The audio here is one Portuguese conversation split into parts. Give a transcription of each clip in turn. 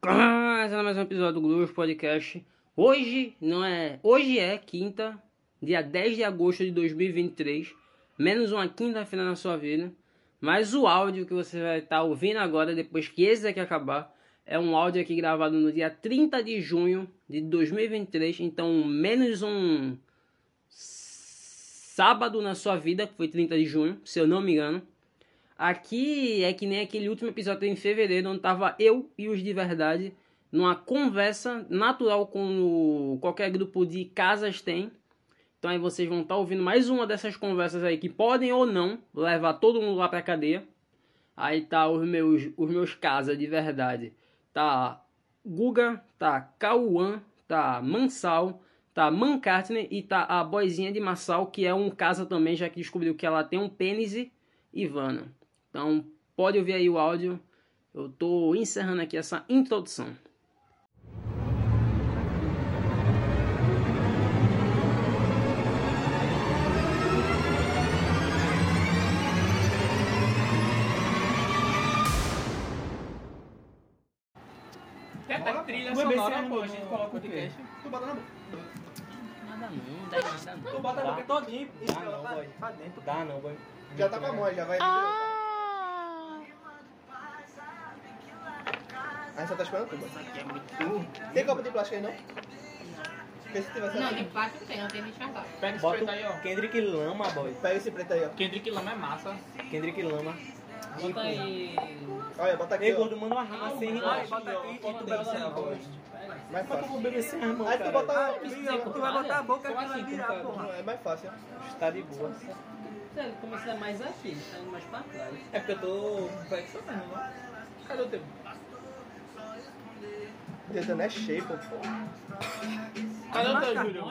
Começando mais um episódio do Grooves Podcast. Hoje não é. Hoje é quinta, dia 10 de agosto de 2023. Menos uma quinta-feira na sua vida. Mas o áudio que você vai estar ouvindo agora, depois que esse aqui acabar, é um áudio aqui gravado no dia 30 de junho de 2023. Então, menos um sábado na sua vida, que foi 30 de junho, se eu não me engano. Aqui é que nem aquele último episódio em fevereiro, onde tava eu e os de verdade numa conversa natural como qualquer grupo de casas tem. Então aí vocês vão estar ouvindo mais uma dessas conversas aí que podem ou não levar todo mundo lá pra cadeia. Aí tá os meus os meus casas de verdade. Tá Guga, tá Cauã, tá Mansal, tá Mancartney e tá a boizinha de Massal, que é um casa também, já que descobriu que ela tem um pênis e Ivana. Então, pode ouvir aí o áudio. Eu tô encerrando aqui essa introdução. Tem até trilha sonora, pô, a gente coloca o podcast. Tu bota na boca. Nada não, dá nada não. Tu bota na boca todinho e Dá pra, pra dentro. Dá não, boy. Já tá com a mão, já vai. Aí só tá esperando tu, boy. Tem copo de plástico aí não? Porque se tivesse Não, aqui, de plástico tem, não tem de enxergar. Pega esse Bota preto aí, ó. Kendrick Lama, boy. pega esse preto aí, ó. Kendrick Lamar é massa. Kendrick Lama. Bota aí. Olha, bota aqui, Ei, ó. gordo, manda uma rima sem rimar. Bota aqui e tu bebe sem a boy. Mais Mas eu vou beber sem a mão, Aí tu cara. bota. Tu vai botar a boca Só assim, como tá- É mais fácil. Tá de boa. Sério, começa mais aqui, tá indo mais pra trás. É porque eu tô flexionando, né? Cadê o teu? Tentando é shape, pô. Cadê o teu, Júlio?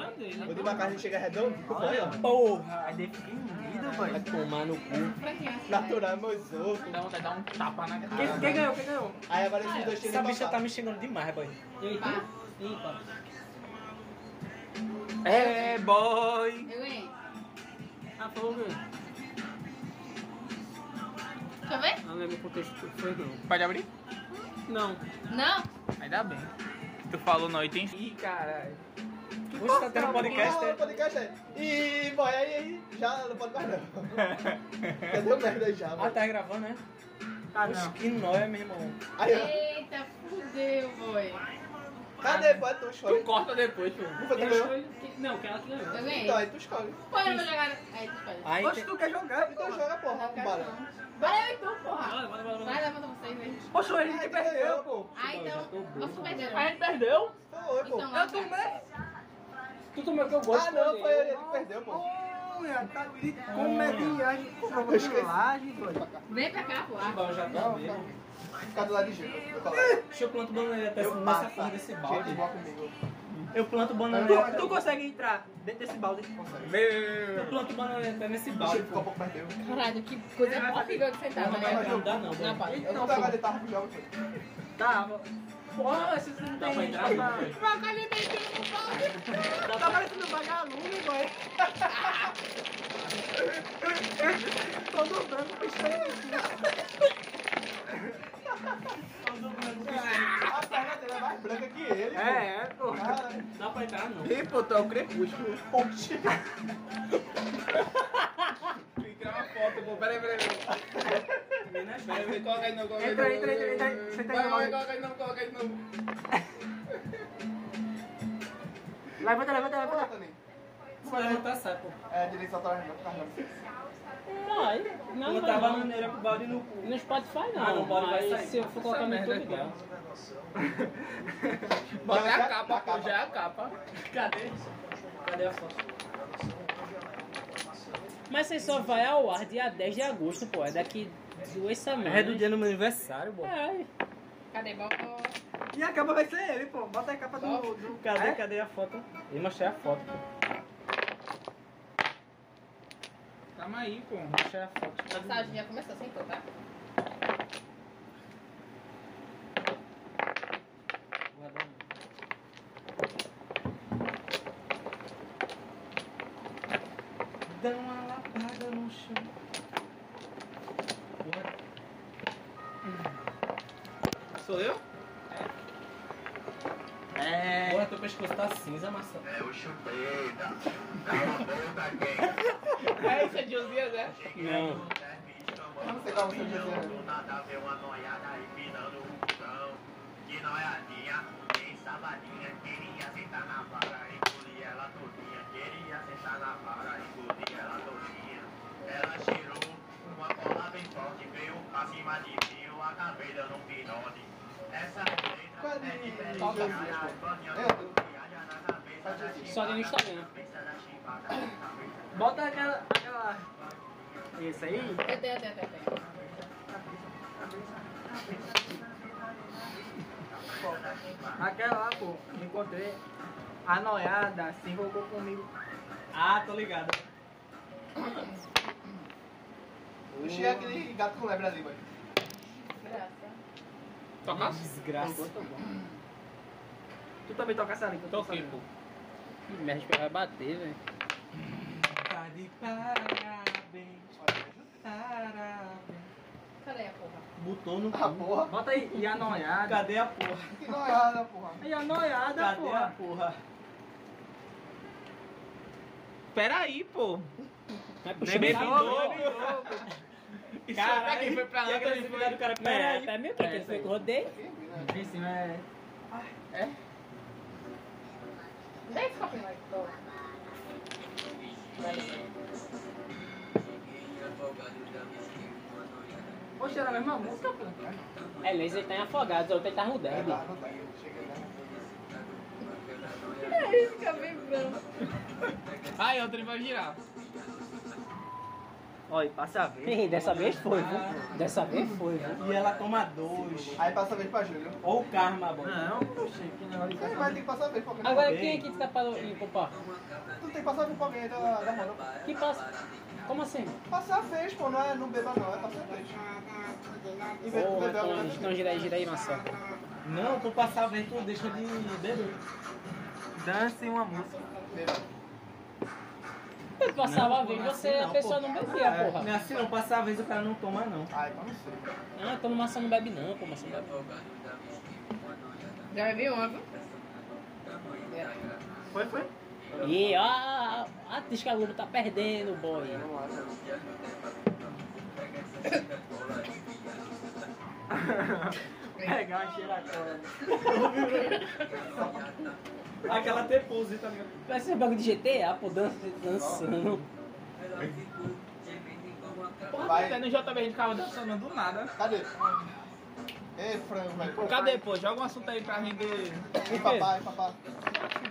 O de macarrão chega redondo, olha. Porra! Aí definido, Vai tomar no cu. Natural, meus ovos. Dá vontade de dar um tapa na cara. Quem, quem ganhou? Quem ganhou? Aí agora esses dois tiros Essa bicha tá me xingando demais, boy. Tu? Ímpar. É, boy! Eu ganhei. Ah, falou o eu ver? Não lembro o contexto que foi não. Pode abrir? Não. Não? Ainda bem. Tu falou noite, hein? Ih, caralho. Você tá tendo podcast, Ah, é? podcast é. Ih, boy, aí, aí. Já não pode mais não. Já deu merda já, Ah, mano. tá gravando, né? Ah, Oxe, que nóia, meu irmão. Aí, ó. Eita, fudeu, boy. Cadê? Pô, tu Tu escolhe. corta depois, pô. Não foi tu Eu ganhou? Não, que ela que ganhou. Eu ganhei. Então, aí tu escolhe. Pô, eu não vou jogar. Aí tu escolhe. Aí tem... tu quer jogar? Então joga, porra. Não Bora. não. Vai eu e tu, porra. Bora, bora, bora, Vai, bora. levanta vocês aí. Poxa, a gente perdeu, pô. Ah, então. Você perdeu. A gente perdeu? Foi, pô. Então, lá, cara. Tu tomou que eu gosto Ah, não, foi ele que perdeu, pô. Olha, tá de Eu provando esqueci. laje, doido. Vem pra cá, porra. Bom, já tá vendo. Fica do lado de falo. Deixa eu planto bananeira até Eu nessa porra desse balde. Eu planto bananeira. Tu, tu consegue entrar dentro desse balde? Eu planto bananeira até nesse balde. ficar um pouco. Caralho, que coisa horrível que você tava, Não, né? Não dá não. Na parte. Eu não tava ali, tava com jogo. Tava. Porra, vocês não Dá pra tem. entrar? não? Tá parecendo vagalume, boy. Todo branco, pistola. A perna dele é mais branca que ele. É, é, pô. Dá pra entrar não. Ih, pô, tu é o crepúsculo. Que tirar uma foto, pô. Peraí, peraí, peraí. Peraí, coloca aí novo, coloca aí de Entra, entra, entra, aí, coloca aí novo, coloca aí novo. Levanta, levanta, levanta. Levantar, sai, pô. É, direito caramba. Vai. Não, Botar a não. bananeira pro balde no cu. No Spotify não, Ah, não, bora, vai mas sair. se eu for colocar no YouTube, dá. Bota a capa, a pô. Já é a capa. Cadê? Cadê a foto? Mas você só vai ao ar dia 10 de agosto, pô. É daqui duas semanas. É do dia do meu aniversário, pô. É. Cadê, Bobo? E a capa vai ser ele, pô. Bota a capa do. do... Cadê, É? cadê a foto? Eu mostrei a foto, pô. Calma aí, pô. Mostrei a foto. Massagem já começou, sentou, tá? Desgraça. Tu também toca essa língua. Toquei, pô. Ih, Minha respeito vai bater, velho. Tá de parabéns. Parabéns. Cadê a porra? Botou no cu. porra. Bota aí. E a noiada. Cadê a porra? Que noiada, porra. E a noiada, Cadê pô. a porra? Peraí, pô. Vai Nem puxar bebeu. É pra quem foi pra lá, E a também agressividade do foi. cara. É, Peraí. é mesmo pra quem foi que eu rodei. Em cima é. Esse copinho aí, tô. Poxa, era a mesma música, pô. É, laser ele tá em afogados, a outra ele tá no É, derby. tá, não tá. Cheguei, né? É isso, fica vibrando. Aí, o trem vai girar. Olha, passa a vez. Ih, Dessa vez foi, viu? Dessa vez foi, viu? E ela toma dois. Aí passa a vez pra Júlio. Ou o karma, bom. Não, poxa, que negócio Aí vai ter que passar a vez pra alguém. Agora quem aqui tá para ir poupar? Tu tem que passar a vez pra alguém da, da roda. Que passa? Como assim? Passar a vez, pô, não é não beba não, é passar a vez. E beber então, então gira aí, gira aí, maçã. Não, tu passar a vez, tu deixa de beber. Dança e uma música. Passava a vez, não, você, assim a não, pessoa pô. não bebia, Não porra. é assim não, passar a vez o cara não toma não. Ai, mas não sei. Ah, então maçã não bebe não, pô, maçã não bebe. Já vi uma, viu? Foi, foi? Ih, ó, a atriz que a Globo tá perdendo, boy. Pegar uma cheiracola. Aquela T-pose, tá ligado? Vai ser bagulho de GTA, pô, dança, dançando. Porra, Vai. até no JB a gente ficava dançando do nada. Cadê? Ei, frango, velho. Cadê, pô? Joga um assunto aí pra render. Ei, papai, papai.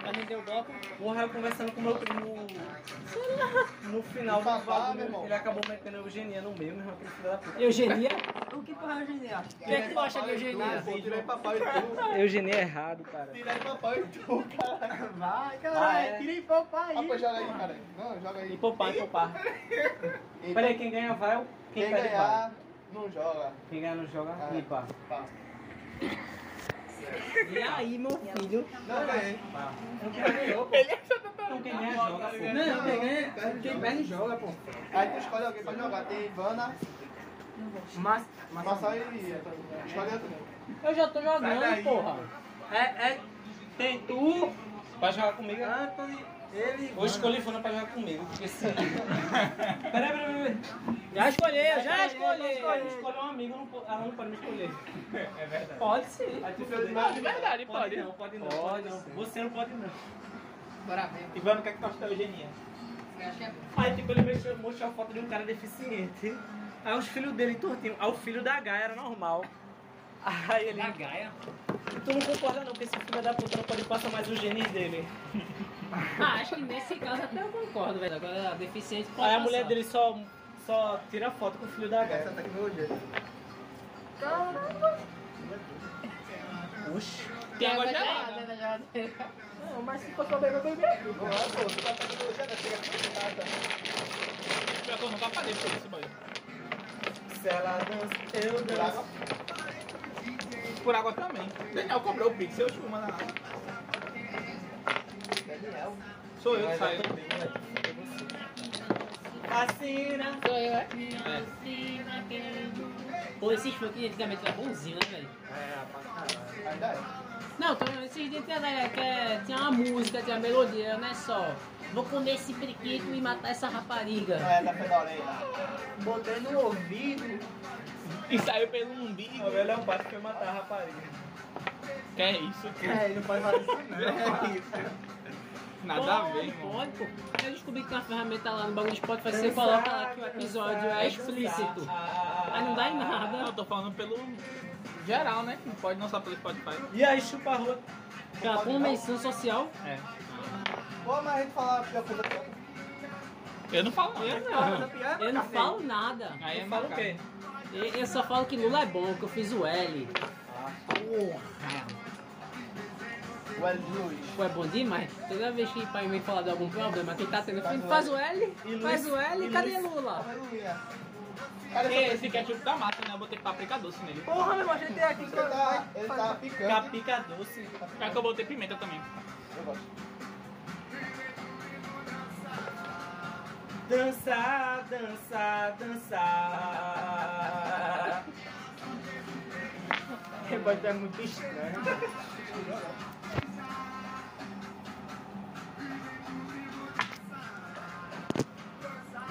Pra render o bloco. Porra, eu conversando com meu primo no final do Papá, bagulho, meu irmão. ele acabou metendo eugenia no meio, meu irmão, aquele filho da puta. Eugenia? O que porra é genial? O que é que tu acha de eugenia? Pô, tirei papai e tu. Eugenia é errado, cara. Tirei papai e tu, cara. Vai, Ah, caralho. é? Tirei papai. Ah, pô, joga aí, cara. Não, joga aí. E poupar, e poupar. Ei, Peraí, quem ganha vai, quem, Quem perde ganhar, vai. Não joga. Quem não joga, Ah. limpa. Pá. E aí, meu filho? Não ganhei. Então quem ganha joga, pô. Não, quem ganha, quem perde joga, pô. Aí tu escolhe alguém pra jogar. Tem Ivana, Mas, mas Massa e Antônio. Escolhe outro. Eu já tô jogando, porra. é, é, Tem tu pra jogar comigo. Anthony, ele. Ou escolhi Fana pra jogar comigo, porque se... Peraí, peraí, peraí. Já escolhi, eu já escolhi. escolhe um amigo, não ela não pode me escolher. É verdade. Pode sim. Aí tu Infelizmente, De verdade, Pode pode. não, pode não, pode não. Você não pode não. Bora ver. Ivano, o que é que tu acha da eugenia? É bom. Aí tipo, ele mostrou, mostrou a foto de um cara deficiente. Aí os filhos dele tortinhos. Aí o filho da Gaia era normal. Aí ele. Da Gaia. Tu não concorda não, porque esse filho da puta não pode passar mais os genes dele. Ah, acho que nesse caso até eu concordo, velho. Agora a deficiente pode Aí a mulher dele só, só tira foto com o filho da Essa Gaia. é a tecnologia. Oxi. Tem água Água gelada. geladeira. Não, mas se for só beber, beber. Não é, pô. Tu tá a tecnologia, né? Chega aqui, nada. Pior que eu nunca parei por esse banho. Se ela dança, eu Por danço. água. Por água também. Daniel cobrou o Pix, eu chumo na Daniel. Sou eu que saio. Vacina. Sou eu, é? Pô, esses funk antigamente era bonzinho, né, velho? É, pra caralho. Ainda é. Não, esses dias tinha, né, que é- tinha uma música, tinha uma melodia, não é só. Vou comer esse periquito e matar essa rapariga. É, da da orelha. Botei no ouvido. E saiu pelo umbigo. O velho é um pato que foi matar a rapariga. Que é isso? É, não pode fazer isso não. Nada a ver. Pode, pô. Eu descobri que tem uma ferramenta lá no bagulho de Spotify, você coloca lá que o episódio é explícito. Aí não dá em Não, nada. eu tô falando pelo geral, né? Não pode não só pelo Spotify. E aí, chupa a rua. Uma convenção social. É. Pô, mas a gente falar a pior coisa que eu. Eu não falo não. Eu não. Eu não falo nada. Aí é Fala o marcado. quê? Eu eu só falo que Lula é bom, que eu fiz o L. O L de Luiz. Pô, é bom demais. Toda vez que o pai vem falar de algum problema que tá tendo, filho, faz o L, faz o L, e cadê Luiz- Lula? Aleluia. E Cara, essa esse ketchup tá massa, né? Eu botei paprika doce nele. Porra, meu irmão, a gente tem aqui Ele tá, ele tá picante. Capica doce. Pior que eu botei pimenta também. Eu gosto. Dançar, dançar, dançar. Rebate é muito estranho.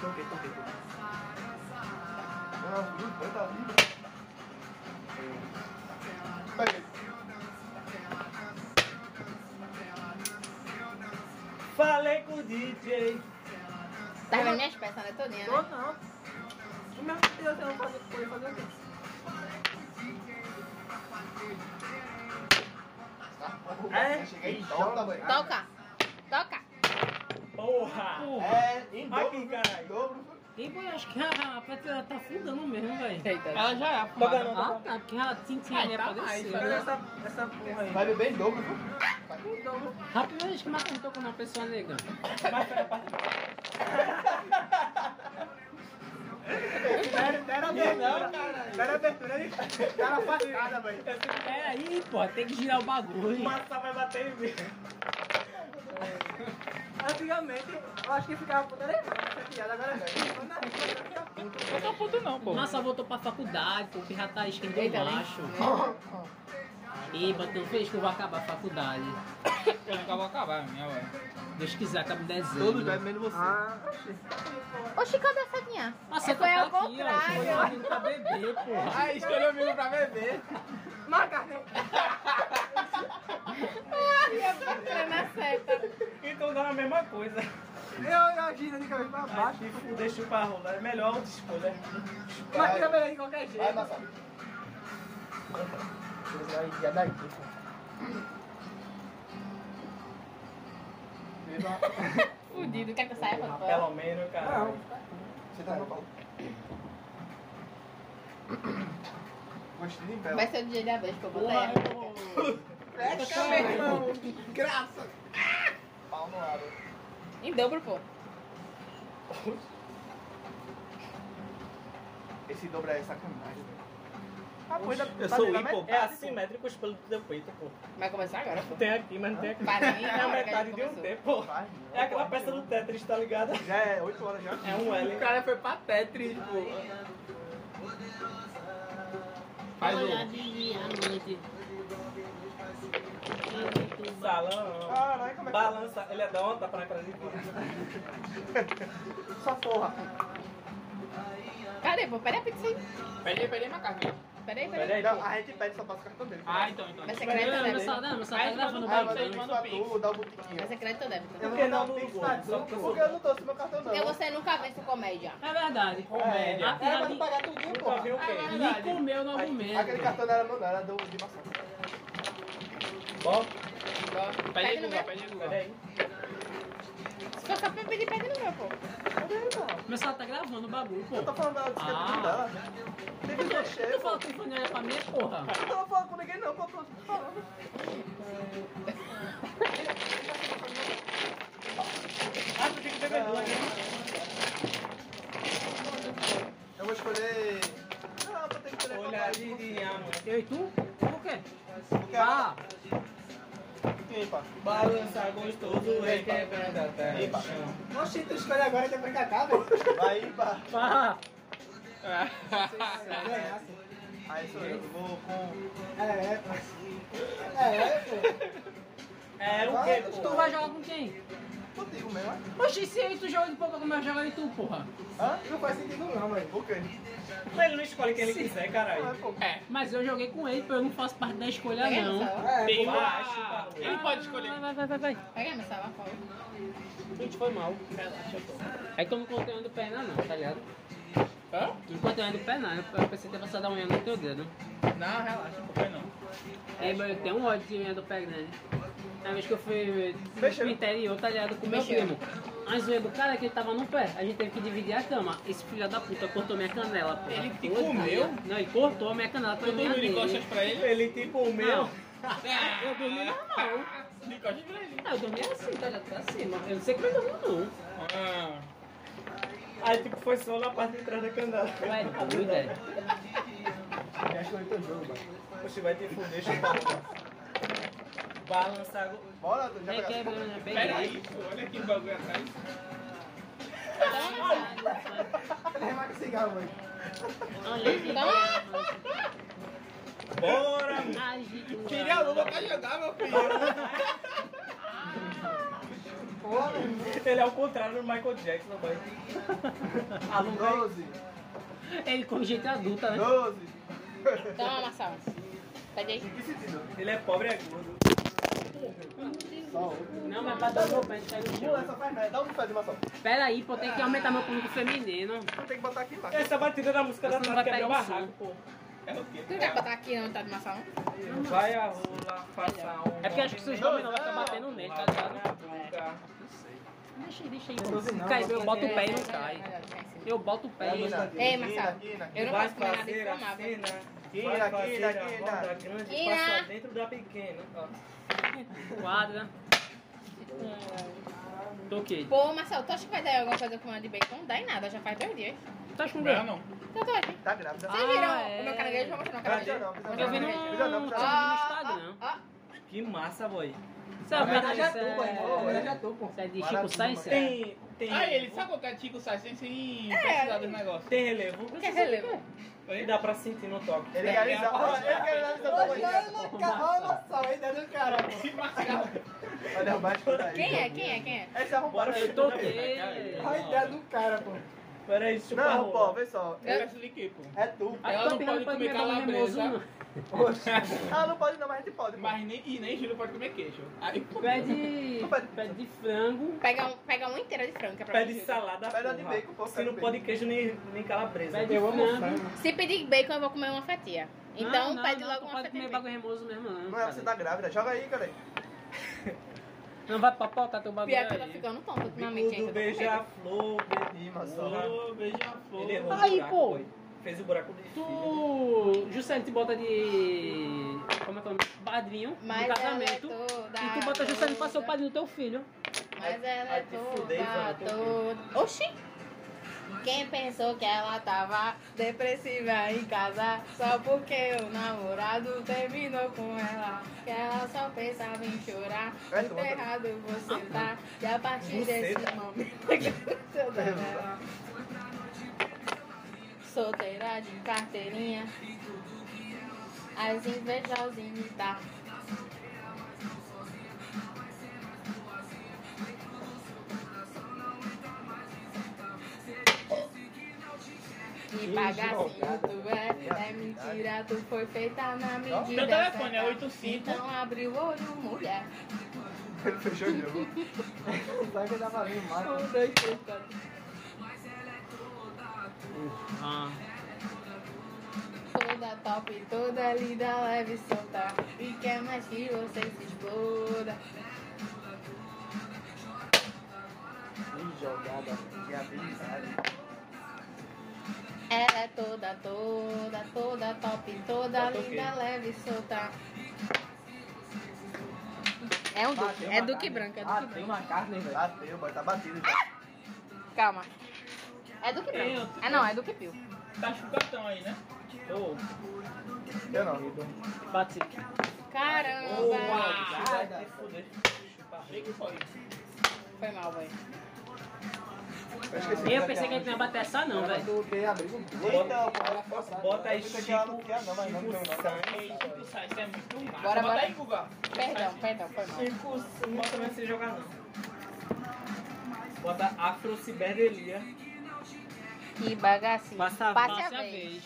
Toquei, toquei, toquei. Não, viu? Foi tá livre. Peguei. Falei com o DJ. Tá vendo minhas peças, né? Todinha, Tô né? não. O meu Deus, eu não fazer, poder fazer o quê? É, cheguei mãe. Toca. Toca. Porra! É, em dobro. Aqui, caralho. Em dobro. E pô, acho que a Petra tá afundando mesmo, velho. Ela já é Toca afumada. não, Ah, tá, porque ela tinha ali pra descer. Mas essa, essa porra aí. Vai beber em dobro, viu? Rápido, acho que Marcos tocou uma pessoa negra. Deram, deram abertura. Deram abertura aí. Deram facada, velho. É aí, pô, tem que girar o O bagulho. massa vai bater em mim. Antigamente, eu acho que ficava puta legal essa piada, agora não. Eu tô puto não, pô. Massa voltou pra faculdade, pô, que já tá esquerdo Eita, né? macho. E bateu feliz que eu vou acabar a faculdade. Eu nunca vou acabar a minha, ué. Deus quiser, acaba em dezembro. Todos bebem menos você. Ah, Oxi, cadê a setinha? Nossa, Foi tá ao aqui, ó. contrário. Foi amigo pra beber, porra. Aí, escolheu amigo pra beber. marca, né? Ai, eu tô querendo a seta. Então dá a mesma coisa. Eu, eu giro de cabeça pra Vai baixo. se fuder, chupa a rola. É melhor outra escolha. Mas tira melhor de qualquer Vai, jeito. Massa. Já daí. Fudido, quer que eu saia pra fora? Pelo menos, cara. Você tá no Paulo? Gostei de pé. Vai ser o dia da vez que eu Porra, ela. eu... Fecha, meu irmão. Graça. Pau no ar. Em dobro, pô. Esse dobro é sacanagem, velho. Ah, pô, ainda Eu tá sou dentro da hipo. É pô. assimétrico os pelos do teu peito, pô. Vai começar agora, pô. Tem aqui, mas não tem aqui. Nem É a hora que a metade gente de um começou. tempo. Vai, É aquela peça do Tetris, tá ligado? Já é 8 horas já. É um L. O cara foi pra Tetris, pô. Faz o... Olha de à noite. Salão. Caralho, como é que Balança. Ele é da onda pra cara de Só porra. Cadê, pô? Pera aí, pizza aí. Pede aí, pede aí, macarrão. Pera aí, Pera pera aí. aí, Não, pô. a gente pede só passa o cartão dele. Ah, então, então. Vai ser Não, crédito ou meu débito? não, meu sal Aí tá gravando o manda Ah, mas pra o Pix. dá o botiquinho. Vai ser crédito ou débito? Eu Por não que vou não no Google? tá? Porque eu não trouxe meu cartão, não. Porque você nunca vê isso comédia. É verdade. Comédia. A Era pra tu pagar tudinho, Nunca porra. vi o quê? me comeu no Aquele argumento. cartão não era meu, não, era do de maçã. Bom, Pede aí, Pede no meu. pede pera aí. Se for só pra pedir, pede no meu, pô. Cadê? Meu celular tá gravando o bagulho, pô. Eu tô falando dela, disse que é Ah. dela. Tem que mexer, Tu pô. fala que o telefone olha pra mim, porra. Eu não tô falando com ninguém, não, pô. Tô falando. Ah, tu tem que beber duas, né? Eu vou escolher... Não, eu tenho que escolher Olhadinha, mãe. Eu e tu? Por quê? Porque Ah, Pá? Balança gostoso, requebrando a terra. Oxi, tu escolhe agora depois que acaba. Vai, pá. ah. Ganhasse. Aí sou eu, vou com... É, é, pô. É, é. É o quê, Tu pô? vai jogar com quem? Contigo mesmo, é? Oxi, se eu e tu joga de pouco, como eu jogo e tu, porra. Hã? Não faz sentido não, velho. Por quê? Mas ele não escolhe quem ele quiser, Não é, caralho. pô. Mas eu joguei com ele, eu não faço parte da escolha, Pega não. É. Vai, uma... chupa. Ele pode escolher. Vai, vai, vai, vai, vai. Pega a por favor. Gente, foi mal. É que eu não contei unha do pé, não, não, tá ligado? Hã? Não contei unha do pé, não. Eu pensei que ia passar da unha no teu dedo. Não, relaxa, não foi não. É, mas eu tenho um ódio de unha do pé grande. Na vez que eu fui pro interior, tá ligado? Com meu primo. A zoeira do cara é que ele tava no pé. A gente teve que dividir a cama. Esse filho da puta cortou minha canela, pô. Ele te Todinha. comeu? Não, ele cortou a minha canela. Tu dormiu de costas pra ele? Ele tipo o meu. Não, eu dormi normal. De costas pra ele. Ah, eu dormi assim, tá ligado? Pra cima. Eu não sei como eu dormi, não. Ah, Aí tipo foi só na parte de trás da canela. Ué, doido, é. Eu acho que eu jogo, mano. Poxa, vai te fuder, chupa. Balança água. Bora, tu já É que é, pegaste. né? pera Peguei. aí, pô. Olha aqui o bagulho atrás. Ele remarca cigarro. Olha aqui. Bora! Tire a luva pra jogar, meu filho. Ele é o contrário do Michael Jackson, boy. Aluga aí. 12. Ele com jeito adulta, né? 12. Toma, Marcelo. Pede aí. Que? Ele é pobre e é gordo. Não, mas pra dar o meu pé, cai no Pula, chão. essa faz merda. Dá um pé de maçã. Pera aí, pô, tem que aumentar meu público feminino. Tem que botar aqui embaixo. Essa batida da música da Você não Tati vai quebrou o pegar o barraco, pô. É o? Tu não quer botar aqui não, tá de maçã? Vai a rola, faça um. É porque acho que vocês dominam, vai ficar batendo nele, tá ligado? Na boca. Deixa aí, deixa aí. Não, Cai, eu boto o pé e não cai. Eu boto o pé e Quina, Ei, Quina, Marcelo. Quina, Eu não Vai posso comer nada a inflamável. Quina, Vai quina, a quina. Quina. passa dentro da pequena. Ó. quadra. Toquei. Pô, Marcelo, tu acha que vai dar alguma coisa com a de bacon? Não dá em nada, já faz dois dias. Tá com Não, não. Tá doido. Tá grávida. Vocês viram Ah, é. o meu caranguejo? Vou mostrar o Precisa caranguejo. Eu vi não. no- Instagram. ó, ó. Que massa, boy. Sabe, Mas mas já isso tu, pô, irmão, é... já tu, pô. Isso é de Chico Sainz? mano. Tem. Tem. Ah, ele sabe qual que é Tico Sainz sem sem precisar dos negócios. Tem relevo. O que é relevo? E dá pra sentir no toque. Ele quer avisar. Olha, Olha só a ideia do cara, pô. Se marcar. Vai derrubar a escuta aí. Quem é? Quem é? Quem é? Esse é arrombado. Bora, Eu toquei. A ideia do cara, pô. Pera aí, chupa a Não, pô, vê só. É tu. Aí Ela não pode comer calabresa. Ah, não pode não, mas a gente pode. Mas nem, e nem Júlio pode comer queijo. Aí, pô. não. Pede... Pede de frango. Pega, um, pega uma inteira de frango, que é pra Pede mim. salada, Pede de bacon, pô, Se pede não de pode queijo nem, nem calabresa. Pede frango. Se pedir bacon, eu vou comer uma fatia. Então, não, pede não, logo uma pode fatia. comer de bagulho bacon. remoso mesmo, não. Não é você tá grávida. Joga aí, cara. Não vai papotar teu bagulho Pior que eu tô aí. ficando tonto ultimamente. Bico do hein, eu tô com medo. beija-flor, beija-flor. Errou Aí, pô. Fez o buraco de filho. Tu, Juscelino te bota de. Como é que é o nome? Padrinho Mas do casamento. ela é toda, e tu bota Juscelino pra ser o padrinho do teu filho. Mas ela é toda, teu toda. Oxi! Quem pensou que ela tava depressiva em casa só porque o namorado terminou com ela? Que ela só pensava em chorar. É Muito errado você tá. E a partir Você desse tá. momento. toda ela. Solteira de carteirinha. As invejosinhas tá. E bagacinho tu é, é mentira, tu foi feita na medida Meu telefone é certa. 85. Então abre o olho, mulher. Fechou o jogo. Vai que tá valendo mais. Um, dois, três, quatro. Ah. Toda top, toda linda, leve e solta. E quer mais que você se exploda. Que jogada de habilidade. Ela é toda, toda, toda top, toda linda, leve e solta. É um duque, é duque branco, é Ah, duque tem branco. uma carne, velho. Bateu. Tá batido já. Calma. É duque branco. outro. É não, é duque pio. Tá chucatão aí, né? Ô, Eu não, Rido. Bate. Caramba! uau, a foi. Foi mal, boy. Eu. Eu pensei que ele não ia bater essa não, velho. Bota-. Bota aí Chico, não, mas não Chico tem, não. Sainz. Isso aí é muito massa. Bora, Bota bora. aí, Guga. Perdão, perdão, foi mal. Chico, não bota mesmo sem jogar não. Bota Afro Ciberdelia. Que bagacinho. Passa a Passe Passe a a vez. vez.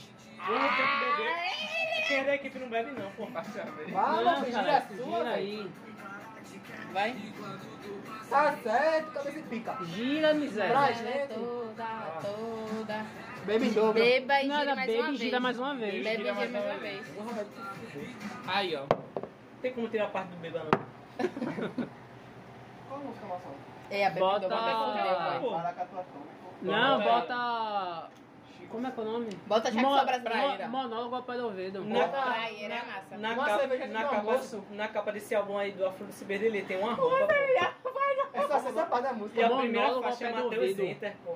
Eu não tenho que beber. Quem é da equipe não bebe não, pô. Passa a vez. Vai, Não, meu filho, cara, é sua, gira aí. Vai. Tá certo, cabeça e pica. Gira, miséria. Pra gente. toda, toda. Baby em dobro. Beba e Nada, gira mais baby, uma vez. gira mais uma vez. Beba e gira mais uma vez. Aí, ó. Tem como tirar a parte do beba não. Qual música mais alta? É, a Bota- vai fudeu, vai. Pô. Maracatuação. Não, Bota- bota... Como é que é o nome? Bota Jackson Mo- Brasileira. mo- Monólogo ao pé do ouvido. Na, Praieira é massa. na, Uma capa, na, capa, na capa desse álbum aí do Afro Ciberdelia tem uma roupa. pô. É só essa parte da música. E a primeira faixa é do Matheus. Enter, pô.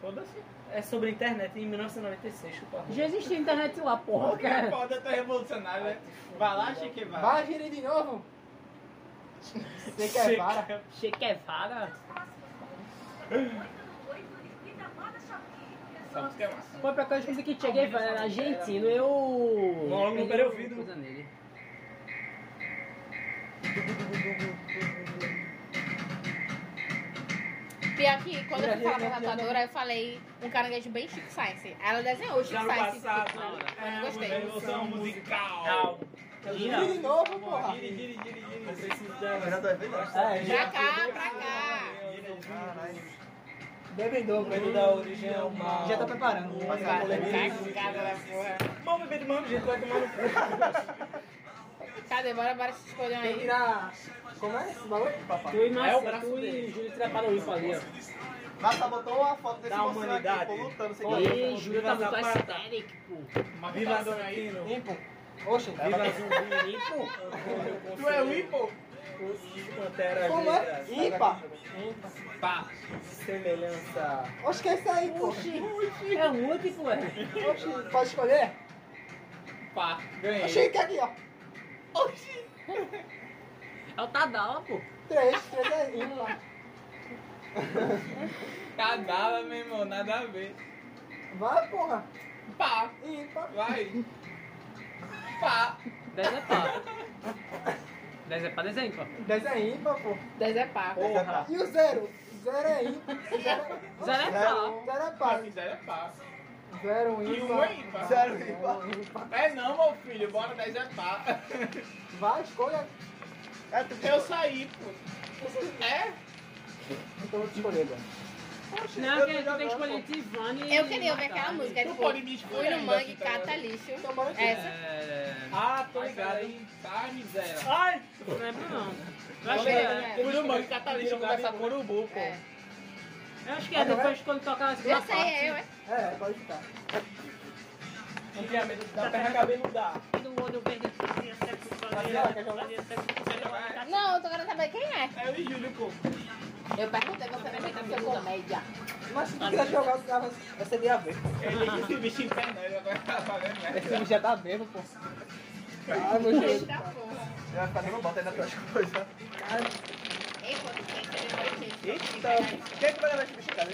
Foda-se. É sobre a internet em 1996, chupa. Já existia internet lá, porra. Que é foda, tá revolucionário, né? Vai lá, Chique, vai. Vai, gira de novo. Você quer para? Che Guevara. Essa música é massa. Foi pra cá eu que Che Guevara era argentino. Eu. Não, não peguei perdeu o ouvido. coisa nele. Pior que quando eu fui falar pra tatuadora, eu falei um caranguejo bem Chico Science. Ela desenhou o Chico Science. passado? Mas é gostei. Revolução musical. Cal. Gira de novo, porra. Gire, gire, gire, gire. Já? É, Pra cá, pra cá. Em dobro. Medo da origem é o mal. Já tá preparando. Vamos beber do mesmo jeito, vai tomar no cu. Cadê? Bora, bora se escolher Tem que aí. tirar. Como é esse bagulho? Tu e É o braço tu e Júlio treparam o IPA ali, ó. Massa botou a foto desse Da humanidade. aqui, pô, lutando sem Ei. Júlio tá muito aesthetic, pô. Uma Viva aí. Zantino. Impo. Oxe, Viva Zumbi. Impo. Tu é o Ipo? Pantera Como é? Impa. Pá. Semelhança. Oxe, que é isso aí, pô? É múltiplo, é. Oxe, pode escolher? Pá. Ganhei. Oxe, que aqui, ó. Oxi. É o Tadala, pô. Três, três é ímpar. Cagada, meu irmão. Nada a ver. Vai, porra. Pá. Ímpar. Vai. Pá. 10 é pá. 10 é pá, 10 é ímpar. Dez é ímpar, pô. 10 é pá. Porra. E o zero? Zero é ímpar. Zero Zero é pá. Zero é pá. quiser é pá. Zero E ímpar. um é ímpar. Zero ímpar. ímpar. É não, meu filho. Bora 10 é pá. Vai, escolha. É, tu Eu saí, pô. É? Então eu vou te escolher, velho. Não, eu que tu tem que escolher. Tivani. Eu queria ver aquela música, Tu tipo, pode me escolher fui no mangue, cata lixo. Então. Essa. É... Ah, tô ligado. aí, tá, miséria. Ai! Não lembro não. Eu Não acho que é. né? Fui no mangue catalista conversar com o urubu, pô. É. Eu acho que é depois quando tocar na segunda Eu sei, é eu, é. É, pode ficar. Antigamente da perna cabeluda. Do olho verde. fazia sexo, Fazia, quer jogar? fazia sexo, fazia Não, eu tô querendo saber quem é. É o Júlio, pô. Eu perguntei, você não vai ser comédia. Mas se tu quiser jogar, o cara vai ser de a ver. Ele disse bicho em pé, não. Ele agora tá fazendo Esse merda. bicho já tá bêbado, pô. Ai, meu Deus. Eita porra. Vai ficar dando bota aí nas tuas coisas. Ei, pô, tu tem que mais Eita. Quem é que vai levar esse bicho em casa?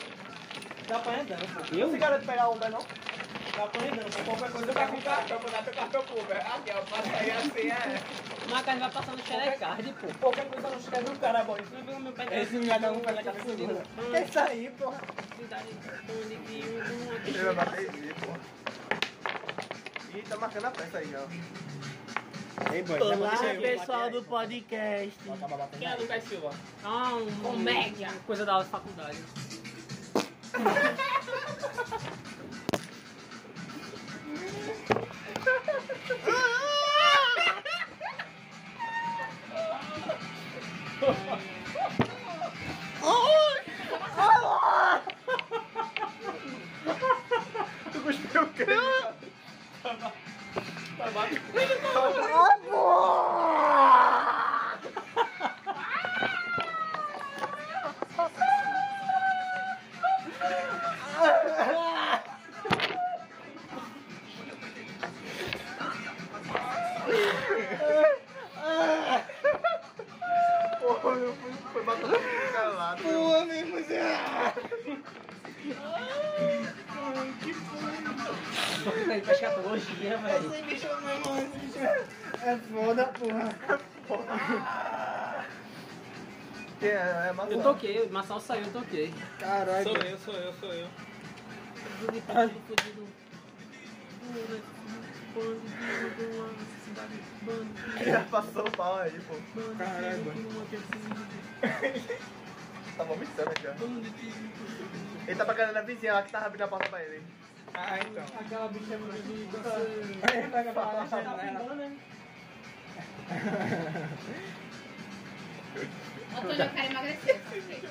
Dá pra andando, pô. Eu? Você quer pegar o Uber, não? Pra andando, pô. Qualquer coisa tá com um carro. cartão, vou dar teu cartão pro Uber. Aqui, ó. Passa aí assim, é. Mas a carne vai passando xerecard, pô. Qualquer coisa não escreve um cara, boy. Não meu pai Esse um pé na cabeça do Uber. Que é isso aí, porra? Ele vai bater em mim, porra. Ih, tá marcando a peça aí, ó. Ei, boy, Olá, pessoal do podcast. Quem é Lucas Silva? Ah, um, Comédia. Coisa da faculdade. Tu cuspiu o quê? Porra, eu fui, foi batendo calado. Porra, mesmo, Zé. Tô aí pra escatologia, velho. Esse bicho, meu irmão, esse bicho é foda, porra. É? É Eu Marcelo? toquei, o Marçal saiu, eu toquei. Caralho. Sou eu, sou eu, sou eu. Já passou o pau aí, pô. Caralho, Tá vomitando já. Ele tá pagando na vizinha lá que tava abrindo a porta pra ele. Ah, então. Aquela bicha é muito Ele pega pra lá, Tá pingando, né? Antônio, eu quero emagrecer.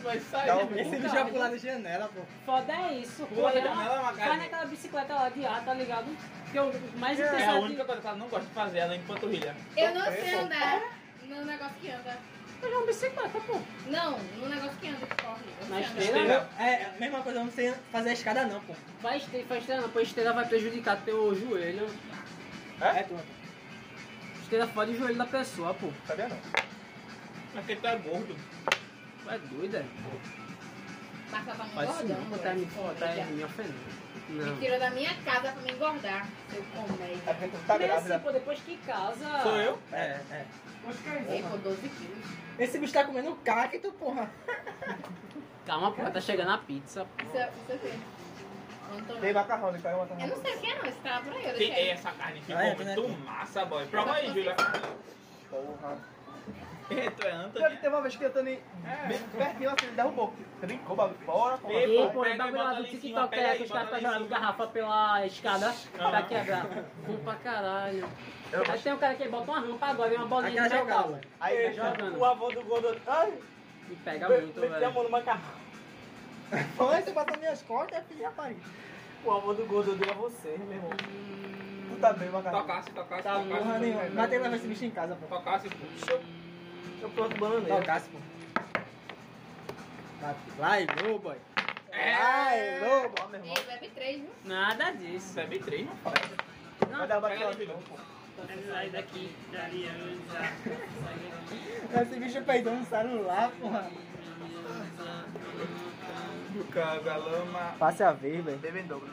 Vai sair. Um Esse bicho vai pular da janela, pô. Foda é isso. Pula da Vai- janela, Magali. Vai naquela bicicleta lá de ar, tá ligado? Que eu mais É a interessante. única coisa que ela não gosta de fazer, ela é em panturrilha. Eu não sei andar no negócio que anda. Eu já uma bicicleta, pô. Não, no negócio que anda, que corre. Na esteira? É, a mesma coisa, eu não sei fazer a escada não, pô. Vai esteira, faz esteira não, pô. Esteira vai prejudicar teu joelho. É, tu. Esteira fode o joelho da pessoa, pô. Sabia não. Tu é gordo. Tu é doido, é? Marca pra me Faz engordar. não. Tá me, tá me ofendendo. Me Não. tirou da minha casa pra me engordar, seu comédia. É porque tu tá assim, grávida. pô, depois que casa... Sou eu? É, é. Ei, pô, 12 quilos. Esse bicho tá comendo cacto, porra. Calma, pô, tá chegando a pizza. Isso é, isso é o? Antônio. Tem macarrão, ele pega Eu macarrão. não sei o que é não, esse cara por aí, eu Que deixei. é essa carne ficou Ah, é, muito né? massa, boy. Prova aí, Júlia. Porra. É, tu é Pior que Anthony. teve uma vez que eu tô ali bem pertinho assim, ele derrubou. Trincou o bagulho fora. Ei, E, pô, pô, pega o bagulho lá do TikTok pega é aí, que os caras tá jogando garrafa pela escada Ah. pra quebrar. Bom pra caralho. Eu- Aí tem um cara que bota uma rampa agora e uma bolinha de metal. Aí, jogando. O avô do gordo. Ai, E pega muito, meti a velho. mão no macarrão. Foi, você bateu minhas costas, filho, rapaz. O avô do gordo deu a você, meu irmão. tu tá bem, macarrão. Tocasse, tocasse, Tá tocasse. nenhuma. Mas tem que levar esse bicho em casa, pô. Tocasse, pô. Eu planto bananeira. Tocasse, pô. Lá e no, boy. Lá e no, boy. Ó, meu irmão. Ei, bebe 3, viu? Nada disso. Bebe três, não faz. Vai dar uma batalha. Júlia. Sai daqui, da aliança. Esse bicho peidou no celular, porra. Do casa, lama. Passe a vez, velho. Bebe em dobro.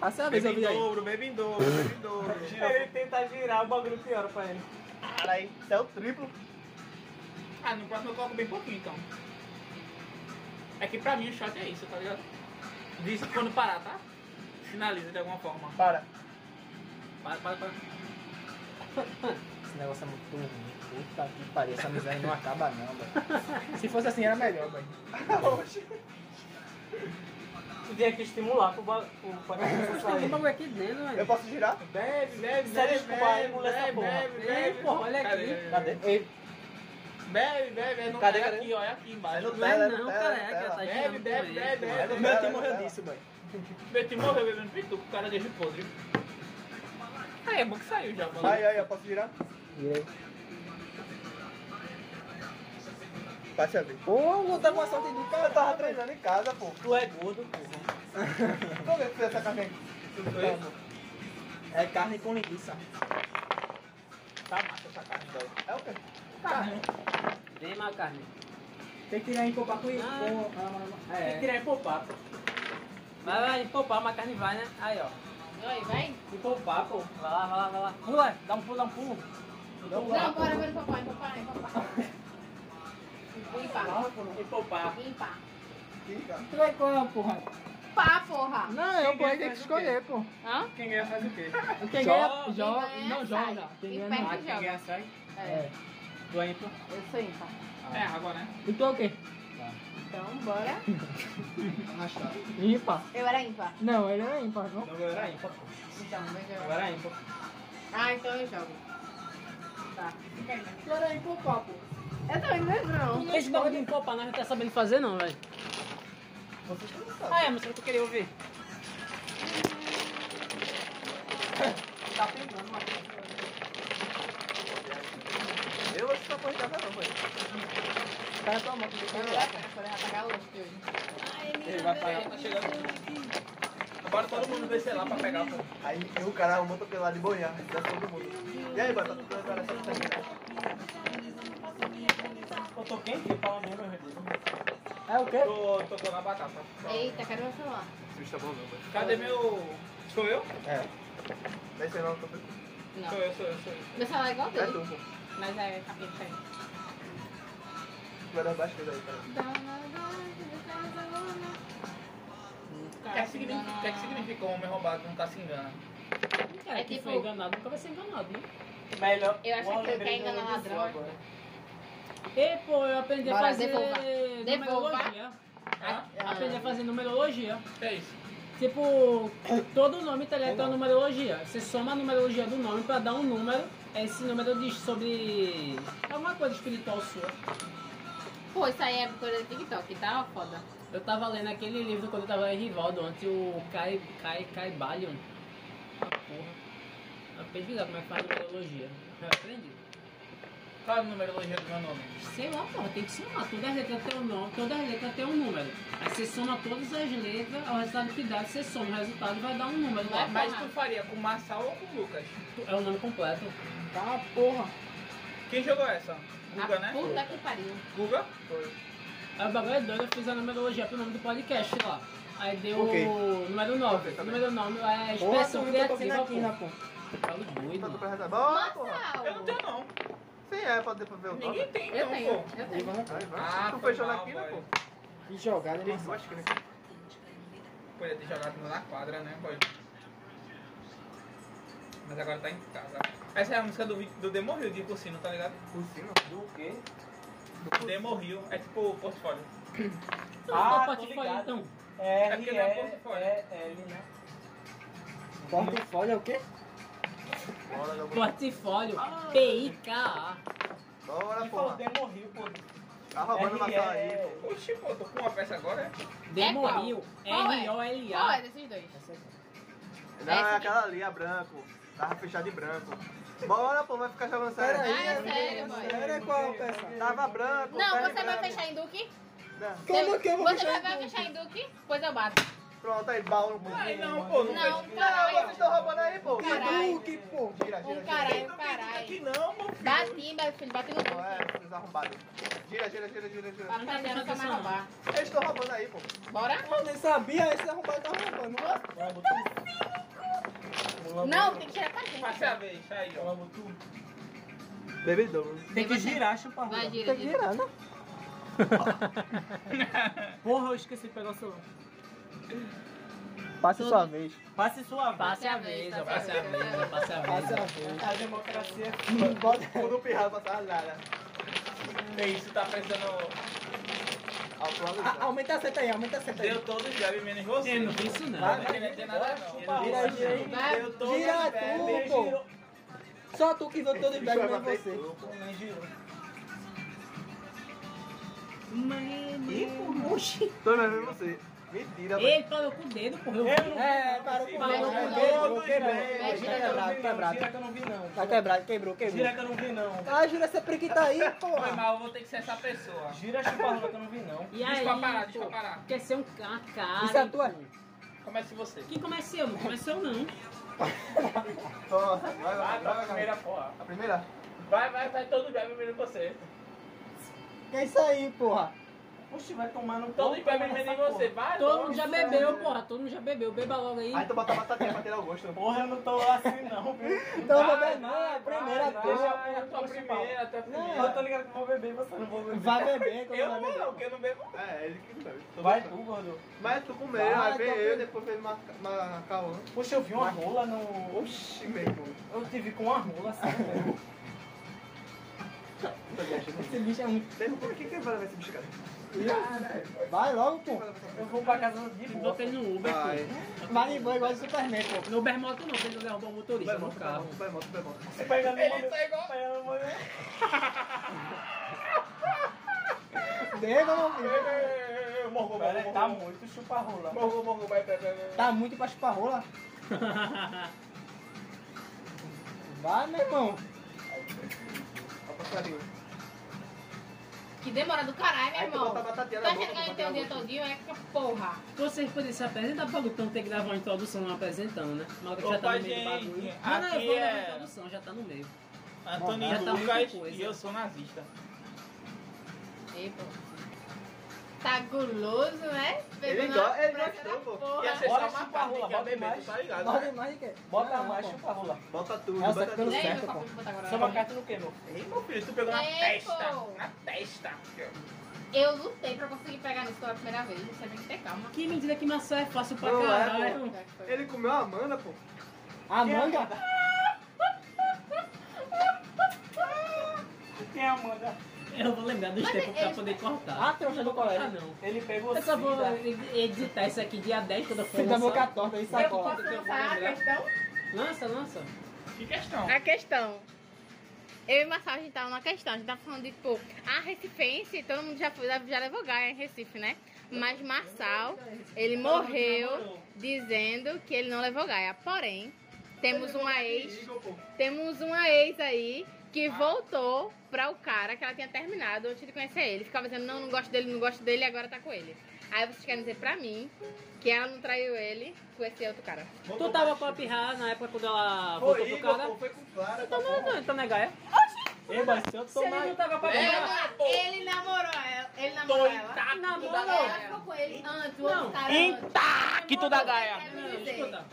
Passe a vez, Bebe eu em vi aí. dobro, bebe em dobro, bebe em dobro. Ele tenta girar, o bagulho piora pra ele. Caralho, é o triplo. Ah, no próximo eu coloco bem pouquinho, então. É que pra mim o shot é isso, tá ligado? Diz quando parar, tá? Finaliza de alguma forma. Para. Para, para, para. Esse negócio é muito ruim. Puta que pariu, essa amizade não acaba não, velho. Se fosse assim era melhor, velho. Tu tinha que estimular pro ba- pro bagaço Tem um bagulho aqui dentro, Eu velho. posso girar? Bebe, bebe, Sério, bebe, desculpa aí, essa bebe, bebe, bebe. porra, olha aqui. Cadê? Bebe, bebe, é no Cadê, é cadê? aqui, olha aqui embaixo. Não Não é Tela, não, careca. Bebe, bebe, bebe, bebe. o meu tio morreu disso, velho. Meu tio morreu bebendo pitu com cara de podre. Aí, é bom que saiu já, mano. Aí, aí, eu posso girar? Virei. Passe a vez. Pô, não tá com a sorte do Eu cara. tava treinando em casa, pô. Tu é gordo, porra. Vamos ver se essa carne aqui. É carne com linguiça. Tá massa essa carne, então. É o quê? Carne. Vem, macarne. Tem que tirar em popar com Ah. com- Tem que É. tirar em popar, pô. Vai, vai, empopar, a macarne vai, né? Aí, ó. Vai, vai. Em popar, pô. Vai lá, vai lá, vai lá. Pula, dá um pulo, dá um pulo. Então, Não, bora, bora, papai, papai, papai. Limpar. Em popar. Limpar. Tu é qual, porra? Pá, porra. Não, eu vou ter que escolher, pô. Hã? Quem ganha faz o quê? Quem ganha, joga. sai. Não, joga. Quem Quem ganha perde não. joga. Quem ganha sai. É, É. Tu é ímpar. eu sou ímpar. É água, né? E tu é o quê? Então, bora. Ímpar. Eu era ímpar. Não, ele é ímpar, não? Não, eu era ímpar. Então, deixa eu... era ímpar. Ah, então eu jogo. Tá. Tu era ímpar, pô. Eu também não lembro, não. Esse bagulho de empopar nós não tá sabendo fazer, não, velho. Vocês não sabem. Ah, é, mas eu querendo ouvir. Tá pegando, mas... Eu acho que não pode casa não, velho. Cara, tua mão que Eu tu vou lá, quando vai pagar o lanche de hoje. Ele vai pagar. Tá chegando. Agora todo mundo descer lá pra pegar, pô. Aí o cara arrumou atropelado de boiar, dá todo mundo. E aí, mano, tá atropelando o cara. Eu tô quente, fala mesmo, É o quê? Tô, tocou na batata. Eita, quero meu celular. Tá bom não. Cadê meu. Sou eu? É. Desce aí não, tô... Não. Sou eu, sou eu, sou eu. Meu celular é igual É dele. tu, pô. Mas é capeta aí. Vai dar baixo aí, cara. O que, é que significa, que é que significa um homem roubado que nunca se engana? Cara, É que tipo- foi enganado nunca vai ser enganado, né? Melhor. Eu acho que ele quer enganar ladrão. E, pô, eu aprendi a Bora, fazer devolva. numerologia. Hã? Aprendi a fazer numerologia. É isso? Tipo, todo nome tá ligado tem uma numerologia. Você soma a numerologia do nome pra dar um número. Esse número diz sobre alguma coisa espiritual sua. Pô, isso aí é coisa do TikTok, tá? Foda. Eu tava lendo aquele livro quando eu tava em Rivaldo, ontem o Kai, Kai, Kai Balion. Ah, porra. Eu pesquisar como é que faz numerologia. Eu aprendi. Qual é a numerologia do meu nome? Sei lá, porra, tem que somar. Todas as letras tem um nome, todas as letras tem um número. Aí você soma todas as letras, o resultado que dá, você soma o resultado vai dar um número lá. Mas tu faria com o Marçal ou com o Lucas? É o nome completo. Tá, porra. Quem jogou essa? Guga, a né? puta que pariu. Guga? Aí o bagulho é doido, eu fiz a numerologia pro nome do podcast lá. Aí deu Ok. o número 9. Ok, tá O número 9 é expressão tô criativa, aqui na pô. pô. Falo Tá doido. Bora, porra. Eu não tenho não. Sim, é, pode depois ver o nome. Ninguém tem Eu não, tenho, pô. eu tenho. Vai, vai. Ah, tu foi fechou mal, na quina, boy. pô. Que jogada, Tem hein? duas quinas. Podia ter jogado na quadra, né, boy? Mas agora tá em casa. Essa é a música do, vi- do Demo Rio de Cursino, tá ligado? Por cima. Do quê? Demo Rio é tipo o portfólio. Ah, Ah, tô ligado. então. É, É porque não é portfólio. É, L, né? Portfólio é o quê? Bora, meu Portfólio. P-I-K-A. Bora, Que foi o porra. Demo Rio, pô. Tá roubando uma sala é- aí, pô. Oxi, pô, tô com uma peça agora, é? Demoril. Qual é? Qual é R-O-L-A. desses dois? Não, é aquela ali, a branco. Tava fechada de branco. Bora, pô, vai ficar jogando sério. Peraí, Ah, é sério, boy. Sério, qual peça? Tava branco. Não, você vai fechar em Duque? Não. Como que eu vou Você fechar vai, em vai Duque? fechar em Duque? Pois eu bato. Pronto, aí, baú no Ai, não, pô, não, Não, vejo. Não, vocês estão roubando aí, pô. Caralho. Duque, pô. Gira, gira, Um caralho, Aqui caralho. não, meu filho. Bati, meu filho, bati no Duque. é, vocês arrombados. Gira, gira, gira, gira, gira. A família não quer mais roubar. Eles estão roubando aí, pô. Bora? Eu nem sabia, esse arrombado tá roubando. Não, tem que tirar pra gente. Passe a vez, aí, ó. Bebedão. Tem que girar, chupa Vai, gira, Tem que gira. girar, né? Porra, eu esqueci de pegar o celular. Passe Tudo. sua vez. Passe sua vez. Passe a vez, passe a vez, passe a Passe a vez. A democracia é foda. Tudo pirrado passar nada. É isso, tá precisando. Ah, Aumenta a seta aí, aumenta a seta aí. Deu todos os jabs, menos você. Eu não vi isso não. Vai, vai, nada, não. Chupa, gira aí. Deu todos Gira tu, pô. Só tu que viu todo o nem bater você. Nem girou. Oxi. Tô vendo você. Mentira. Ele parou com o dedo, porra. Eu vi. É, parou com o dedo. vai, Quebrou, vai. quebrou. Tá gira, quebrado, Gira quebrado. que eu não vi não. Tá quebrado, quebrou, Gira quebrou. que eu não vi não. Ah, gira essa prequita aí, Foi porra. mal, eu vou ter que ser essa pessoa. Gira chupa rola que eu não vi não. E Deixa aí, pra parar, deixa parar. quer ser um ca- cara. Isso é tua? Comece você. Quem comecei eu? Não comecei eu não. Toma, vai, vai, Vai vai. primeira porra. A primeira? Vai, vai, vai todo jab menos você. Que é isso aí, porra? Oxe, vai tomar no Todo toma menos nessa você. Vai, Todo mundo já bebeu, porra. Todo mundo já bebeu. Beba logo aí. Aí tu bota a batatinha pra tirar o gosto. Porra, eu não tô assim não, viu? Então Vai, vou beber, não, é a vai, primeira vai, tua. vai, a tua primeira, a tua Não, eu primeira. tô ligado que eu vou beber e você não vou beber. Vai beber, quando Eu vai não, beber. não, porque eu não bebo. É, ele que bebe. Tô Vai tu, gordo. Mas tu comeu, Vai, aí veio eu, depois veio uma, uma caô. Poxa, eu vi uma rola no... Oxi, meu irmão. Eu tive com uma rola assim, velho. Esse bicho é muito. Por que que vai levar esse bicho, cara? Vai logo, pô. Eu vou pra casa de boa. Botei no Uber, Vai. pô. Boa igual de Superman, pô. No Uber moto não, porque ele derrubou o motorista Vai, no carro. vai, volta, vai, volta. Você pegando Ele tá igual- pegando uma- Dega, meu filho. Morgou, morgou, tá muito chupa-rola. Morgou, morgou, vai, vai. Tá muito pra chupar rola. Vai, meu irmão. Ó, passarinho. Que demora do caralho, meu Aí tu irmão. bota a batatinha Tá na boca. achando que a gente pra tem o dia todinho? É que porra. Vocês podem se apresentar pra Lutão ter que gravar uma introdução não apresentando, né? Mas já Opa, tá no meio do gente, bagulho. Não, não, eu aqui vou gravar a é- introdução, já tá no meio. Antônio Já tá muita Lucas coisa. e eu sou nazista. Ei, pô. Tá guloso, né? Ele Pegou go- ele gostou, pô. Ia ser Bora uma rola, que bota mais. tá ligado? Bota né? mais quê? Bota Não, mais, pô. chupa a rola. Bota tudo, Nossa, bota pelo tudo. Certo, pô. Só uma carta no quê, meu? Ei, meu filho, tu pegou na testa. pô. Na testa. Eu lutei pra conseguir pegar nisso pela primeira vez. Você tem que ter calma. Que mentira que maçã é fácil pra é, caralho. Ele comeu a Amanda, pô. A manga? Quem é a Amanda? Eu vou lembrar dos Mas tempos pra ele- poder cortar. Ah, trouxa do colégio. Ah, não. Ele pegou Eu só vou editar isso aqui dia 10 quando eu for Fiz da boca torta Eu sacola. posso lançar a questão? Lança, lança. Que questão. A questão. Eu e Marçal, a gente tava numa questão. A gente tava falando de, tipo, a Recifense, todo mundo já, foi, já levou Gaia em Recife, né? Mas Marçal, ele morreu dizendo que ele não levou Gaia. Porém, temos uma ex, temos uma ex aí que voltou pra o cara que ela tinha terminado antes de conhecer ele. Ficava dizendo, não, não gosto dele, não gosto dele, e agora tá com ele. Aí vocês querem dizer pra mim que ela não traiu ele com esse outro cara. Tu tava com a pirra na época quando ela Foi voltou pro Igor, cara? foi com Clara. Então não, não, então não é Gaia. Ei, mas se eu Se ele tomar... não tava com a É, pirra... pô. Ele namorou ela. Ele namorou ela. Intacto Namorou. da Ela Gaia. ficou com ele antes, o Não. outro cara Intacto da Gaia. Não, que ela...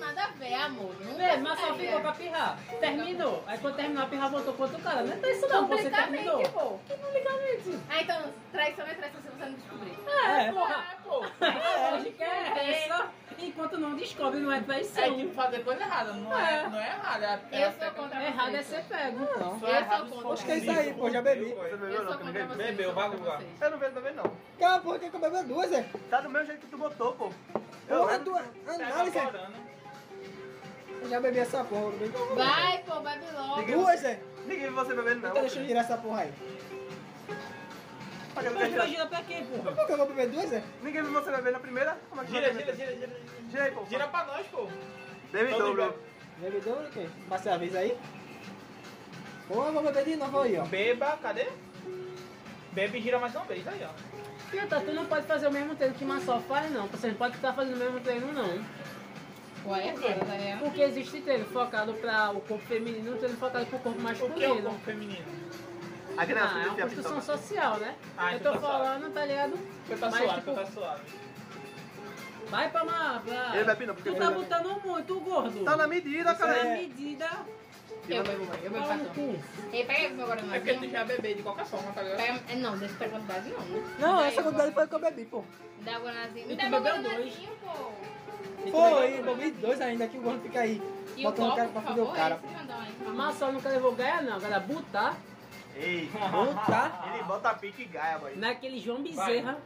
Nada a ver, amor. Vê, mas só ficou com a pirra. Terminou. Aí quando terminou a pirra voltou com outro cara. Não é pra isso não, você terminou. Pô. Que publicamente? Ah, então, traição é traição se você não descobrir. É, porra. É, pô. A lógica é essa. Enquanto não descobre, não é É traição. tipo fazer coisa errada, não é, É. não é errado. É, Eu é sou contra Errado é ser pego. Não. Só Eu errado sou contra Acho que é isso aí, pô, já bebi. Você Eu bebeu não, que ninguém. Bebeu, vai lugar. Eu não vejo também não. Calma, porra, quer que eu duas, é? Tá do mesmo jeito que tu botou, pô. Eu Porra, lembro. duas. Tá Análise. evaporando. Eu já bebi essa porra. bebi Vai, pô, bebe logo. Duas, é? Ninguém viu você bebendo não. Então deixa eu girar essa porra aí. Olha, Mas ninguém- vai girar pra quê, porra? Por que eu vou beber duas, é? Ninguém viu você beber na primeira? Como é que Gira, gira, gira, gira. Gira aí, pô. Gira pra nós, pô. Bebe dobro. ligado. Bebe duas o quê? Passei a vez aí? Porra, eu vou beber de novo aí, ó. Beba, cadê? Bebe e gira mais uma vez, aí, ó. Outra, tu não pode fazer o mesmo treino que Massol faz, não. Você não pode estar fazendo o mesmo treino, não. Ué, agora, Daniel. Porque existe treino focado para o corpo feminino e treino focado para o corpo O que é o masculino. corpo feminino? Aqui na Ah, é uma a construção social, né? Ah, eu então tô tá suave. falando, tá ligado? Você tá Mas, suave, tipo, tá suave. Vai pra uma. Pra... Ele bebe não, porque Tu ele tá botando muito, gordo. Tá na medida, Isso cara. é medida. Eu bebo, eu bebo cartão. Ei, pega o meu É porque tu guaranazinho. já bebeu de qualquer forma, tá ligado? Pega... é, Não, dessa quantidade não, né? Não, Daí, essa quantidade foi que eu bebi, pô. Dá guaranazinho. E Me tu dá meu bebeu dois. guaranazinho, pô. Foi, bebi dois ainda, que o gordo fica aí. E Botando o cara pra fuder o cara. aí. Massol nunca levou gaia, não. Agora botar Ei, Puta. ele bota pique e gaia, boy. naquele João Bezerra.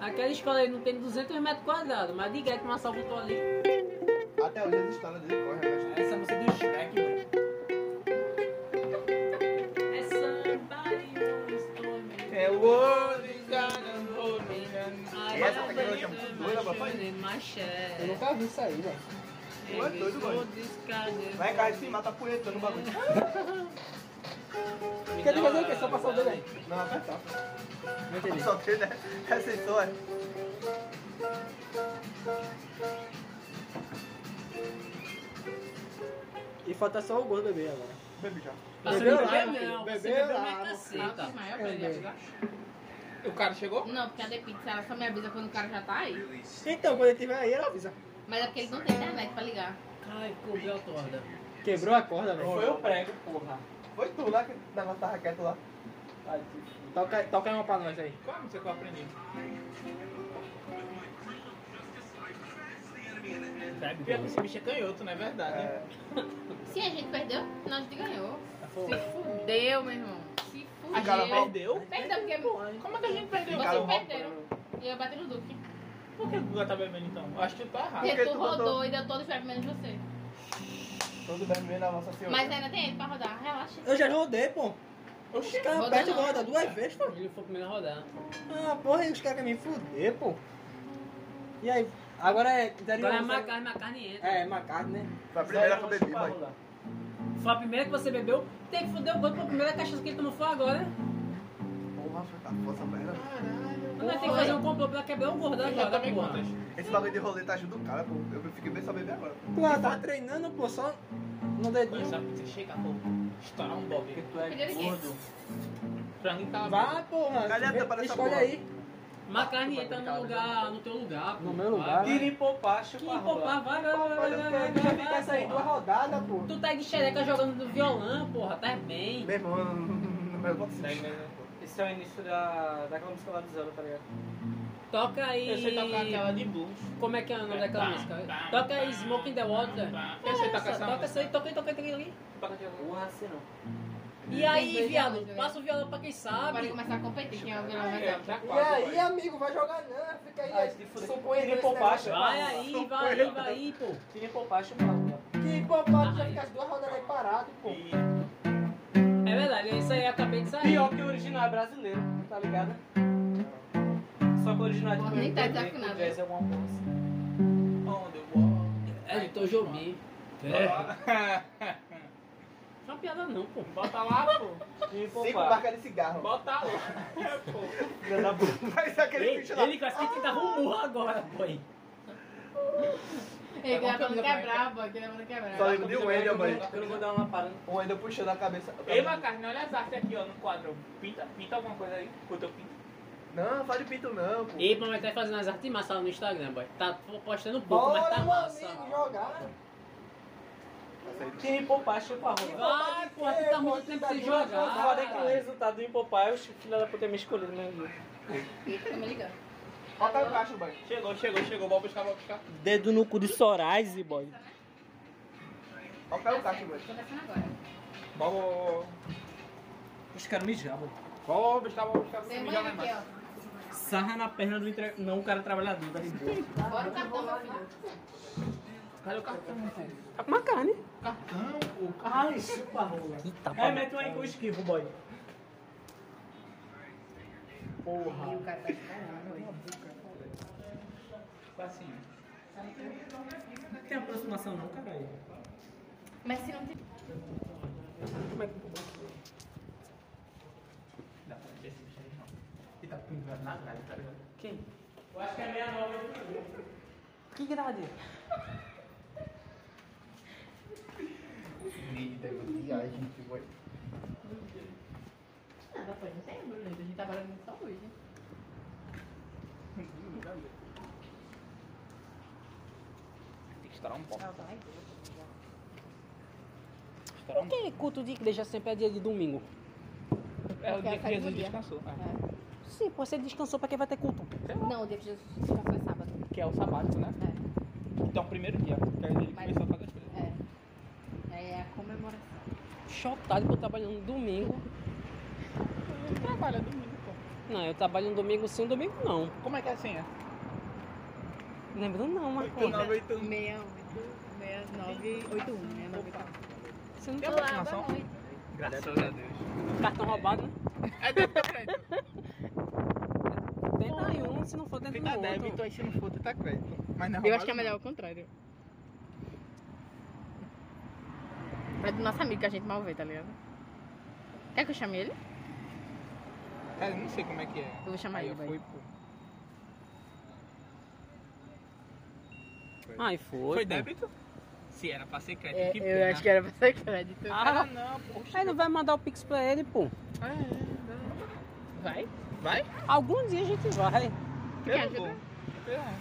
Aquela escola aí não tem 200 metros quadrados, mas de gaia que o Massol botou ali. Até hoje as histórias dele correm, mas... Essa música do Shrek, mano. É. É o. E essa tá aqui é muito doida, papai. Eu nunca vi isso aí, velho. Tu é doido, boy. Vai cair de cima, tá punhetando o bagulho. Quer fazer o quê? Só passar o dedo aí. Não, apertar. Não entendi. Só tem, né? É sensor, é. E falta só o gordo beber agora. Bebi já. Você Bebeu não lá, bebeu, meu não. Você Bebeu bebeu lá, caceta. Ah, maior pra ele. O cara chegou? Não, porque a The Pizza ela só me avisa quando o cara já tá aí. Então, quando ele tiver aí, ela avisa. Mas é porque ele não tem internet pra ligar. Ai, cobriu a corda. Quebrou a corda, velho. Foi o prego, porra. Foi tu lá que o negócio tava quieto lá. Vai, Toca, toca uma pra nós aí. Qual é a música que eu aprendi? Pior que esse bicho é canhoto, não é verdade? É. Se a gente perdeu, não, a gente ganhou. Foi. Se fudeu, meu irmão. Se A gente fudeu. perdeu? Perdeu porque Como é que a gente perdeu? Vocês perderam. E eu bati no Duque. Por que o Guga tá bebendo então? Eu acho que tu tá errado. Porque porque tu rodou botou- e deu todo o ferro menos você. Todo bem na nossa senhora. Mas ainda tem ele pra rodar, relaxa. Eu já rodei, pô. Os caras e não. roda duas vezes, pô. Ele foi o primeiro a rodar. Ah, porra, e os caras querem me fuder, pô. E aí, agora é... Agora é macarne, macarne entra. É, McCartney, né? Foi a primeira que eu bebi, boy. Foi a primeira que você bebeu. Tem que foder o gordo pra primeira cachaça que ele tomou foi agora. Porra, foi tá força merda. Nós temos que fazer um complô pra quebrar o gordo Eu já agora, porra. quantas? Esse bagulho de roleta ajuda o cara, pô. Eu fiquei bem só beber agora. Pô, ela tá treinando, pô, só no dedinho. Essa pizza chega, pô. Estourar um bob. Porque tu é gordo. Frango e calabresa. Vai, porra. Cadê a tampa dessa Escolhe porra? aí. Mas a carne entra no lugar, no teu lugar. pô. No meu lugar. Tira em popar, chupa Que popar, vai, vai, vai, vai, vai, vai, fica essa aí duas rodadas, pô. Tu tá de xereca jogando no violão, porra, tá bem. Meu irmão, não vai acontecer. Esse é o início da, daquela música lá do Zelda, tá ligado? Toca aí. Eu sei tocar aquela de blues. Como é que é o nome daquela música? Toca aí Smoke in the Water. Eu sei tocar essa Toca essa aí, toca aí, toca aí, toca aí. Porra, assim não. E aí, viado, né? passa o violão pra quem sabe. começar a competir, quem é o vilão mais É, alto. E aí, vai. amigo, vai jogar não. Fica aí. Tira em esse popar, negócio. Vai aí, vai aí, vai aí, pô. Popar, chupa a rola. Que popar, tu já fica as duas rodadas aí parado, pô. É verdade, isso aí eu acabei de sair. Pior que o original é brasileiro, tá ligado? Só que o original é de nem tá desafinado. o jazz é alguma coisa assim. Onde eu vou? É. É. Não é uma piada não, pô. Bota lá, pô. Cinco marcas de cigarro. Bota lá. pô. Filha da puta. Ser aquele Ele, bicho lá. ele quase que tenta rumor agora, pô. Aí. Ele Tá quer bom, falando tá bom. quebrar, pô. Ele falando quebrar. Só lembro de Wendel, mãe. Eu não vou dar uma parada. O Wendel puxando a cabeça. Ei, Macarne, olha as artes aqui, ó, no quadro. Pinta, pinta alguma coisa aí. Curta eu pinto. Não, faz de pinto não, pô. E mas tá fazendo as artes massas lá no Instagram, boy. Tá postando pouco, mas Bora, tá meu massa. amigo, jogar. Tira em popar, chupa a rola. Vai, porra, tu tá muito tempo sem O jogar. foda é que o resultado do empopar, os filhos da puta me escolheram. Ele fica me ligando. Bota o cacho, mãe. Chegou, chegou, chegou. Vou buscar, vou buscar. Dedo no cu de Sorais, boy. Bota o cacho, mãe. Começando agora. Vou, Os caras mijar, boy. vou buscar, vou buscar. Tem mijar lá aqui, embaixo. ó. Sarra na perna do entre... Não, o cara trabalhador, tá de boa. Bora o cartão, meu filho. Cadê o cartão? Tá com uma carne. Cartão, pô. Ai, chupa a rola. Eita, É, mete um aí com o esquivo, boy. E o cara tá esperando. oi. Assim. Não tem aproximação não, caralho. Mas se não tem... Dá pra ver esse bicho aí, não. Ele tá pendurado na grade, tá ligado? Quem? Eu acho que é meia nova. Que grade? Eita, viagem que foi. Nada, não tem, Bruno. A gente tá trabalhando só hoje. Estourar um pouco. Um Por que culto de igreja sempre é dia de domingo? É o Porque dia é que Jesus dia. descansou. É. Sim, pô, você descansou pra quem vai ter culto. Não, o dia que Jesus descansou é sábado. Que é o sabático, né? É. Então, o primeiro dia. Que aí ele Mas- começou a fazer as coisas. É. É a comemoração. Chocado que eu trabalhando no domingo. Tu trabalha domingo, pô. Não, eu trabalho no domingo sim, domingo não. Como é que é assim, é? Lembro não, mas pô. 8981. 6981, 6981. Você não tá aproximação? Boa noite. Graças a Deus. cartão roubado, né? É débito ou crédito? Tenta aí um, se não for tenta Tenta no débito, outro. aí se não for, tenta crédito. Mas não Eu acho que é melhor o contrário. É do nosso amigo que a gente mal vê, tá ligado? Quer que eu chame ele? não. Cara, eu não sei como é que é. Eu vou chamar aí ele, eu vai. fui, pô. Ai, foi. Foi pô. débito? Se era pra ser crédito, É, que eu pena. acho que era pra ser crédito. Ah, não, poxa. Aí não vai mandar o pix pra ele, pô. É, é, Vai? Vai? Algum dia a gente vai. Quer Eu ajuda? vou. É.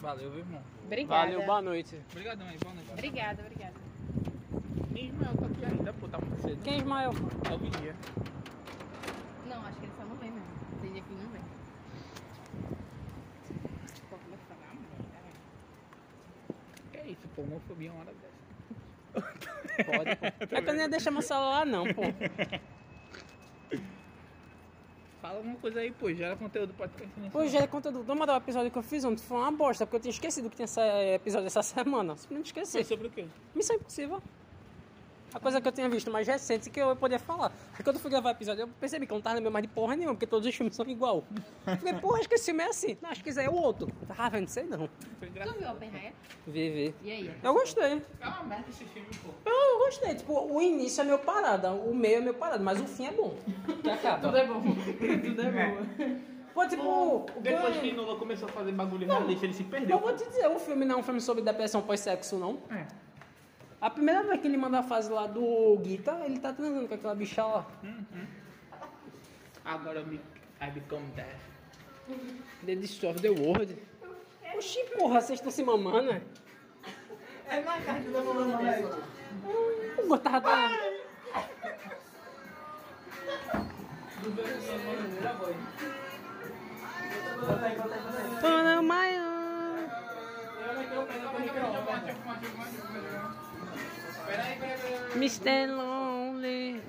Valeu, viu, irmão? Obrigada. Valeu, boa noite. Obrigadão aí, boa noite. Obrigada, obrigada. Nem Ismael tá aqui ainda, pô, tá muito cedo. Quem é Ismael? É o vigia. Não, acho que ele só não vem mesmo. Tem dia que ele não vem. Pô, como é que fala? Ah, mulher, Que é é uma hora dessa. Pode, pô. É que eu nem ia deixar meu celular, não, pô. Fala alguma coisa aí, pô, gera conteúdo pra te ensinar. Pô, já é conteúdo. Vamos mandar o episódio que eu fiz ontem. Foi uma bosta, porque eu tinha esquecido que tinha esse episódio essa semana. Simplesmente Foi esqueci. sobre o quê? Missão Impossível. A coisa que eu tinha visto mais recente que eu podia falar. Porque quando eu fui gravar o episódio, eu percebi que eu não tava lembrando mais de porra nenhuma, porque todos os filmes são igual. Eu Falei, porra, acho que esse filme é assim. Não, acho que esse aí é o outro. Ah, velho, não sei não. Foi Tu viu Oppenheimer? Vi, vi. E aí? Eu gostei. É uma merda esse filme, pô. Eu, eu gostei. Tipo, o início é meu parada, o meio é meu parada, mas o fim é bom. Que acaba. Tudo é bom. Tudo é bom. Pô, tipo, o Depois que- que Nolan começou a fazer bagulho realista, ele se perdeu. Eu vou te dizer, o filme não é um filme sobre depressão pós-sexo, não. É. A primeira vez que ele manda a fase lá do Guita, ele tá transando com aquela bicha lá. Agora eu me. I become death. The Destroy the World. Oxi, porra, vocês estão se mamando, é? É na carta da mamãe aí. O gostava da... Para maior. Peraí, peraí, peraí. Mr. Lonely,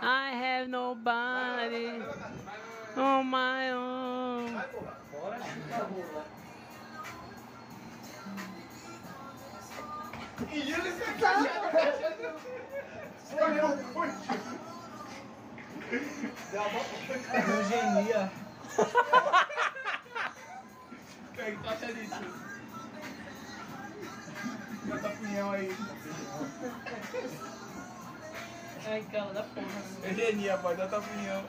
I have nobody on my own. E ele se. Eugenia. O que é que tu acha disso? Bota opinião aí. Ai, cala da porra. Eugenia, pode dar tua opinião.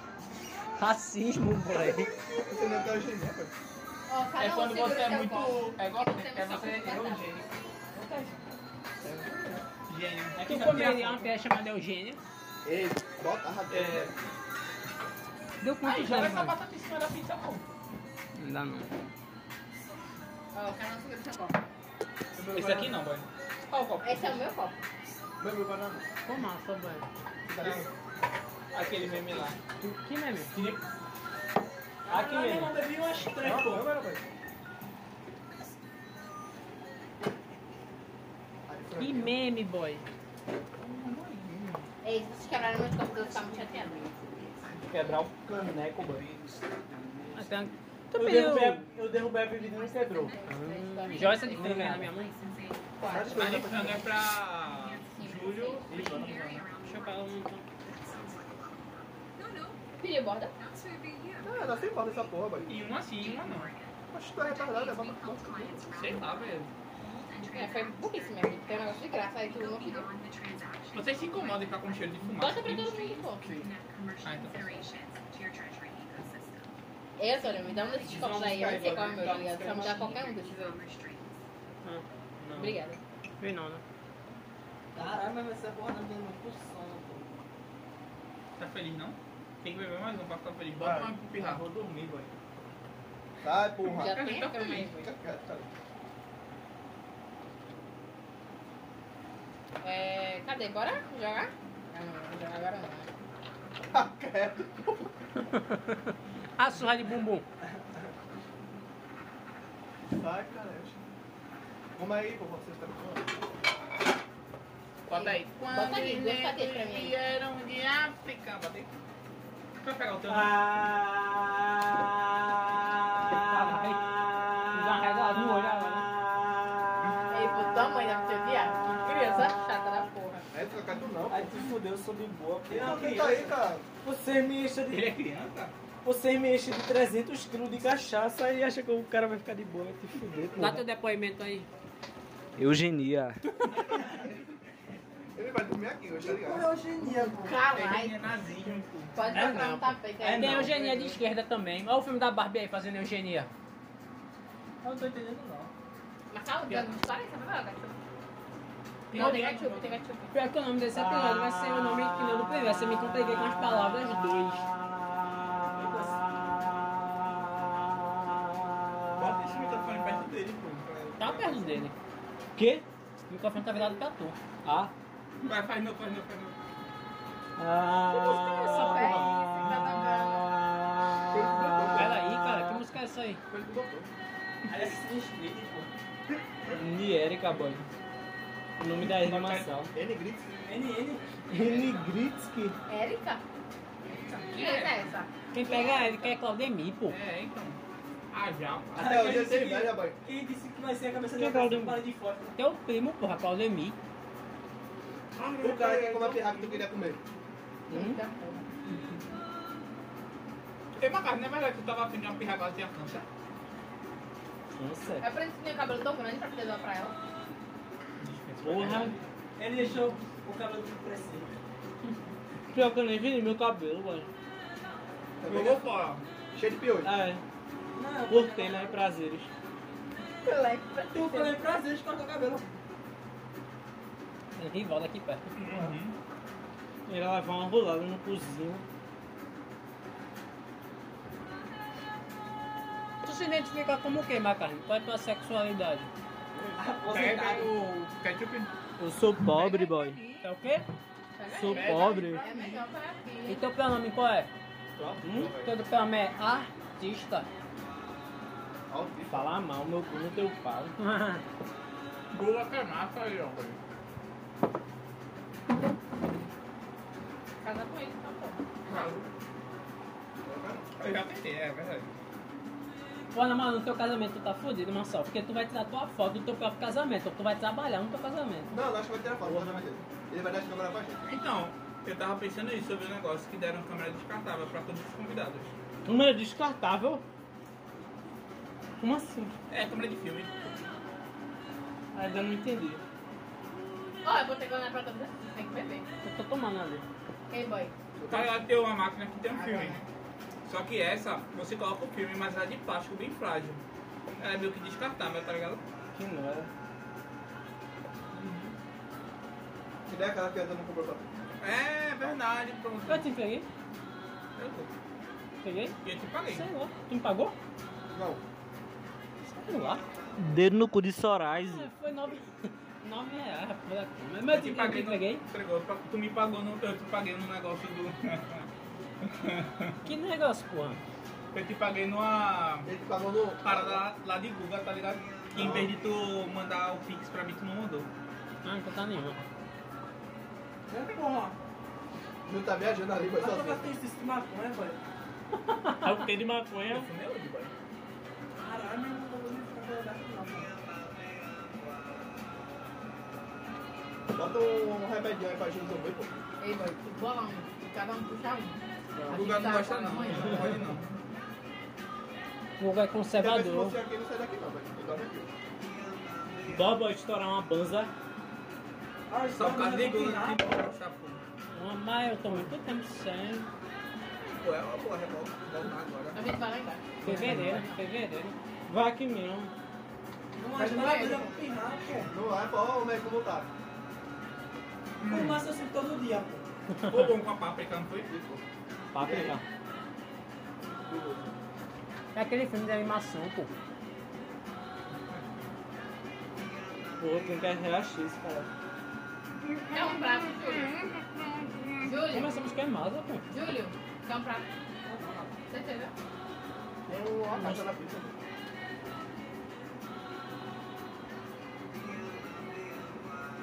Racismo, boy. Você não tá eugenia, pai. Ó, cada É quando você é muito copo. egocêntrico, é você só um eugênico. Gênio. É que eu comeria uma peça chamada Eugênia. Ei, bota a rateira. É. Deu quanto Aí, já, joga essa batata em cima da pizza, pô. Não dá não. Ó, cada um segura seu copo. Esse aqui não, boy. Qual o copo? Esse é o meu copo. Meu, meu banana. Ficou massa, boy. Tá ligado? Aquele meme lá. Que meme? Aqui Ah, mesmo. não, bebi umas três, pô. Que meme, boy. Ei, vocês quebraram meus copos, eu vou ficar muito chateada. Quebrar o caneco, boy. Até Eu derrubei, a- eu derrubei a bebida e não quebrou. Joia de frango aí na minha mãe? De frango é pra julho e Deixa eu pegar um... Pediu borda? Ah, dá sem falta essa porra, pai. E uma sim e uma não. Acho que tu é retardado, é bota bota. Sei lá, velho. É, foi burrice mesmo. Tem um negócio de graça aí, tu não pediu. Vocês se incomodam de ficar com cheiro de fumaça. Bota pra todo mundo, pô. Ah, então. Ei, Antônio, me dá um desses copos aí, eu não sei qual é o meu, tá ligado? Só me dá qualquer um desses aí. Ah. Obrigada. Vem não, né? Caralho, mas essa porra não tem muito sono, pô. Tá feliz, não? Tem que beber mais um pra ficar feliz. Bota Vai. uma pro pirrar. Vou dormir, boy. Sai, porra. Já tem tá feliz. Fica quieto, cara. É, cadê? Bora jogar? Ah, não, não vou jogar agora não. Fica quieto. A surra de bumbum. Sai, cara. Vamos aí, pô, você tá com Bota aí. Bota aí, duas fatias pra mim. vieram de África. Bota aí. Vai pegar o teu. Chata da porra. É. Aí tu fudeu, eu sou de boa. pô. Não, quem tá aí, cara? Você me enche Ele de, é criança? você me enche de 300 quilos de cachaça e acha que o cara vai ficar de boa, vai te fuder, pô. Dá teu depoimento aí. Eugenia. Ele vai dormir aqui hoje, tá ligado? Eugenia, pô. Caralho, é nazinho, pô. pode É não, um tapete É aí. Tem não. eugenia de esquerda também. Olha o filme da Barbie aí fazendo eugenia. Eu não tô entendendo, não. Mas calma, dando diferença, vai lá, Tem Não, tem ketchup, tem ketchup. Pior que o nome desse episódio vai ser o nome que não do primeiro. Vai ser Me Compliquei com as Palavras 2. Bota esse microfone perto dele, pô. Tá perto dele. Quê? O microfone tá virado pra tu. Ah. Vai, faz meu, faz meu, faz meu. Ah. Que música é essa, porra? Pera aí, cara. Que música é essa aí? Coisa do doutor. Creed, pô. Nierica, boy. O nome da animação. N Grits. NN. Nigritsky. Érica? Que é essa? Quem pega ele quer é Claudemir, pô. É, então. Ah, já. Até hoje ele tem velha, boy. Quem disse que vai ser a cabeça dele o para de fora? Teu primo, porra, Claudemir. O cara quer comer a pirra que tu queria comer. Hum? Uma carne, não é verdade que tu tava afim de uma pirra agora tinha câncer? Nossa. É por isso que tem o cabelo tão grande pra poder dar pra ela. Porra. Ele deixou o cabelo tudo crescer. Pior que eu nem vi meu cabelo, mano. Tá Jogou fora. Cheio de piolho. Ah, é. Não, Cortei, né? Prazeres. Moleque, pra eu falei prazer de cortar o cabelo. É rival daqui perto. Uhum. Ele vai levar uma rolada no cozinho. se identifica como o quê, Macarne? Qual é a tua sexualidade? Aposentado. o ketchup. Eu sou pobre, boy. É o quê? Sou pobre. É melhor pra aqui. E teu pronome qual é? Hum? Teu pronome é artista. Falar mal, meu cu no teu pau. Boa que é massa aí, ó. Casa com ele, tá bom. Eu já tentei, é verdade. Olha, mano, no teu casamento tu tá fudido, Marcel, porque tu vai tirar tua foto do teu próprio casamento, tu vai trabalhar no teu casamento. Não, não, acho que vai tirar foto do casamento dele. Ele vai dar essa câmera pra gente. Então, eu tava pensando nisso, eu vi um negócio que deram câmera descartável pra todos os convidados. Número descartável? Como assim? É, câmera de filme. Ainda não entendi. Ó, eu que olhar pra todos vocês, tem que beber. Eu tô tomando ali. Ei, boy. Tá lá tem uma máquina que tem um filme. Só que essa, você coloca o filme, mas ela é de plástico bem frágil. Ela é meio que descartável, tá ligado? Que nada. Que daí aquela criança não comprou pra tu. É verdade, pronto. Eu te peguei? Eu tô. Peguei? E eu te paguei. Sei lá. Tu me pagou? Não. Sei lá. Dedo no cu de Sorais. É, foi nove, nove reais por aqui. Mas Eu eu te te, eu paguei. te no- peguei? Entregou. Tu me pagou no. Eu te paguei no negócio do. Que negócio, porra? eu te paguei numa. Ele te pagou no. Parada lá, lá de Google, tá ligado? Que em vez de tu mandar o Pix pra mim, tu não mandou. Ah, então tá nenhuma. Não tá viajando ali, foi Mas eu gastei isso de maconha, boy. Eu fiquei de maconha. Eu fumei hoje, boy. Caralho, meu Bota um remedinho aí pra gente resolver, pô. Ei, boy, tu bolão. Cada um puxa um. O lugar não gosta não, não pode não. O lugar é ver se conservador. você aqui não sai daqui não, velho. Aqui. Bobo estourar uma banza. Ah, Só por causa de como chapô. Uma, mas eu tô muito tempo sem. Pô, é uma boa revolta. Voltar agora. A gente vai lá embaixo. Fevereiro, fevereiro. Vai aqui mesmo. Não, Mas não é é coisa pro pô. Não vai, pô, ó o médico voltar. Eu faço assim todo dia, pô. Ficou bom com a páprica, não foi? Páprica. É aquele filme de animação, pô. Pô, tem que arrear X, cara. É um prato, Júlio. Júlio, Começamos queimada, pô. Júlio, dá um prato. Certeza? Tem uma caixa na pizza.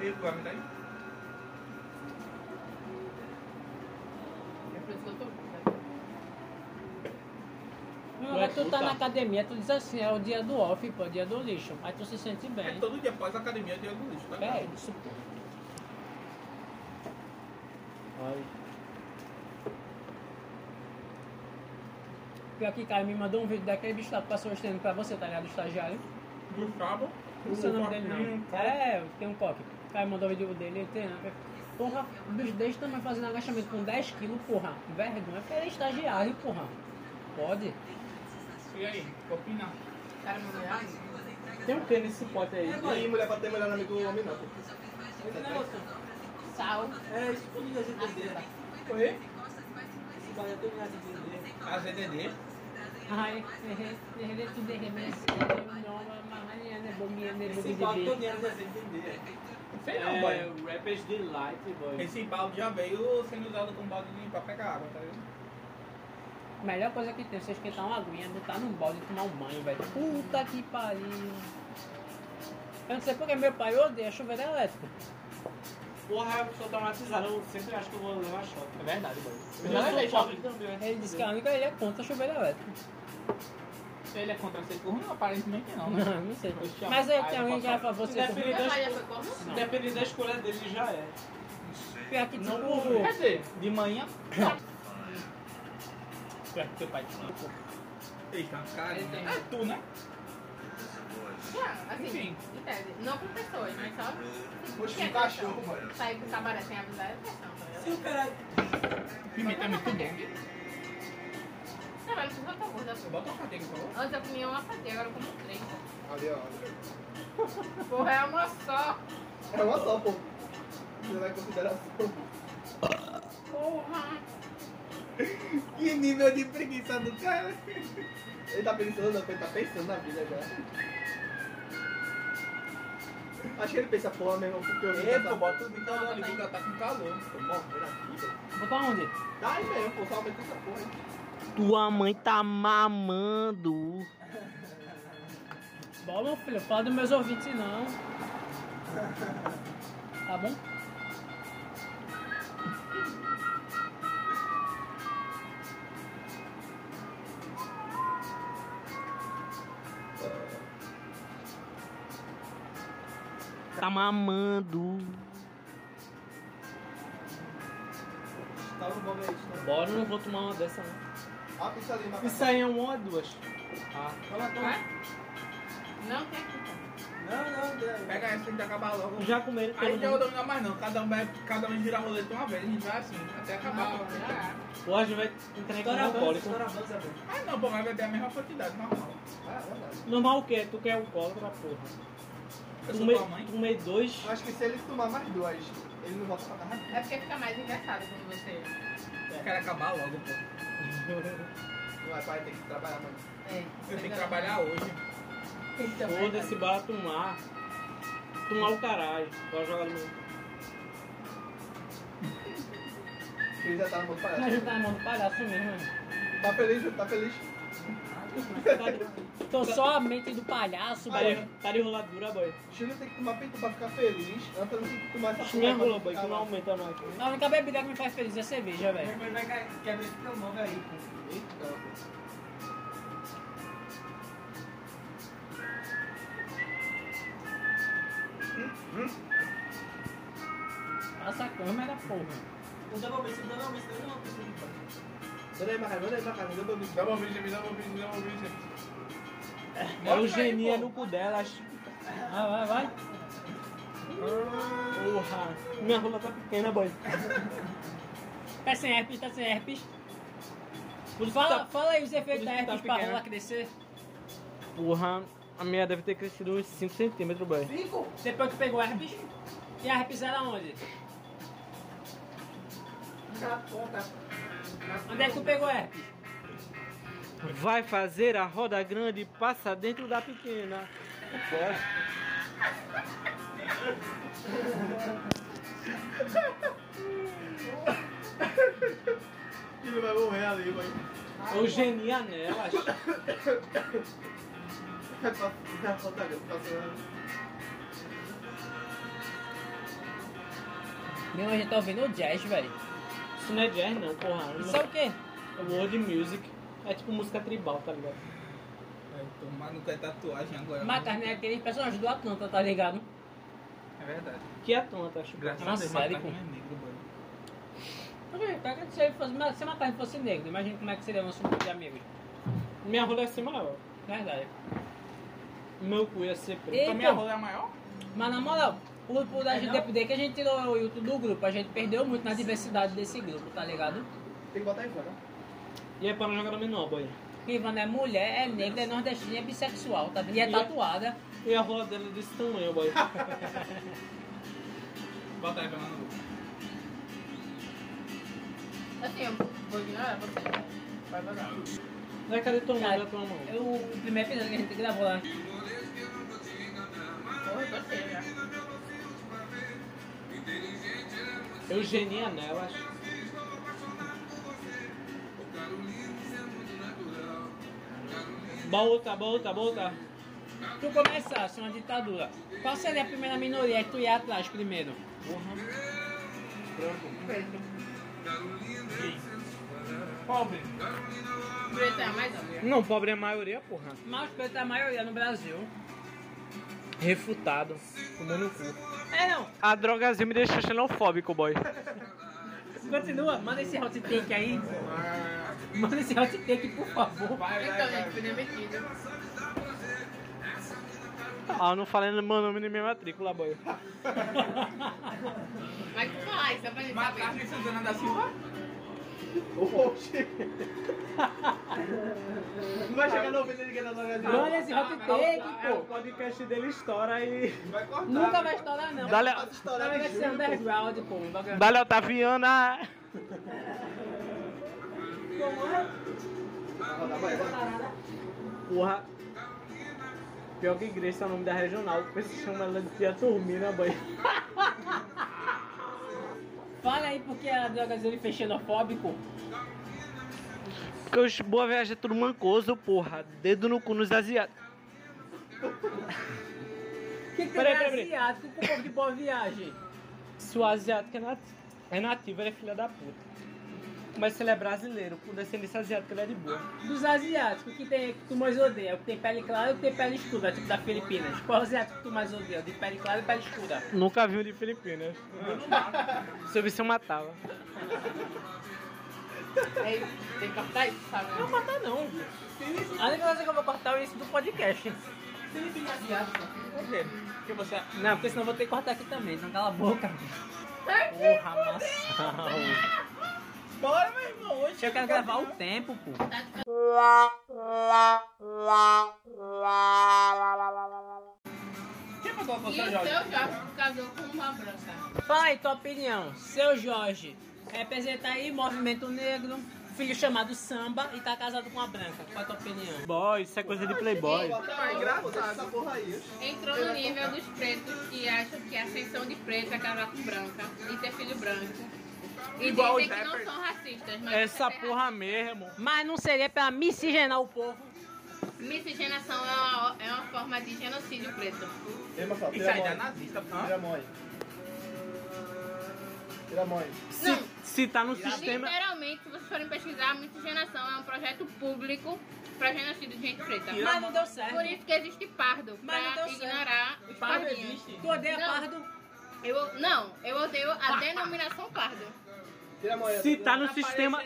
E tu vai me dar aí? É eu tô. Agora tu tá na academia, tu diz assim, é o dia do off, pô, dia do lixo. Aí tu se sente É bem. todo dia após a academia, dia do lixo, tá É ligado? isso, pô. Ai. Pior que Caio me mandou um vídeo daquele bicho lá que passou estendo pra você, tá ligado? O estagiário. Gustavo. Não sei o nome dele não. É, tem um coque. O Caio mandou o vídeo dele, ele treinando. Porra, um bicho desse tamanho fazendo agachamento com 10 quilos, porra. Vergonha, porque ele é estagiário, porra. Pode. E aí, opina? Cara. Tem o que nesse pote aí? E aí, mulher pra ter melhor amigo do homem não, pô. Esse negócio. Sal. É isso eu ia entender. Oi? Esse bagulho eu ia entender. A ZDD? Ai, ele tudo remesse. Esse balde todo dia eu ia entender. Sei não, É, boy. Rappers Delight, boy. Esse balde já veio sendo usado como balde de- pra pegar água, tá ligado? Melhor coisa que tem, você esquentar uma aguinha, botar num balde e tomar um banho, velho. Puta que pariu. Eu não sei porque meu pai odeia chuveiro elétrico. Porra, eu sou traumatizado. Eu sempre acho que eu vou levar choque. É verdade, boy. Eu Já já levei choque. também. Ele disse que a única ele é contra chuveiro elétrico. Ele é contra ser corno? Aparentemente não, né? Não, não sei. Mas aí aí tem eu alguém que vai pra você. Foi como? Depende da escolha dele, já é. Pior que Não tipo. Quer dizer, de manhã. Pior que teu pai tinha, pô. Eita, cara. Tem. É tu, né? Já, assim, Enfim. entende? Não com pessoas, mas só. Poxa, um é cachorro, mano. Sair pro cabaré sem avisar é questão, ligado? Se o cara. Pimenta é muito bom. Mas não precisa tão gorda, pô. Bota uma fatia, por favor. Antes eu comia uma fatia, agora eu como três. Ali, ó. Porra, é uma só. É uma só, pô. Você vai em consideração. Porra. Que nível de preguiça do cara. Ele tá pensando, não, ele tá pensando na vida já. Acho que ele pensa, porra, meu irmão, porque eu Ei, pô, bota o microfone ali, porque ela tá com calor. Tô morrendo aqui, velho. Botar onde? Tá aí mesmo, pô, só aumenta essa porra aí. Tua mãe tá mamando. Bom, meu filho, fala dos meus ouvintes não. Tá bom? Tá mamando. Tá no bom aí? Bora, não vou tomar uma dessa não. Ah. Isso aí é uma ou duas? Ah, Toma, toma. Não quer que Não, não, não. Pega essa pra gente acabar logo. já comeram Aí já não dominar mais não, cada um, vai, cada um gira a roleta uma vez, a gente vai assim, até acabar. Não, já. Ou a gente vai entrar em coma alcoólico. Ah não, pô, mas vai ter a mesma quantidade, normal. Ah, é verdade. Normal o quê? Tu quer alcoólatra, porra. Eu sou Tomei, tua mãe. tomei dois. Eu acho que se ele tomar mais duas, ele não volta pra casa. É porque fica mais engraçado quando você. Eu quero acabar logo, pô. Não é pai, tem que trabalhar mais. É. Eu tenho que trabalhar hoje. Então, Foda-se, bora tomar. Tomar o caralho. Bora jogar no meu. Ele já tá no mundo A palhaço. gente tá na mão do palhaço mesmo. né? Tá feliz, Ju? Tá feliz? Tô só a mente do palhaço, Tá boy. tá de roladura, boy. Júlio tem que tomar peito pra ficar feliz. Antônio tem que tomar essa minha pra rola, boy, que não aumenta mais. A única bebida que me faz feliz é cerveja, velho. Depois vai quebrar esse teu móvel aí, pô. Eita, Essa câmera, porra. O double miss, o double miss, o double miss. Manda aí, Macarena, manda aí, Macarena. Dá pra mim. Dá uma vídeo, me dá uma vídeo, me dá uma vídeo. É o geninha no cu delas. Vai, vai, vai. Porra. Minha rola tá pequena, boy. Tá sem herpes, tá sem herpes. Fala, fala aí os efeitos da tá herpes pra pequena. rola crescer. Porra. A minha deve ter crescido uns 5 centímetros, boy. Cinco. Depois que pegou herpes. E a herpes era onde? Na ponta. Onde é que tu pegou herpes? Vai fazer a roda grande e passa dentro da pequena. Ele vai morrer ali, vai. O geninha nelas. Meu, a gente tá ouvindo o jazz, velho. Isso não é jazz, não, porra. Isso é o quê? É world music. É tipo música tribal, tá ligado? Vai tomar no cu é tatuagem agora. Macarne é aquele personagem do Atlanta, tá ligado? É verdade. Que é tonta, acho. Graças Uma a Deus, série, pô. é negro, que se ele fosse, se a Macarne fosse negro, imagina como é que seria o nosso grupo de amigos. Minha rola ia ser maior. Verdade. Meu cu ia ser preto. Então minha rola é a maior? Mas na moral, o grupo da gente, depois que a gente tirou o YouTube do grupo, a gente perdeu muito na diversidade desse grupo, tá ligado? Tem que botar em fora. E é pra não jogar no menor, boy. Ivana é mulher, é negra, é nordestina, é bissexual, tá vendo? E é tatuada. E a rola dela é desse tamanho, boy. Bota aí, Fernando. Assim, eu vou ignorar você. Vai mandar. Vai, cadê tua mão? Cara, Cadê tua mão? Eu, o primeiro episódio que a gente gravou lá. Porra, eu gostei já. Eugenia nelas. Volta, volta, volta. Tu começasse uma ditadura. Qual seria a primeira minoria que tu ia atrás primeiro? Pobre. Preto é a mais óbvia. Não, pobre é a maioria, porra. Mas os pretos é a maioria no Brasil. Refutado. Tomou no cu. É não, A drogazinha me deixou xenofóbico, boy. continua, manda esse hot take aí. Manda esse hot take, por favor. Vai, vai, Então, vai. gente, demitido. Ah, eu não falei meu nome nem minha matrícula, boy. Mas tu fala isso, só pra gente saber. Macarne Santana da Silva? Oxi. Não vai chegar no ouvido de ninguém da Dragazinha. Manda esse hot take, O pô. podcast dele estoura e. Vai cortar. Nunca vai estourar, não. Dá-lhe- Pode estourar Vai de ser underground, pô. Dale Otaviana. Vai, vai. Porra. Pior que Grace é o nome da regional. Depois se chama ela de tia Turmina, boy. Fala aí porque a Drogazil fez xenofóbico. Porque os Boa Viagem é tudo mancoso, porra. Dedo no cu nos asiáticos. O que, que Peraí, tem peraí, asiático com o povo de boa viagem? Se o asiático é nativo, é nativo, ele é filha da puta. Mas se ele é brasileiro, com descendência asiática, ele é de boa. Dos asiáticos, o que tem que tu mais odeia? O que tem pele clara e o que tem pele escura, tipo da Filipinas. Qual asiático que tu mais odeia? O de pele clara e pele escura? Nunca vi um de Filipinas. Se eu visse, eu matava. Tem que cortar isso, sabe? Não matar não. A única coisa que eu vou cortar é o início do podcast. Asiático. Por quê? Porque você Não, porque senão eu vou ter que cortar aqui também, então cala a boca. Porra, maçã. Bora, meu irmão. Hoje Eu quero gravar o tempo, pô. Quem mandou E você, o seu Jorge? Jorge casou com uma branca. Fala aí tua opinião. Seu Jorge representa aí movimento negro, filho chamado Samba e tá casado com uma branca. Qual a tua opinião? Boy, isso é coisa de playboy. É engraçado essa porra aí. Entrou no nível dos pretos que acham que a ascensão de preto é casar com branca e ter filho branco. E Igual dizem os que não são racistas, mas Essa é porra mesmo. Mas não seria pra miscigenar o povo? Miscigenação é uma, é uma forma de genocídio preto. Isso aí é nazista, Tira a aí. Tira a aí. Não, Se, tá no sistema. literalmente, se vocês forem pesquisar, a miscigenação é um projeto público para genocídio de gente preta. Mas não deu certo. Por isso que existe pardo, Mas não pra deu certo. ignorar os Pardo pardinhos. existe. Tu odeia Não. pardo? Eu, não, eu odeio a denominação pardo. Se tá no Tá sistema.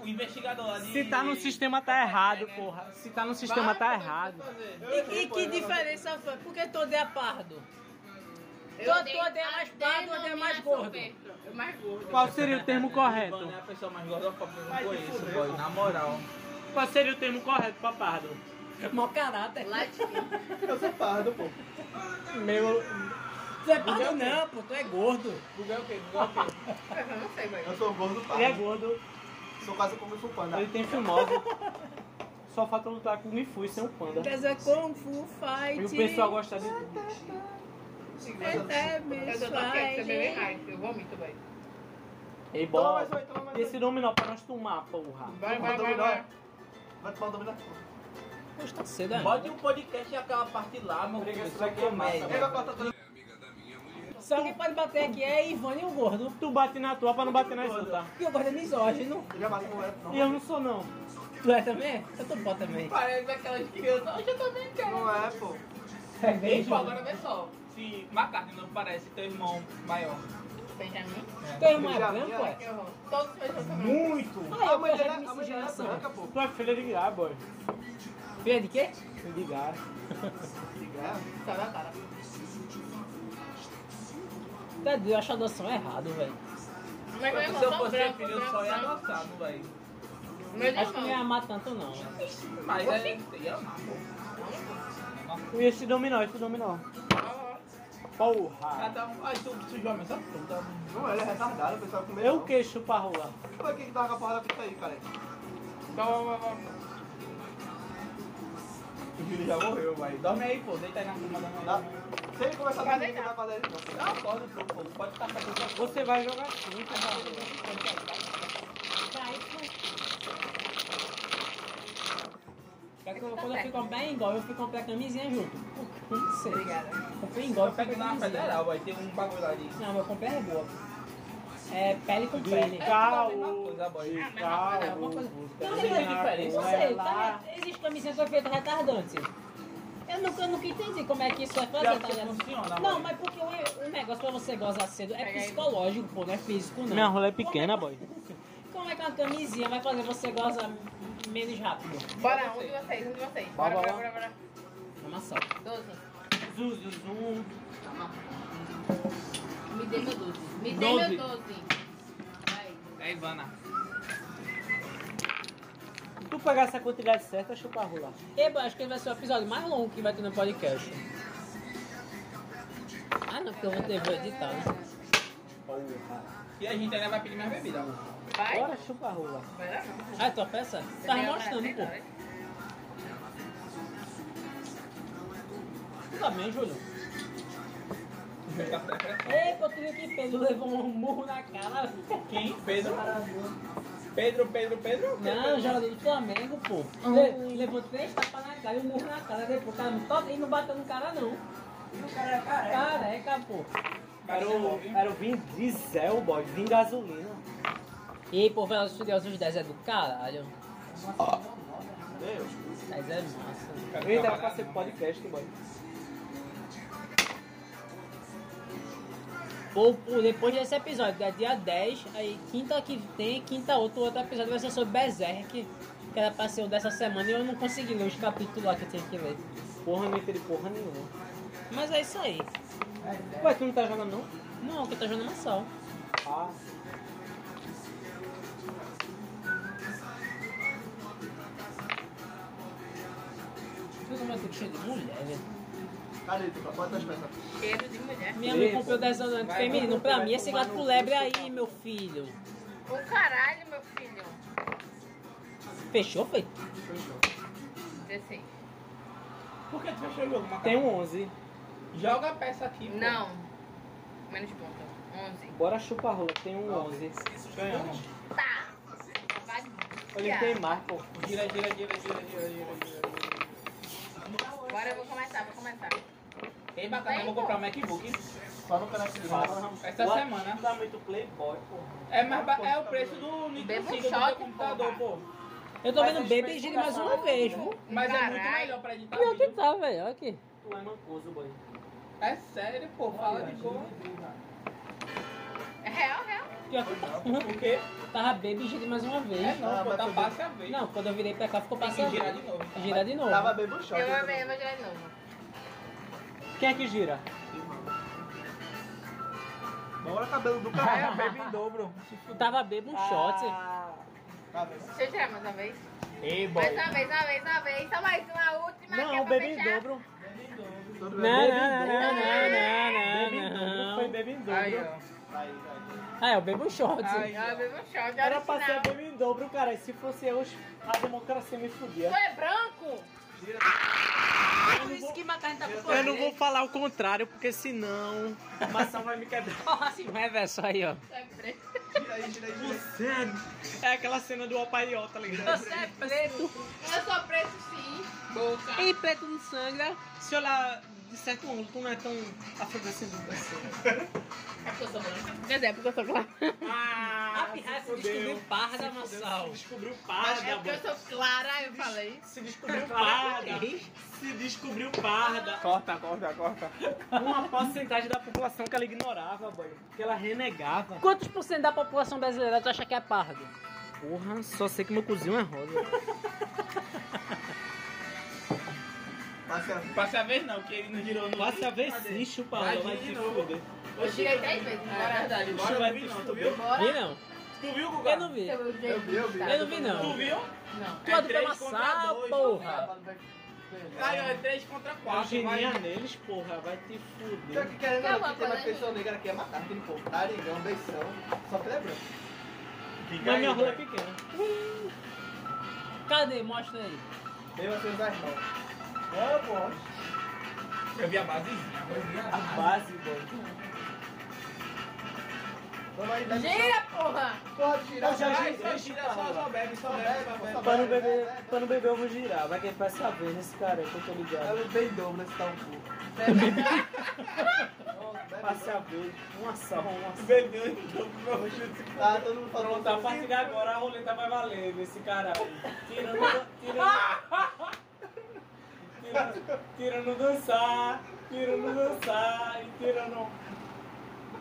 O investigador lá de... Se tá no sistema, tá errado, porra. Se tá no sistema, tá errado. E, e que diferença foi? Por que tu odeia pardo? Eu odeia a mais pardo ou odeia mais gordo? mais gordo. Qual seria o termo correto? é a pessoa mais gordofóbica que eu te conheço, boy. pô. Na moral. Qual seria o termo correto pra pardo? Mau caráter. Latino. Eu sou pardo, pô. Meu. Tu é pardo não, pô. Tu é gordo. Google é o quê? Google é o quê? Eu não sei, velho. Eu sou gordo Ele é pardo. gordo, Sou quase como Fu Panda. ele tem filmose. Só falta lutar com o Mifu e ser um panda. Quer dizer, Kung Fu Fight. E o pessoal gosta de tudo. É, Eu tô aqui, você bebe mais. Eu vomito, velho. Ei, Toma bola. mais um, toma mais um. Esse dominó pra nós tomar, porra. Vai, vai, vai, dominó. vai. Vai tomar um dominó. Poxa, tá cedo ainda. Bota um podcast e aquela parte lá, meu filho. Isso aqui é. Só quem pode bater aqui é Ivone e o gordo. Tu bate na tua pra não bater nas outras. Porque o gordo é misógino. Eu já bati com ela. E eu não sou, não. Tu é também? Eu tô bom também. Parece aquelas crianças. Hoje eu também quero. Não é, pô. Ei, pô, agora vê só. Se McCartney não parece teu irmão maior. Benjamin. Teu irmão é branco, é? Horror. Todos os pessoas são Muito! Ah, A eu mãe dele projeto é- de a mãe dele é miscigenação. branca, pô. Tu é filha de Guiar, boy. Filha de quê? Filha de Guiar. É. Só da cara. Tá doido, eu acho a adoção errado, velho. Mas meu Se irmão eu são fosse brancos, filho, eu só ia adotar, não vai. Meus Acho que não ia irmãos. amar tanto, não. Mas é. Ia amar, pô. E esse dominó, esse dominó. Porra! Cada um. Ai, tu sujou a mesa toda. Não, ele é retardado, o pessoal com medo. Eu queixo pra rolar. Como é que tava com a porra da pista aí, cara? Vai, vai, vai. O Júlio já morreu, vai. Dorme aí, pô. Deita aí na cama da Dá. mãe. Se ele começar a não vai fazer isso, não. Acorda, pô. Pode tacar tudo. Você vai jogar assim, cara. Só que quando eu fui comprar em Engol, eu fui comprar camisinha junto. Não sei. Obrigada. Comprei em Engol, eu comprei na federal, vai ter um bagulho ali. Não, mas eu comprei é boa. É pele com pele. É, mesma coisa, boy. de Ah, não, Não tem não, diferença. não sei, tá? Existe camisinha que foi feita retardante. Eu nunca, eu nunca entendi como é que isso é fazer, tá ligado? funciona, Não, mas porque o, o negócio pra você gozar cedo é psicológico, pô, não é físico, não. Minha rola é pequena, Como boy. Como é que uma camisinha vai fazer você gozar menos rápido? Bora, um de vocês, um de vocês. Bora, Bora, bora, bora, bora. Uma só. Doze. Zum, zum, zum. Me dê meu doze. Me dê Doze. meu doze. Vai. É, Ivana. Tu pegar essa quantidade certa, chupa a rola. Eba, acho que ele vai ser o episódio mais longo que vai ter no podcast. Ah, não, porque eu vou ter vou editar, né? E a gente ainda vai pedir mais bebida. Vai? Bora chupa rola. Vai lá não. Ah, é tua peça? Tá Tem mostrando, pô. Tu também, Júlio? Ei, pô, tu viu que Pedro levou um murro na cara? Quem? Pedro? Pedro, Pedro, Pedro? Não, jogador do Flamengo, pô. Le- levou três tapas na cara e um murro na cara. Depois, cara, não toca e não bateu no cara, não. O cara é careca. Careca, pô. Era o, era o Vin Diesel, boy. Vin gasolina. E, pô, Velozes e Furiosos 10 é do caralho. Deus. 10 é massa. Eita, era pra ser podcast, boy. Pô, pô, depois desse episódio, é dia 10, aí quinta que tem, quinta outro, outro episódio vai ser sobre Berserk, que era pra ser o dessa semana e eu não consegui ler os capítulos lá que eu tinha que ler. Porra, não entendi porra nenhuma. Mas é isso aí. Ué, tu não tá jogando não? Não, que eu tô jogando maçal. Ah. Tudo meu tudo cheio de mulher? Bota as peças. Cheiro de mulher. Minha mãe comprou desodorante feminino pra mim, esse tomar gato no lebre aí, meu filho. O caralho, meu filho. Fechou, foi? Assim. Por que tu fechou o jogo, Macaco? Tem um 11. Joga a peça aqui, pô. Não. Menos ponto. 11. Bora chupa rola, tem um 11. Ganhamos. Tá. Vai. Ele tem mais, pô. Gira, gira, gira, gira, gira, gira, gira. Agora eu vou começar, vou começar. Ei, bacana, eu vou comprar um MacBook Só no canal de essa What? semana. Dá muito playboy, pô. É, mais ba- é o preço do Nintendo Bebo Switch do shot, computador, pô. Eu tô Mas vendo Baby Giri mais uma vez, viu? Mas é muito melhor pra editar Pior que tá, velho, olha aqui. Tu é mancoso, boy. É sério, pô, fala de boa. É real, real. Pior que tá. Quê? Tava Baby Giri mais uma É vez. não, Ah, pô, tá fácil a ver. Não, quando eu virei pra cá ficou passando. girar de novo. Girar de novo. Tava bebendo shot. Eu vou ver, eu vou girar de novo. Quem é que gira? Bora cabelo do É, cara. bebe em dobro. Tava bebo um shot. Ah, Tá? Deixa eu tirar mais uma vez. Ei, boy. Mais uma vez, uma vez, uma vez. Só mais uma última que é Não, pra bebe em dobro. Todo Não, bebendo. não, não, não, Bebe em não, dobro. não, Foi não. bebe em Aí, dobro. ó. Aí, aí. Ah, eu bebo um shot. Aí. Ah, bebo um shot, Era pra ser bebe em dobro, cara. E se fosse eu, a democracia me fudia. Tu é branco? Por isso que Macarrão tá com Eu não vou falar o contrário, porque senão a maçã vai me quebrar. Assim, vai ver só aí, ó. É preto. Gira aí, gira aí, gira aí. Sério? É aquela cena do Opaió, tá ligado? Você é preto. Eu sou preto sim. Boca. E preto não sangra. Se olhar de certo ângulo, tu não é tão afrodescendente assim. É porque eu sou branca. Quer dizer, é porque eu sou clara. Ah, A pirraça se descobriu parda, Se Massal. descobriu É parda, porque eu sou clara, eu falei. Se descobriu parda. Se descobriu parda. Corta, corta, corta. Uma porcentagem da população que ela ignorava, boy. Que ela renegava. Quantos por cento da população brasileira tu acha que é pardo? Porra, só sei que meu cozinho é rosa. Passa Passa a vez não, que ele não girou no. Passa a ver sim, chupa Vai, vai de te novo. fuder. Eu tirei três vezes. É Bora. verdade, bora vai não vi não, tu viu? Vi não. Tu viu, Guga? Eu não vi. Eu vi, eu vi. Eu não vi não. Tu viu? Não. Tu é do três Pamassal, contra dois, porra. Ó, é 3 contra 4. Eugenia neles, porra, vai te Só fuder. que querendo Quer ou não, uma que tem coisa pessoa negra aqui é matar aquele povo. Arigão, beição. Só que ele é branco. Mas minha rola é pequena. Cadê? Mostra aí. Eu assim os irmãos. Eu gosto. Eu vi a eu vi A base, aí, bebe Gira, porra! Pode girar. Já Só gira, só, só bebe, só bebe, só bebe. Pra não beber, pra não beber eu vou girar. Vai que ele vai saber nesse cara que eu tô É ligado. o bem dobro nesse tal cu. Passe a vez, uma só, uma só. Bebeu então pro chute. Tá, todo mundo falando. Pronto, a partir de agora a roleta vai valer nesse cara aí. Tirando, tirando, tirando, tirando dançar, tirando dançar e tirando,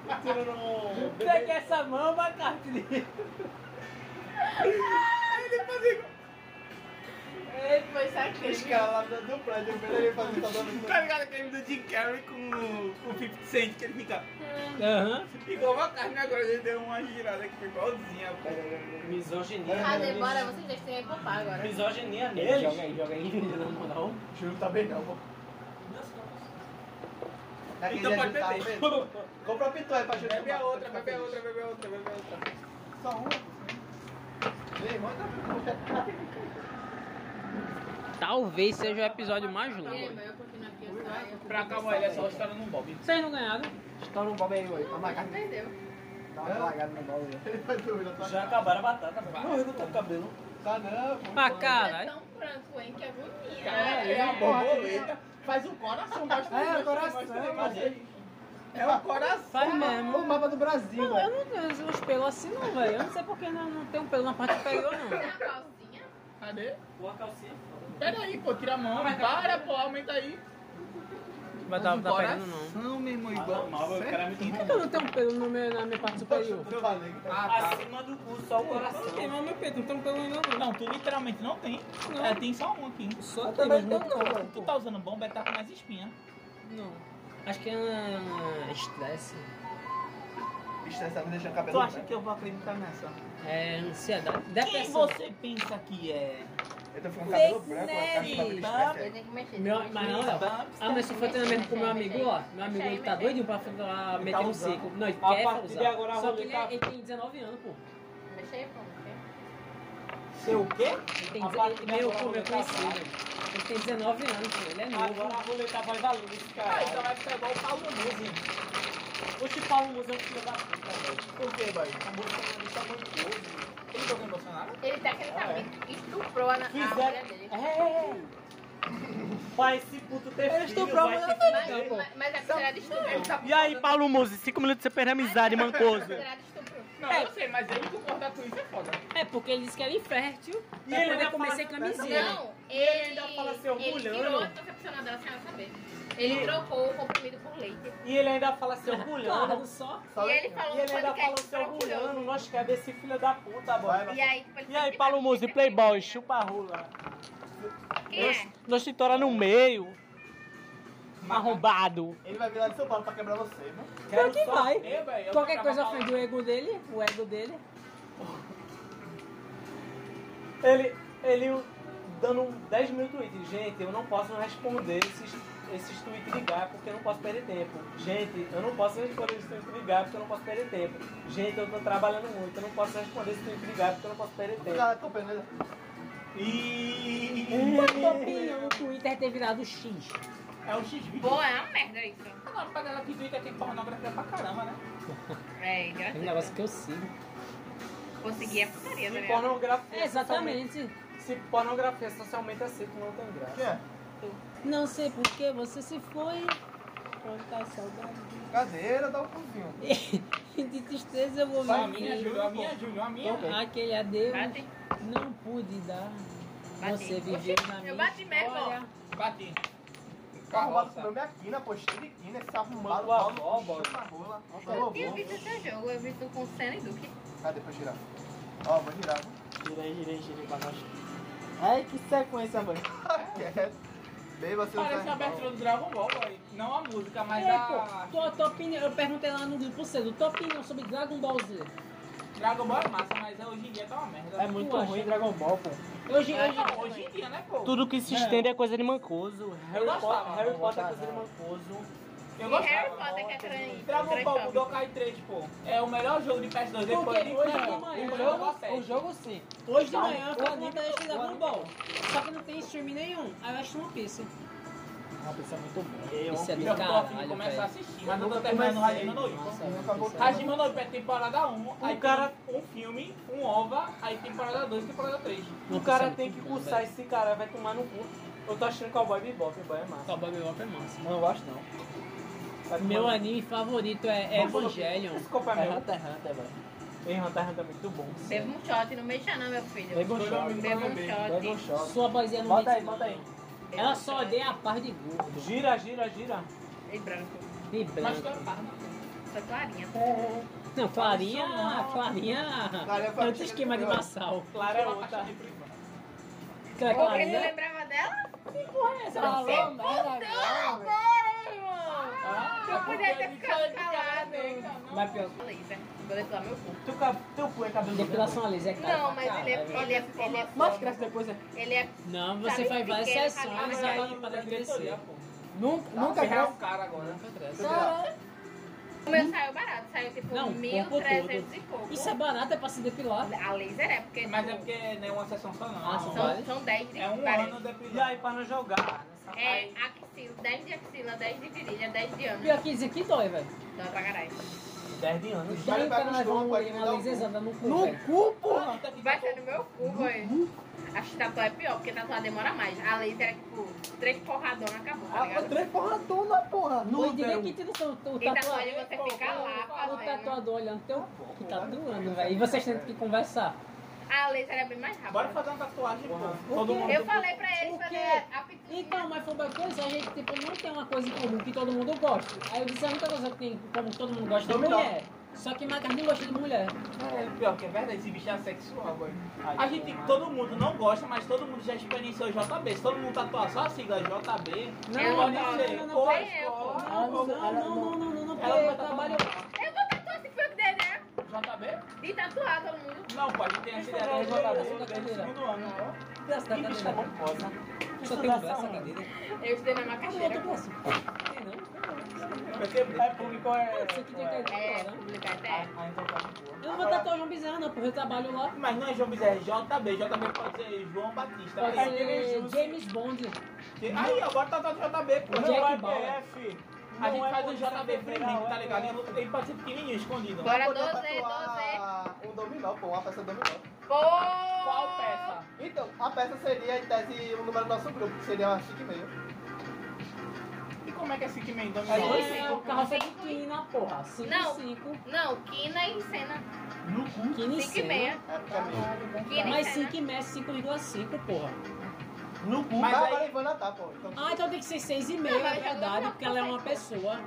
e tirando... Pega essa mão, Macarrão. Ele foi Os sacrifício. caras lá do do prédio, eu ele fazendo só dando Tá ligado aquele do Jim Carrey com o com o 50 Cent, que ele fica Aham. igual uma carne agora, ele deu uma girada que foi igualzinha. Misoginia neles. Bora, vocês dois têm que poupar agora. Misoginia Joga neles. aí, joga aí, na moral. Juro que tá bem não, pô. Naquele Então dia pode beber. vendo. Compra a pitóia pra gente Bebe a outra, bebe a outra, bebe a outra, bebe a outra. Só uma. Talvez seja o episódio mais longo. eu eu eu Pra acabar ele é só estourando no Bob. Vocês não ganharam? Estoura um bob aí, boy. Tá Não marcado. entendeu. Uma lagada no bob. Já acabaram a batata, velho. Morreu do teu cabelo. Tá não, pô. Pra Você é caralho. tão branco, hein? Que agonia. Cara, é a borboleta. Faz um coração, É, o coração. É um coração. Faz mesmo. O mapa do Brasil, Não, velho. eu não tenho os pelos assim não, velho. Eu não sei porque não, não tem um pelo na parte superior, não. Tem a calcinha? Cadê? Boa calcinha. Pera aí, pô, tira a mão. Para, pô, aumenta aí. Faz tá, um tá pegando, não. meu irmão, Ah, igual. é muito Por que eu não tenho um pelo no meu, na minha parte superior? Eu falei. Ah, tá. Acima do cu, só o coração. Não tem, mas meu peito não tem um pelo ainda não. Não, tu literalmente não tem. Não. É, tem só um aqui. Só tem, mas muito não. Tu tá usando bomba, é tá com mais espinha. Não. Acho que é um estresse. Estresse tá me deixando cabelo. Tu acha que eu vou acreditar nessa? É ansiedade. Quem Depressão. você pensa que é? Eu tô ficando cabelo branco, a caixa de Eu estresse. tenho que mexer. Meu, mas não, Léo. Ah, mas só foi treinamento com meu amigo, ó. Meu amigo ele tá doidinho pra, meter um ciclo. Não, ele quer agora usar. Só que ele, é- ele tem 19 anos, pô. Mexer, pô, mexer. Seu o quê? Ele tem A 19 partir de meu, pô, meu conhecido. Ele tem 19 anos, pô. Ele é novo. Agora a roleta vai valer esse Ah, então cara. vai ficar igual o Paulo Musi. Oxe, Paulo Musa é um filho da puta, velho. Por quê, boy? A bolsonarista é muito doido. Ele jogou em Bolsonaro? Ele tecnicamente estuprou a, a mulher dele. É. Pra esse puto ter filho, estuprou vai ter mulher filho. Mas, mas, mas é considerado estupro. E aí, Paulo Musi, 5 minutos você perde amizade, É mancoso. estupro. Não, eu sei, mas ele concordar com isso é foda. É, porque ele disse que era infértil. E pra ele poder ainda comer sem camisinha. Não, ele ele, ainda fala se ele orgulhando. tirou a anticoncepcional dela sem ela saber. Ele trocou o comprimido por leite. E ele ainda fala se Claro, orgulhando. só. E ele falou E ele ainda fala que foi orgulhando. orgulhoso. Nós quer desse filho da puta, boy. E aí, tipo, E aí, Paulo tá- Musi, sempre Playboy, chupa a rola. Quem é? Nós te tora no meio. Arrombado. Ele vai vir lá de São Paulo pra quebrar você, viu? Quero que vai. Qualquer coisa ofende o ego dele, o ego dele. Ele, ele dando 10 mil tweets. Gente, eu não posso responder esses, esses tweets de gato porque eu não posso perder tempo. Gente, eu não posso responder esses tweets de gato porque eu não posso perder tempo. Gente, eu tô trabalhando muito, eu não posso responder esse tweet de gato porque eu não posso perder tempo. Cara, tô perdendo. E... O Twitter ter virado X? É um X-Vídeo. Pô, é uma merda isso. Agora, pra galera que Twitter tem pornografia pra caramba, né? É, É um engraçado. negócio que eu sigo. Conseguir a putaria, Se ligado? pornografia É, exatamente. socialmente- Se pornografia socialmente aceita, não tem graça. Quem é? Não sei por que você se foi. Quanta saudade. Cadeira, dá um cozinho. De tristeza eu vou Só a minha, Júlio, a minha, Júlio, a minha. Aquele adeus Bate. não pude dar. Bati. Você viveu Oxi, na eu minha bati mesmo, história. Bati. Carroça. minha quina, pô, cheio de quina, esse arrumado. Pau avó, na. Nossa, Eu tinha visto esse jogo, eu vi tu com Senna e Duque. Cadê pra girar? Ó, vou girar. Girei, girei, girei pra nós. Ai, que sequência, boy. Parece a tá abertura do Dragon Ball, boy. Não a música, mas É, a. pô, tua, tua opinião, eu perguntei lá no grupo cedo, tua opinião sobre Dragon Ball Z. Dragon Ball é massa, mas hoje em dia tá uma merda. É muito ruim Dragon Ball, pô. Hoje, hoje, Não, hoje em dia, né, pô? Tudo que se estende é coisa de mancoso. Harry, gostava, Potter, Harry Potter é coisa de mancoso. Eu gostava. Harry Potter que é trans. Dragon Ball Budokai 3, pô. É o melhor jogo de PS2 depois Porque de hoje de manhã, o o jogo é o jogo sim. Hoje de manhã eu falei da Ash Dragon Ball. Só que não tem stream nenhum. Aí eu acho uma pista. Uma pessoa muito boa. Isso é do Eu tô afim de caralho, começar a assistir, mas não tô terminando. Hajime no Ippo. É- Hajime no Ippo é temporada 1, aí O cara- tem um filme, um OVA, aí temporada 2 e temporada 3. O cara tem que cursar esse cara, vai tomar no cu. Eu tô achando Cowboy Bebop, Cowboy é massa. Cowboy Bebop é massa. Não gosto, não. Meu no- anime favorito é Evangelion. Copo é É meu. Hunter x Hunter, velho. Ei, Hunter x Hunter é muito bom. Beba um shot, não mexa não, meu filho. Beba um shot. Beba um Beba um shot. shot. Sua vozinha não Bota aí, bota aí. Ela só shot. odeia a paz de gordo. Gira, gira, gira. E branco. E Mas tu é branco. pardo. Só clarinha. Não, Clarinha. Clarinha. Clarinha a Antes esquema de massal. Clara é outra. Que Porque você Clarinha. lembrava dela? Essa Não, agora, irmão. Eu podia ter ficado calado. Vai pior. Laser. Vou depilar meu cu. Teu, cab- teu cu é cabelo Depilação a laser é caro. Não, pra mas ele é, caralho, ele é, ele é Mas cresce depois, é. Ele é Não, você Sabe faz várias pequeno, sessões e aí para crescer. Nunca, Tá nunca ferrar cresce. o cara agora. Nunca cresce. Caralho. O meu saiu barato, saiu tipo Não, corpo 1.300 todo. e pouco. Isso é barato, é pra se depilar. A laser é porque Mas é tipo, porque não é uma sessão só não. Ah, são são, vários? são 10 de É um ano E aí, pra não jogar, nessa É axila, 10 de axila, 10 de virilha, 10 de ano. Pior que isso aqui dói, velho. Dá pra caralho. 10 de anos. Daí o cara pega os troncos, aí me dá o laserzada no cu, No velho. cu, porra! Vai ser no meu cu, boy. Acho que tatuar é pior, porque tatuar demora mais. A laser é tipo, três porradonas acabou, tá Ah, ligado? três porradona, porra! Não Não diria deu. que tira o, o E tatuagem tatuador. você fica lá O fazendo. tatuador olhando teu que tá doando, velho. E vocês têm que conversar. A laser é bem mais rápida. Bora fazer uma tatuagem, pô. Todo mundo. Eu falei pra eles fazer a pequena. Então, mas foi uma coisa, a gente tipo, não tem uma coisa em comum que todo mundo gosta. Aí eu disse, a única coisa que tem como todo mundo gosta de Dominar. mulher. Só que Marcos não gosta de mulher. É, pior que é verdade, esse bicho é sexual, boy. A gente, todo mundo não gosta, mas todo mundo já experienciou JB. Se todo mundo tatuar só a sigla JB, Não, Eu pode não, ser. não, não, Pô, não, escola, Não, pô, não, não, não, não, não, não, porque Ela vai eu trabalho. Eu vou tatuar se foi o que der, né? JB? De tatuar todo mundo. Não, pô, a gente tem essa ideia não, JB desde o não. segundo ano. Graças a Que bicho Deus. não pode. Só tem um braço, a cadeira. Eu estudei na macaxeira. outro braço? Tem não? Eu quebrei. É público, é. Isso aqui tem que É, agora. publicar até. Ah, então tá. Eu não vou tatuar o João Bezerra, não, porque eu trabalho lá. Mas não é João Bezerra, é JB. JB pode ser João Batista. Pode Aí, ser James Bond. aí agora tá tatuando JB, pô. Jack é Bauer. A gente Não é faz um JB vermelho, tá é ligado? Ele- Ele pode ser pequenininho, escondido. Bora Poder 12, tatuar um dominó, pô, uma peça dominó. Pô! Qual peça? Então, a peça seria, em tese, o número do nosso grupo, que seria uma chique meio. E como é que é esse que me É, dominou? é o carroça de Quina, porra. 5 Não. 5 Não, quina e cena. Quina e 5 e meia. cena. É, porque é meio. E Mas cena. 5 e meia é 5,5, porra. No cu. Mas agora aí- Ivana tá, pô. Então, Ah, então tem que ser 6,5, Não, é mas já verdade, porque ela é uma pessoa.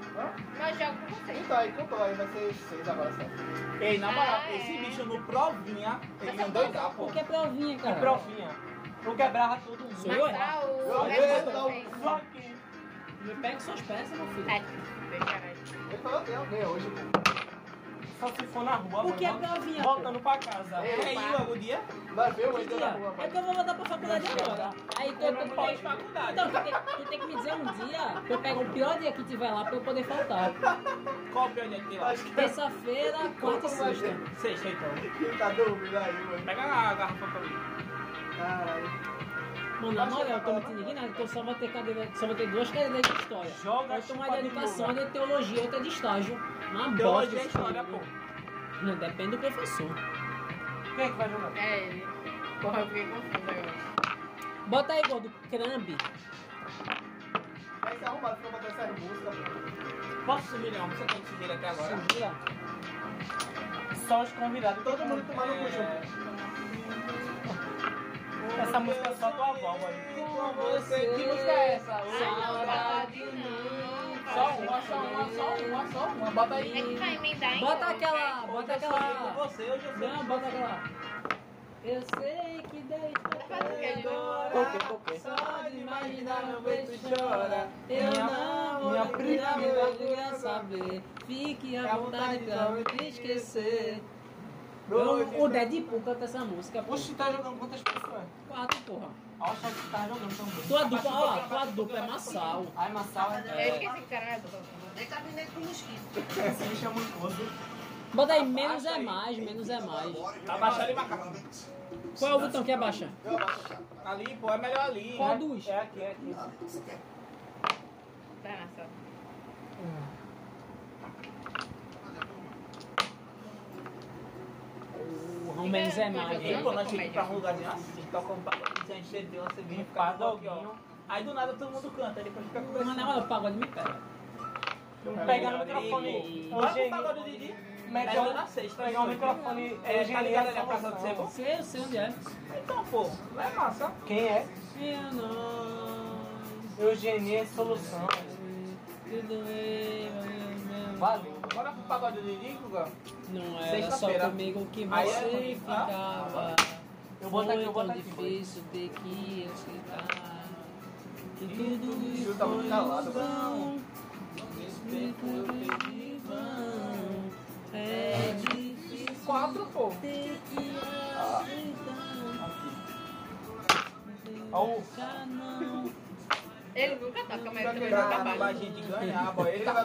Mas jogo com vocês. então aí contou, aí vai ser seis agora só. Ei, na moral, Ah, esse é. bicho no provinha, ele não doidar, pô. Porque é provinha, Que cara. profinha. Eu quebrava todo mundo. Sou eu, é? O Eu- que. Me pega suas peças, meu filho. É, caralho. Ele falou que alguém hoje, pô. Só se for na rua, O que é mano. provinha? Voltando pra casa. É. É aí, algum dia? Vai ver Que dia? na rua, É que eu vou voltar pra faculdade agora. Aí tu, Eu tu, não tu, faculdade. então, tu, tem, tu tem que me dizer um dia pra eu pegar o pior dia que tiver lá pra eu poder faltar. Qual o pior dia que tem lá? Que Terça-feira, quarta e vai sexta. Sexta, então. tá dormindo aí, mano. Pega a garrafa pra mim. Caralho. Mano, na moral, eu tô muito indignado que eu só vou ter cadeira, só vou ter duas cadeiras de história. Joga Eu tô uma de educação, outra de teologia, outra de estágio. Uma bosta. Teologia é história, pô. Não, depende do professor. Quem é que vai jogar? É ele. Porra, eu fiquei confusa agora. Bota aí, gordo, crambe. Vai se arrumar, fica botando essas músicas, pô. Posso sumir, não? Você tem que seguir até agora. Sugira. Só os convidados. Todo mundo tomando cu junto. Essa música é só tua avó, mano. Você. Que música é essa? Saudade não. Só uma, só uma, só uma, só uma. Bota É que aí. vai emendar em Bota aquela. Bota aquela. você, eu sei Não, bota aquela. Eu sei que por quê? Só de imaginar meu peito chora. Eu não vou minha procurar, preferida. eu queria saber. Fique à vontade pra me esquecer. O Deadpool canta essa música. pô. Oxe, tá jogando quantas pessoas? Quatro, porra. Acho que tá jogando também. Tua dupla, ó, tua dupla é Massal. Ai, Massal. Eu esqueci que cara é Esse bicho é muito gosto. Bota aí, menos é mais, menos é mais. Abaixa ali, macaco. Qual é o botão que abaixa? Eu abaixo já. Ali, pô, é melhor ali. Qual dos? É aqui, é aqui. Tá na sala. O menos é mais. Né? pô, nós chegamos pra um lugarzinho assim, toca um pagode, a gente entendeu, você vinha ficar ó. Aí do nada todo mundo canta, depois fica Mas na conversando. hora o pagode me pega. Pegar no microfone. Hoje pro pagode Didi. Mete É na sexta. Pegar o microfone. É, tá ligado ali a Praça do Cebo? Sei, eu sei onde é. Então, pô, não é massa. Quem é? Eu não. Eugenia é solução. Tudo bem, Valeu. Bora pro pagode Didi, Guga? Não era só comigo que é você tá? ficava. Eu boto aqui, eu boto aqui. difícil ter que aceitar. Que tudo Gil tá muito calado. Esse tempo de vão. É difícil Quatro, pô. ter que aceitar. Ó, o-. Eu Ele nunca toca, mas ele também Pra- nunca pra Pra bate. gente ganhar, boy. Ele tá vai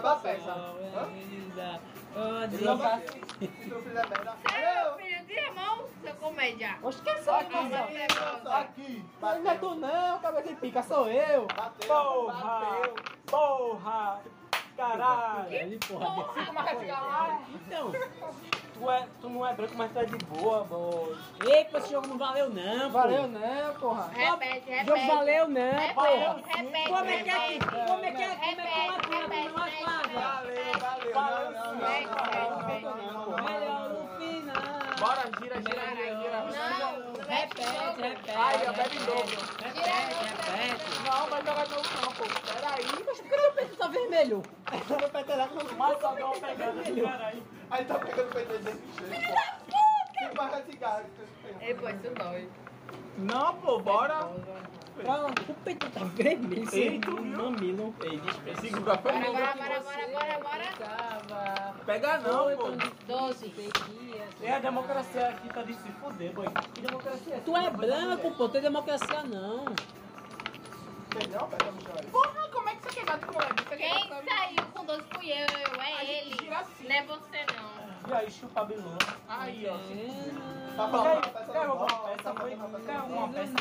a. Hã? Oh, Ele vai Deus. bater. Se tu fizer merda, é meu filho de irmão, seu comédia. Oxe, quem sou Aqui, eu? bateu. Aqui, Mas não é tu não, cabeça de pica, sou eu. Bateu, Porra! bateu. Porra! Caralho! Aí, porra, Porra, Como é que lá? Então, Tu, é, tu não é branco, mas tu é de boa, boy. Ei, pô, esse jogo não valeu não, pô. valeu não, porra. Repete, repete. O jogo valeu não, porra. Repete, repete. Como é que é que... repete. Como é que é? Como é que é uma Repete, quadra? repete, Uma quadra. Valeu, valeu. Valeu, Não, não, não, não, Repete, não, não, não, não. Melhor no final. Bora, gira, gira, gira, gira. Não, não Repete, repete. Ai, bebe dobro. Repete, repete. Não, vai jogar novo não, pô. Peraí. Mas por que meu peito tá vermelho? Meu peteleco não Mas só pegada de caralho. Aí tá pegando o PT desse jeito, pô. Tem barra de tem. Ei, pô, isso dói. Não, pô, bora. Pra onde? O peito tá vermelho. Ei, Ei, tu viu? mamilo. Ei, deixa segura, foi Bora, bora, bora, bora, bora, bora. Pega não, pô. Doze. É a democracia aqui tá de se fuder, boy. Que democracia é Tu é branco, pô. Tem democracia não. Porra, como é que você quer gato com ele? Quem saiu com 12 fui eu, eu, é ele. Não é você não. E aí, chupa a bilona. Aí, ó. Tá Quer, falando a peça quer do alguma bolo, peça? tá a peça Quer bolo. peça?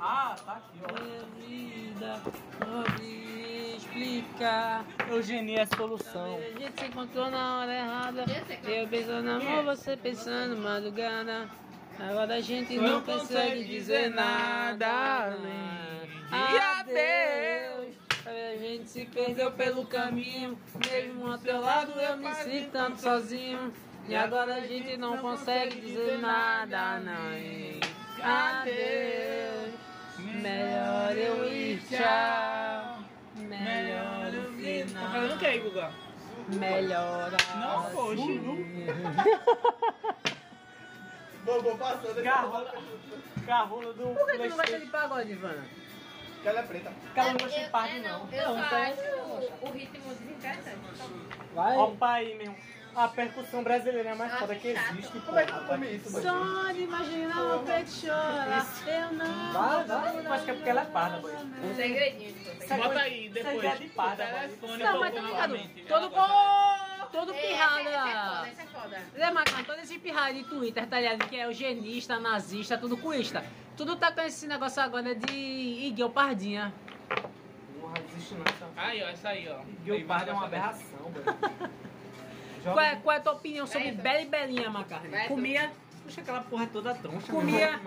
Ah, tá aqui, ó. Minha vida pode explicar. Eugenia é solução. A gente se encontrou na hora errada. Eu pensando no amor, você pensando madrugada. Agora a gente não consegue dizer nada além de adeus. A gente se perdeu pelo caminho. Mesmo ao teu lado eu me sinto tanto sozinho. E agora a gente não consegue dizer nada, não. Adeus. Melhor eu ir, tchau. Melhor o Tá fazendo o final. que aí, Guga? Melhor Não, poxa. Bobo passou, eu Garrola. Carrola do Por que tu não gosta Playstation. de pagode, Ivana? Que ela é preta. Cara, não gosta Eu- de é, não. Eu Não, só tá- acho o ritmo desinteressante. Vai. Ó, o pai, meu. A percussão brasileira é a mais Eu foda que chato. existe. Como é que tu come isso? Só de imaginar o peito chorar, eu não. Vai, vai. Eu acho que é porque ela é parda, boy. Um segredinho. Bota aí, depois. Aí é de parda, telefone Não, mas tá ligado? Todo, Ela todo Esse- esse é pirrada. foda, esse é foda. Todo esse pirrada de Twitter, tá ligado? Que é eugenista, nazista, tudo cuista. Tudo tá com esse negócio agora de Iguel Pardinha. Porra, existe não. essa- Aí, ó, essa aí, ó. Guilpardo é uma aberração, boy. Qual é, qual é a tua opinião sobre Vai, Bela e Belinha, Macarne? Vai, Comia, Puxa aquela porra toda troncha. Comia.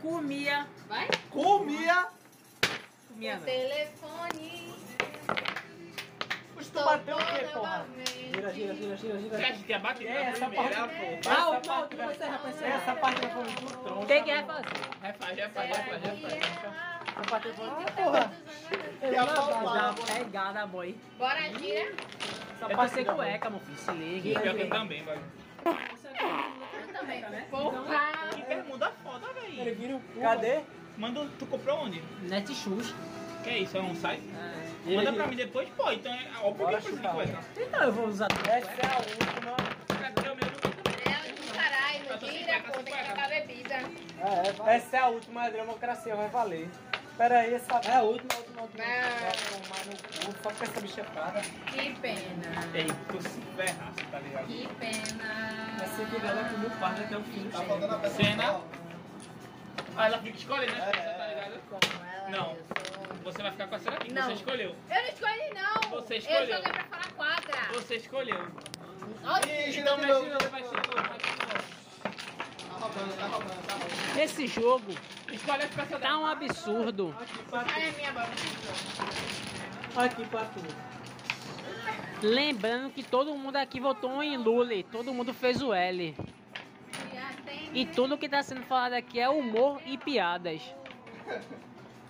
comia, Vai? Comia! comia telefone. Tu bateu o quê, porra? novamente. Gira, gira, gira, gira, Você gira. acha que bater É, essa primeira, parte- pô? Ah, Essa parte tu vai- encerrar, vai encerrar. Essa parte vai foi muito troncha. Quem que vai fazer? Refaz, refaz, refaz, refaz. Essa parte vai Ah, porra. Pau. pegada, boy. Bora, gira. Só pode ser cueca, meu filho. Se liga. Eu também, vai. Eu também. Porra. Que bermuda foda, Ele velho. o. Cadê? Manda, tu comprou onde? Netshoes. Que é isso? É um site? Ele Manda pra mim depois, pô. Então é óbvio que eu Bora preciso de coisa. Então eu vou usar. Essa é a última. É porque o meu não também. É do caralho, não gira, pô, tem que trocar bebida. É, é, vai. Essa é a última, a democracia vai valer. Pera aí, essa É a última, a última, a última. No cu, só porque essa bicha é parda. Que pena. Ei, tu se ferrasse, tá ligado? Que pena. Essa que dela como parda até o fim Tá faltando a Cena. Ah, ela fica escolhendo, né? É, Você tá ligado? Como ela, Não. eu sou- Você vai ficar com a aqui, Não. você escolheu. Eu não escolhi, não. Você Eu escolheu. joguei pra fora quadra. Você escolheu. Olha, Ih, gira Então mexe mexe de novo. Tá roubando, tá roubando, tá roubando. Esse jogo Escolhe as peças tá um absurdo. Aqui pra tu. Lembrando que todo mundo aqui votou em Lully, todo mundo fez o L. E tudo que tá sendo falado aqui é humor e piadas.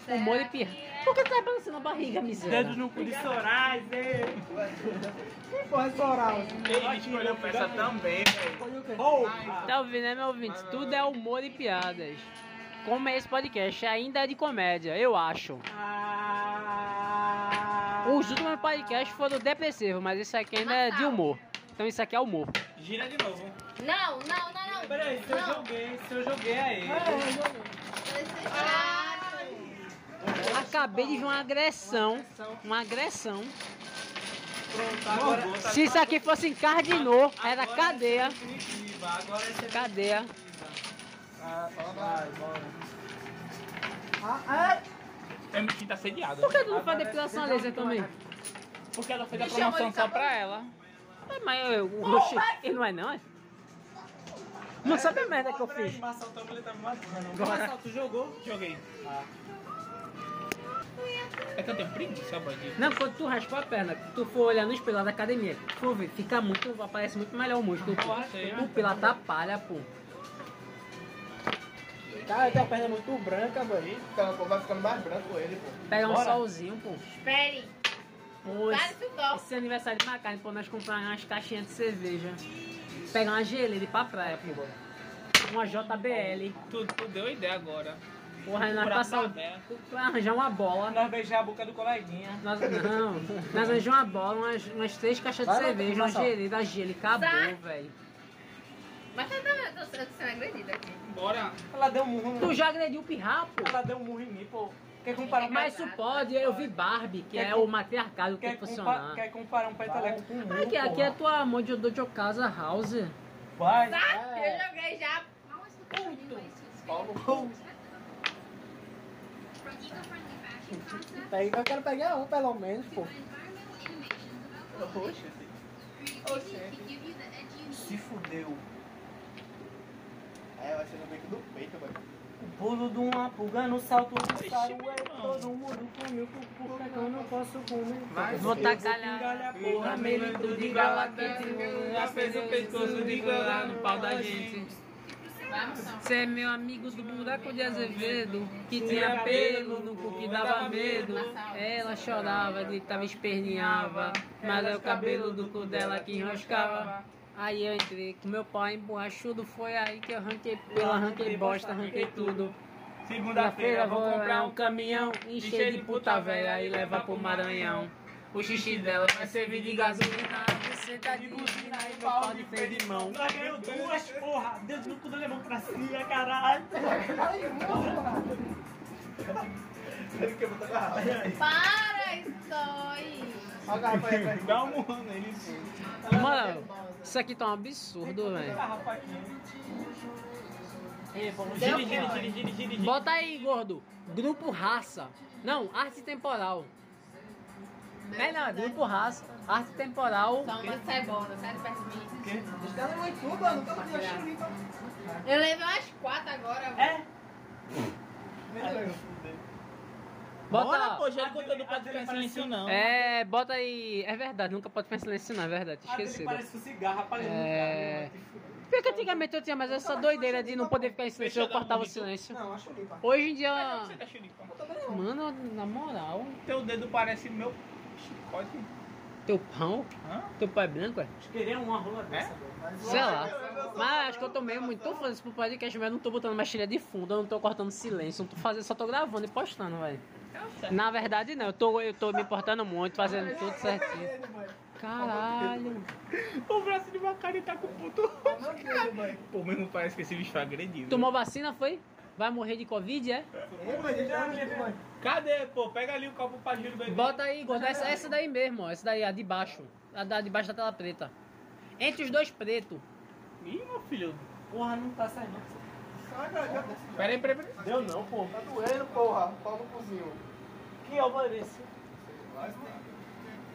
Humor e piadas. Por que tu tá balançando a barriga, miséria? Dedo no cu de Sorais, ei. Que porra é oral? Ele escolheu peça também, velho. Tá ouvindo, né, meu ouvinte? Tudo é humor e piadas. Como é esse podcast? Ainda é de comédia, eu acho. Ah. Os últimos podcasts foram depressivos, mas esse aqui ainda é de humor. Então isso aqui é humor. Gira de novo. Não, não, não, não. Peraí, se eu Não. joguei, se eu joguei aí. É chato. acabei de ver uma agressão. Uma agressão. Pronto, agora. Tá Se isso aqui fosse encardinou, era cadeia. é definitiva, Agora essa é Cadeia. definitiva. Ah, vai, bora. É me sinto assediado. Por que tu não faz depilação laser também? Porque ela fez a promoção só pra ela. É, mas o Oxi, ele não é não, é? Não sabe a merda que eu fiz. Marcelo também tá me matando. Marcelo, tu jogou? Joguei. Ah. É que eu tenho preguiça, bandido. Não, quando tu raspa a perna, tu for olhar no espelho lá da academia, tu ver, fica muito, aparece muito melhor o músculo. pô. Eu sei, O pela atrapalha, pô. Cara, tem a perna muito branca. Fica- Vai ficando mais branco ele, pô. Pega um Bora. solzinho, pô. Espere. Para esse, aniversário de Macarne, pô, nós compramos umas caixinhas de cerveja. Pegar uma geleira e ir pra praia, pô. Uma JBL. Tu, tu deu ideia agora. Porra, nós passamos. Arranjar uma bola. Nós beijar a boca do coleguinha. Nós, não, nós arranjamos uma bola, umas, umas três caixas de cerveja, uma geleira, gelo e acabou, velho. Mas tá eu tô sendo agredida aqui. Bora. Ela deu um murro. Tu já agrediu o pirra, pô. Ela deu um murro em mim, pô. Quer comparar um Mas isso pode, eu vi Barbie, que é o matriarcado que quer, tem que compa funcionar. quer comparar um peteleco com um Aqui, aqui é tua Mojo Dojo Casa House. Vai. Tá? É. Eu joguei já. Pega- Eu quero pegar um, pelo menos, pô. Oxe, Se fudeu. É, vai ser no bico do peito, mano. O pulo de uma pulga no salto do sarué. Todo mundo come o cucu, por que eu não posso comer? Vou tacar a porra, melito de já fez o pescoço de gola no pau da gente. Não. Você é meu amigo do buraco de Azevedo, que tinha pelo no cu que dava medo. Ela chorava, gritava, esperneava, mas é o cabelo do cu dela que enroscava. Aí eu entrei com meu pai emborrachudo, foi aí que eu arranquei pelo, arranquei bosta, arranquei tudo. Segunda-feira vou comprar um caminhão, encher de puta velha e levar pro Maranhão. O xixi dela vai servir de gasolina, você tá de buzina e pau de freio de mão. Nós ganhamos duas, porra! Deus no cu da democracia, caralho! Para, Stoy. Olha a garrafa aí, velho. Dá um murro. Mano, isso aqui tá um absurdo, velho. Garrafa aqui. Ei, vamos Deu gira, gira, fora. gira, gira, gira, gira. Bota aí, gordo. Grupo Raça. Não, arte temporal. É não, é grupo Raça. Arte temporal. Só uma cebola, sai de perto de mim. Os caras não entubam, nunca vi a xerifa. Eu levei umas quatro agora. É? Bota. Bora, pô, já contou do pode ficar em silêncio, não. É, bota aí. É verdade, nunca pode ficar em silêncio, não, é verdade. Esquecido. parece um cigarro apagando É. Porque antigamente eu tinha mais essa doideira de não poder ficar em silêncio, eu cortava o silêncio. Não, a xerifa. Hoje em dia. Você tá? Mano, na moral, Teu dedo parece meu chicote. teu pão, Hã? teu pai branco, é? Queria uma rola dessa, velho. Sei lá. Mas acho que eu tô meio muito foda pro podcast, mas eu não tô botando mais trilha de fundo, eu não tô cortando silêncio, não tô fazendo, só tô gravando e postando, velho. Na verdade não, eu tô, eu tô me importando muito, fazendo tudo certinho. Caralho. O braço de Macari tá com puto. Pô, mesmo parece que esse bicho foi agredido. Tomou vacina, foi? Vai morrer de Covid, é? Cadê, pô? Pega ali o copo pra Giro beber. Bota aí, gordo, essa, essa daí mesmo, ó, essa daí, a de baixo. A da de baixo da tela preta. Entre os dois pretos. Ih, meu filho. Porra, não tá saindo. Peraí, peraí, peraí. Deu não, pô. Tá doendo, porra. Pau no cozinho. Que alvareço.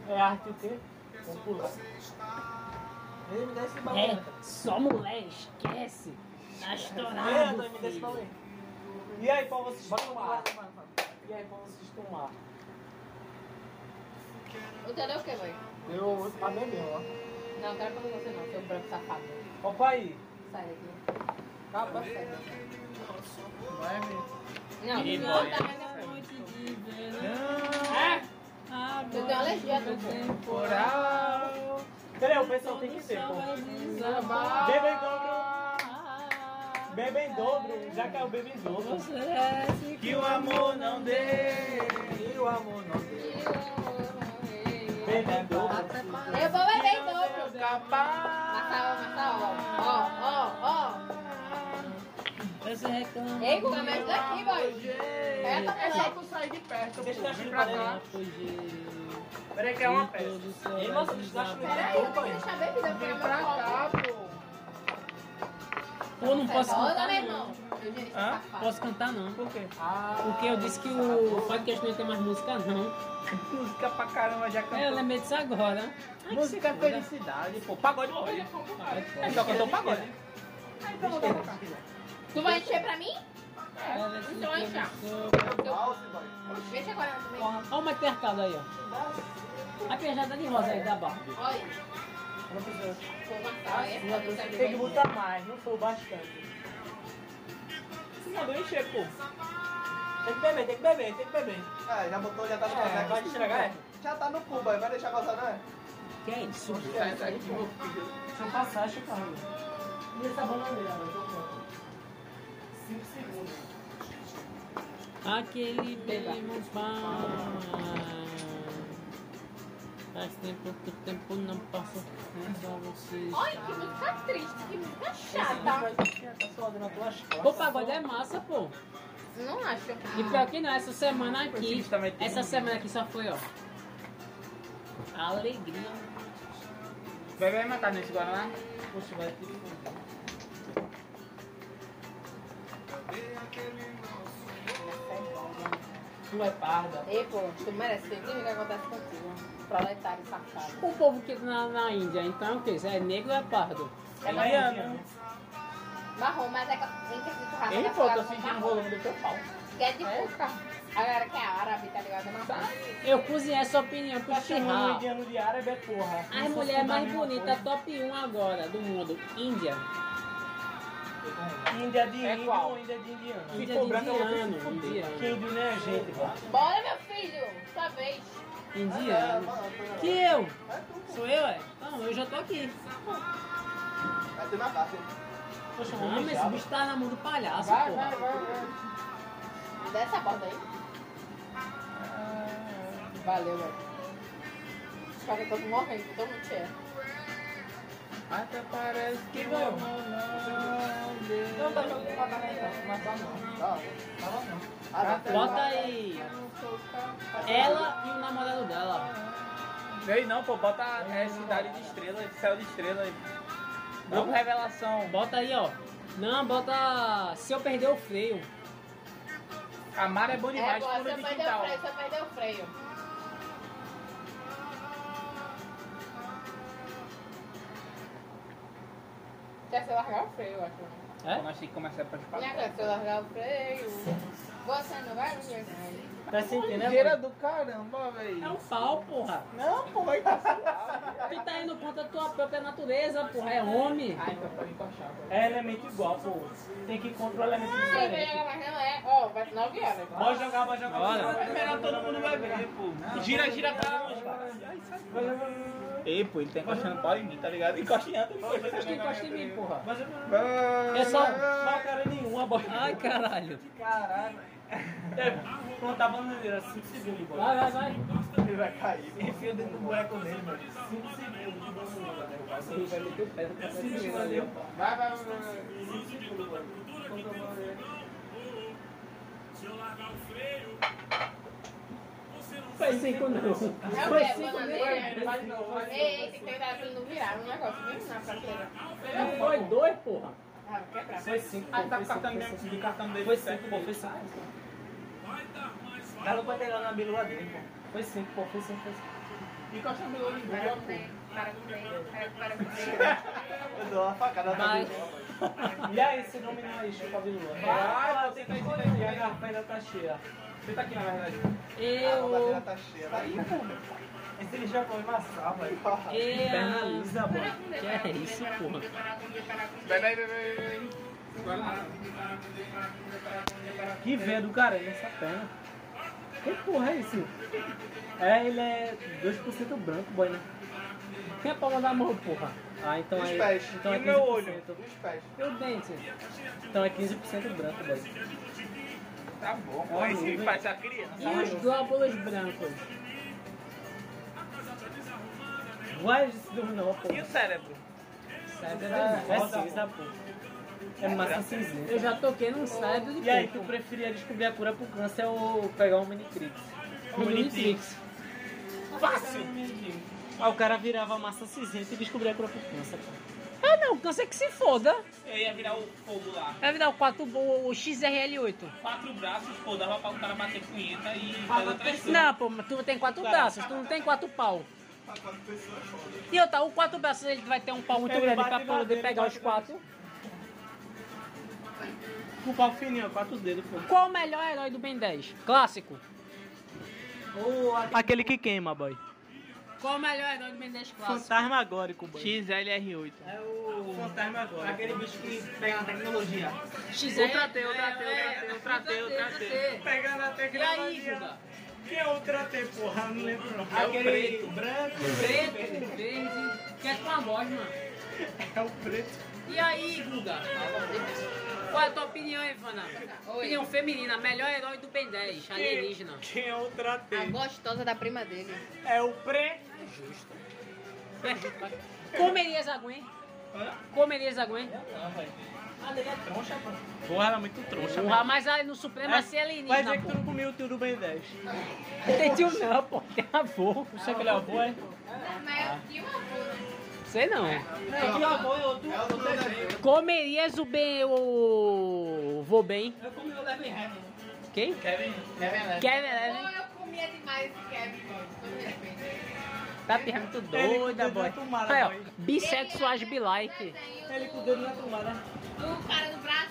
É arte o quê? Vamos pular. Ei, me dá esse É, balão. só mulher, esquece. Tá É, estourado. André, me filho. pra ler. E aí, pra vocês tomar? E aí, pra vocês tomar? O teu deu o quê, mãe? Eu paguei mesmo, ó. Não, quero pra você não, seu branco safado. Opa aí. Sai daqui. Daqui. Vai, velho. Não, Ih, não, tá mais na frente. É? Eu tenho alergia. Temporal. Peraí, o pessoal tem que ser, pô. Beba em dobro. Beba em dobro. Já caiu beba em dobro. Que o amor não dê. E o amor não tem. Beba em dobro. Eu vou beber em dobro. Capaz. Marçal, Marçal, ó. Ó, ó, ó. Esse Ei, Guga, me ajuda aqui, boy. É só moleque. tu sair de perto, Deixa eu Vem chutar pra cá. Peraí que é uma peça. Ei, moça, deixa eu chutar Peraí, eu vou deixar a bebida Vem pra pra meu copo. cá, pô. Pô, não posso cantar meu não. irmão. Eu Hã? Posso cantar não. Por quê? Porque eu disse que o podcast não tem mais música não. Música pra caramba já É, eu cantou. lembrei disso agora. Ai, Música felicidade, pô. Pagode pô. É só cantou pagode. Tu vai encher pra mim? Então, enche. começou. Alce, boy. Deixa agora também. Olha o matriarcado aí, ó. A pejada de rosa aí da Barbie. Olha. É Tem que vai- botar mais, não foi o bastante. Você mandou encher, pô. Tem que beber, tem que beber, tem que beber. É, já botou, já tá no É, casaco. vai estragar, é? Já tá no cu, boy. Vai deixar gozar, não é? Que é isso? Deixa eu passar, deixa eu carregar. E essa bananeira, eu Aquele bemos Faz tempo que o tempo não passa só vocês. Olha, que música triste, que música chata. Pô, pagode é massa, pô. Não acho. E pior que não, essa semana aqui. Essa semana aqui só foi, ó. Alegria. Vai, vai matar nesse Guaraná? Poxa, vai Tu é parda. Ei, pô, tu merece ter o que acontece contigo. Proletário safado. O povo que na, na Índia, então o que? É negro ou é pardo? É Ela é. Marrom, mas é que quesito raça. Ei, tá pô, tô sentindo o marrom. volume do teu pau. Que é de puta. A galera que é árabe, tá ligado? É marrom. Eu cozinhei essa opinião pro Tá Chirral. indiano de árabe é porra. As mulheres mais bonitas, top 1 agora do mundo. Índia. Índia de É índio ou Índia de indiano? Índia Se for de branco, eu vou que indiano, se fuder. indiano. Que índio não é a gente, pô. Bora, meu filho. Sua vez. Indiano. Que eu? Sou eu, é? Não, eu já tô aqui. Vai ter na casa. Poxa, Ah, vou mas esse bicho tá na mão do palhaço, Vai, porra. vai, vai, vai. Dá essa borda aí. Valeu, velho. Os caras estão morrendo, todo mundo cheio. Até parece que Que ganhou? não Não, tá jogando pra carregar. Mas tá não. Tá. Tava não. Ah, tá. Bota aí. Ela e o namorado dela. Veio não, pô, bota é, cidade de estrela, céu de estrela aí. Grupo Revelação. Bota aí, ó. Não, bota. Se eu perder o freio. Amar é bom É, demais, agora pula você de perdeu o quintal. freio, você perdeu o freio. Quer se largar o freio, eu acho. né? É? Nós temos que começar pra Minha espaço. quer se largar o freio. Você não vai me ver. Tá sentindo, né? Ligeira do caramba, É velho. um pau, porra. Não, pô, vai tá. Tu tá indo contra a tua própria natureza, porra. É homem. Ai, então encostar, velho. É elemento igual, pô. Tem que ir contra o elemento diferente. jogar, mas não é. Ó, vai 9 horas. Pode jogar, pode jogar. Bora. Vai É melhor todo mundo vai ver, pô. Gira, gira pra longe, jogar. Ei, pô, ele tá encostando pau em mim, tá ligado? Encosta em outro. Acho que encosta em mim, porra. Vai jogar. É só. Não, cara nenhuma, boy. Ai, caralho. Caralho. É, pronto, a bananeira, 5 segundos, boy. Vai, vai, vai. Ele vai cair. Enfia dentro do buraco dele, mano. 5 segundos de bananeira, né? Ele vai meter o pé Cinco ali. ó. Vai, vai, vai, vai. 5 segundos, boy. Contra a bananeira. Foi cinco não. É o Foi cinco? Vai vai de Ei, tem que cuidar pra ele não virar um negócio, viu? Na prateleira. Não foi dois, porra. Ah, quebrar. Foi 5, Ah, tá mesmo, do cartão dele. Foi 5, pô, foi 5. Ela vai pegar na bilua dele, pô. Foi 5, pô, foi 5, foi 5. Encosta no meu olho, Para boa, com pô. ele, para com ele, para, com ele. Eu dou uma facada na Vai. cabeça. E aí, esse nome não é chupa a bilua? Vai, tem que escolher. E a garrafa ainda tá cheia. Você tá aqui, na verdade. A bandeira Eu. tá cheia. Vai. Esse ele já foi maçã, velho. Eu. Perna lisa, pô. Que é isso, porra? Vai, vai, vai, vai, vai. Guaraná. Que veia do cara nessa perna. Que porra é isso? É, ele é 2% branco, boy, né? Quem é palma da mão, porra? Ah, então Os é. pés. Então é E meu 15%. olho? Os pés. E o dente? Então é 15% branco, boy. Tá bom, pô. Esse faz a criança. E os glóbulos brancos? Vai não, pô. E o cérebro? Cérebro É é cinza, pô. É massa cinzenta. Eu já toquei num cérebro de E aí, tu preferia descobrir a cura pro câncer ou pegar um Minitrix? Um Minitrix. Fácil! Aí o cara virava massa cinzenta e descobria a cura pro câncer, pô. Ah não, câncer que se foda. Eu ia virar o fogo lá. Vai virar o, 4, o, o XRL8. Quatro braços, pô, dava pra o cara bater punheta e fazer outra coisa. Não, pô, mas tu tem quatro braços, tu não tem quatro pau. E outra, o quatro braços ele vai ter um pau muito Ele grande pra poder pegar os quatro. Com o pau fininho, quatro dedos, pô. Qual o melhor herói do Ben 10? Clássico. Aquele que queima, boy. Qual o melhor herói do Ben 10 clássico? Fantasmagórico, boy. XLR8. É o fantasma agora. Aquele bicho que pega na tecnologia. XR. Ultra T, Ultra T, Ultra T, Ultra T. Pegando a E aí, tecnologia. Guga? Quem é o Tratê, porra? Não lembro não. É o preto. branco. Preto, verde, que é com a voz, mano. É o preto. E aí, Guga? Qual é a tua opinião, Ivana? Opinião feminina, melhor herói do Ben 10, alienígena. Quem é o Tratê? A gostosa da prima dele. É o pre... Comeria Zaguen? Comeria Zaguen? Porra, ela é muito troncha, Porra, mas aí no Supremo vai ser Vai dizer alienígena, que tu pô. não comia o tio do Ben 10. Tem tio não, pô. Tem avô. Não sei que ele é avô, é? Não, mas não. Não, tio avô é outro desenho. Comerias o bem, o... Vou bem. Eu comi o Levin Hamilton. Quem? Kevin. Kevin Ou Eleven. eu comia demais esse Kevin. Tá pirra muito Ele com o doida, dedo boy. na tomada, Aí, ó. boy. Bissexuais be like. Ele com o dedo na tomada. O cara do braço.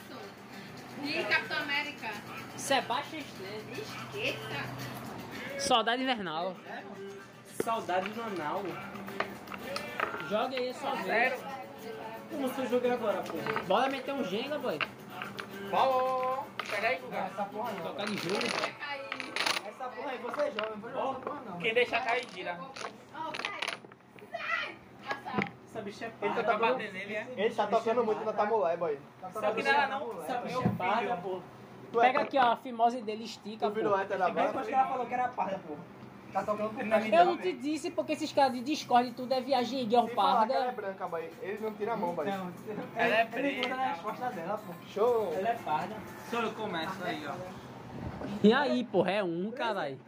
De Capitão América. Sebastian Stan. Esqueça. Saudade invernal. Saudade do anal. Joga aí só ver. Como eu joguei agora, pô? Bora meter um Jenga, boy. Falou! Pega aí, Guga. Essa porra não. Tocar de jogo. Essa porra aí você joga, não vou jogar essa porra não. Quem deixa cair, tira. Sai. Sai. Passar. Essa bicha é Ele parda. tá Tá tocando, batendo nele, é? ele tá tocando muito na Tamulé, boy. Só que nela não. Essa bicha é parda, pô. É- Pega aqui, ó, a fimose dele estica, Tu virou pô. hétero da Depois que ela falou que era parda, pô. Tá tocando com o Eu não te disse porque esses caras de Discord e tudo é viagem falar que ela é Parda. branca, boy. Ele não tira a mão, boy. Não, Ela é ele preta. conta na resposta dela, pô. Show! Ela é parda. Só eu começo aí, ó. E aí, porra, é um, caralho.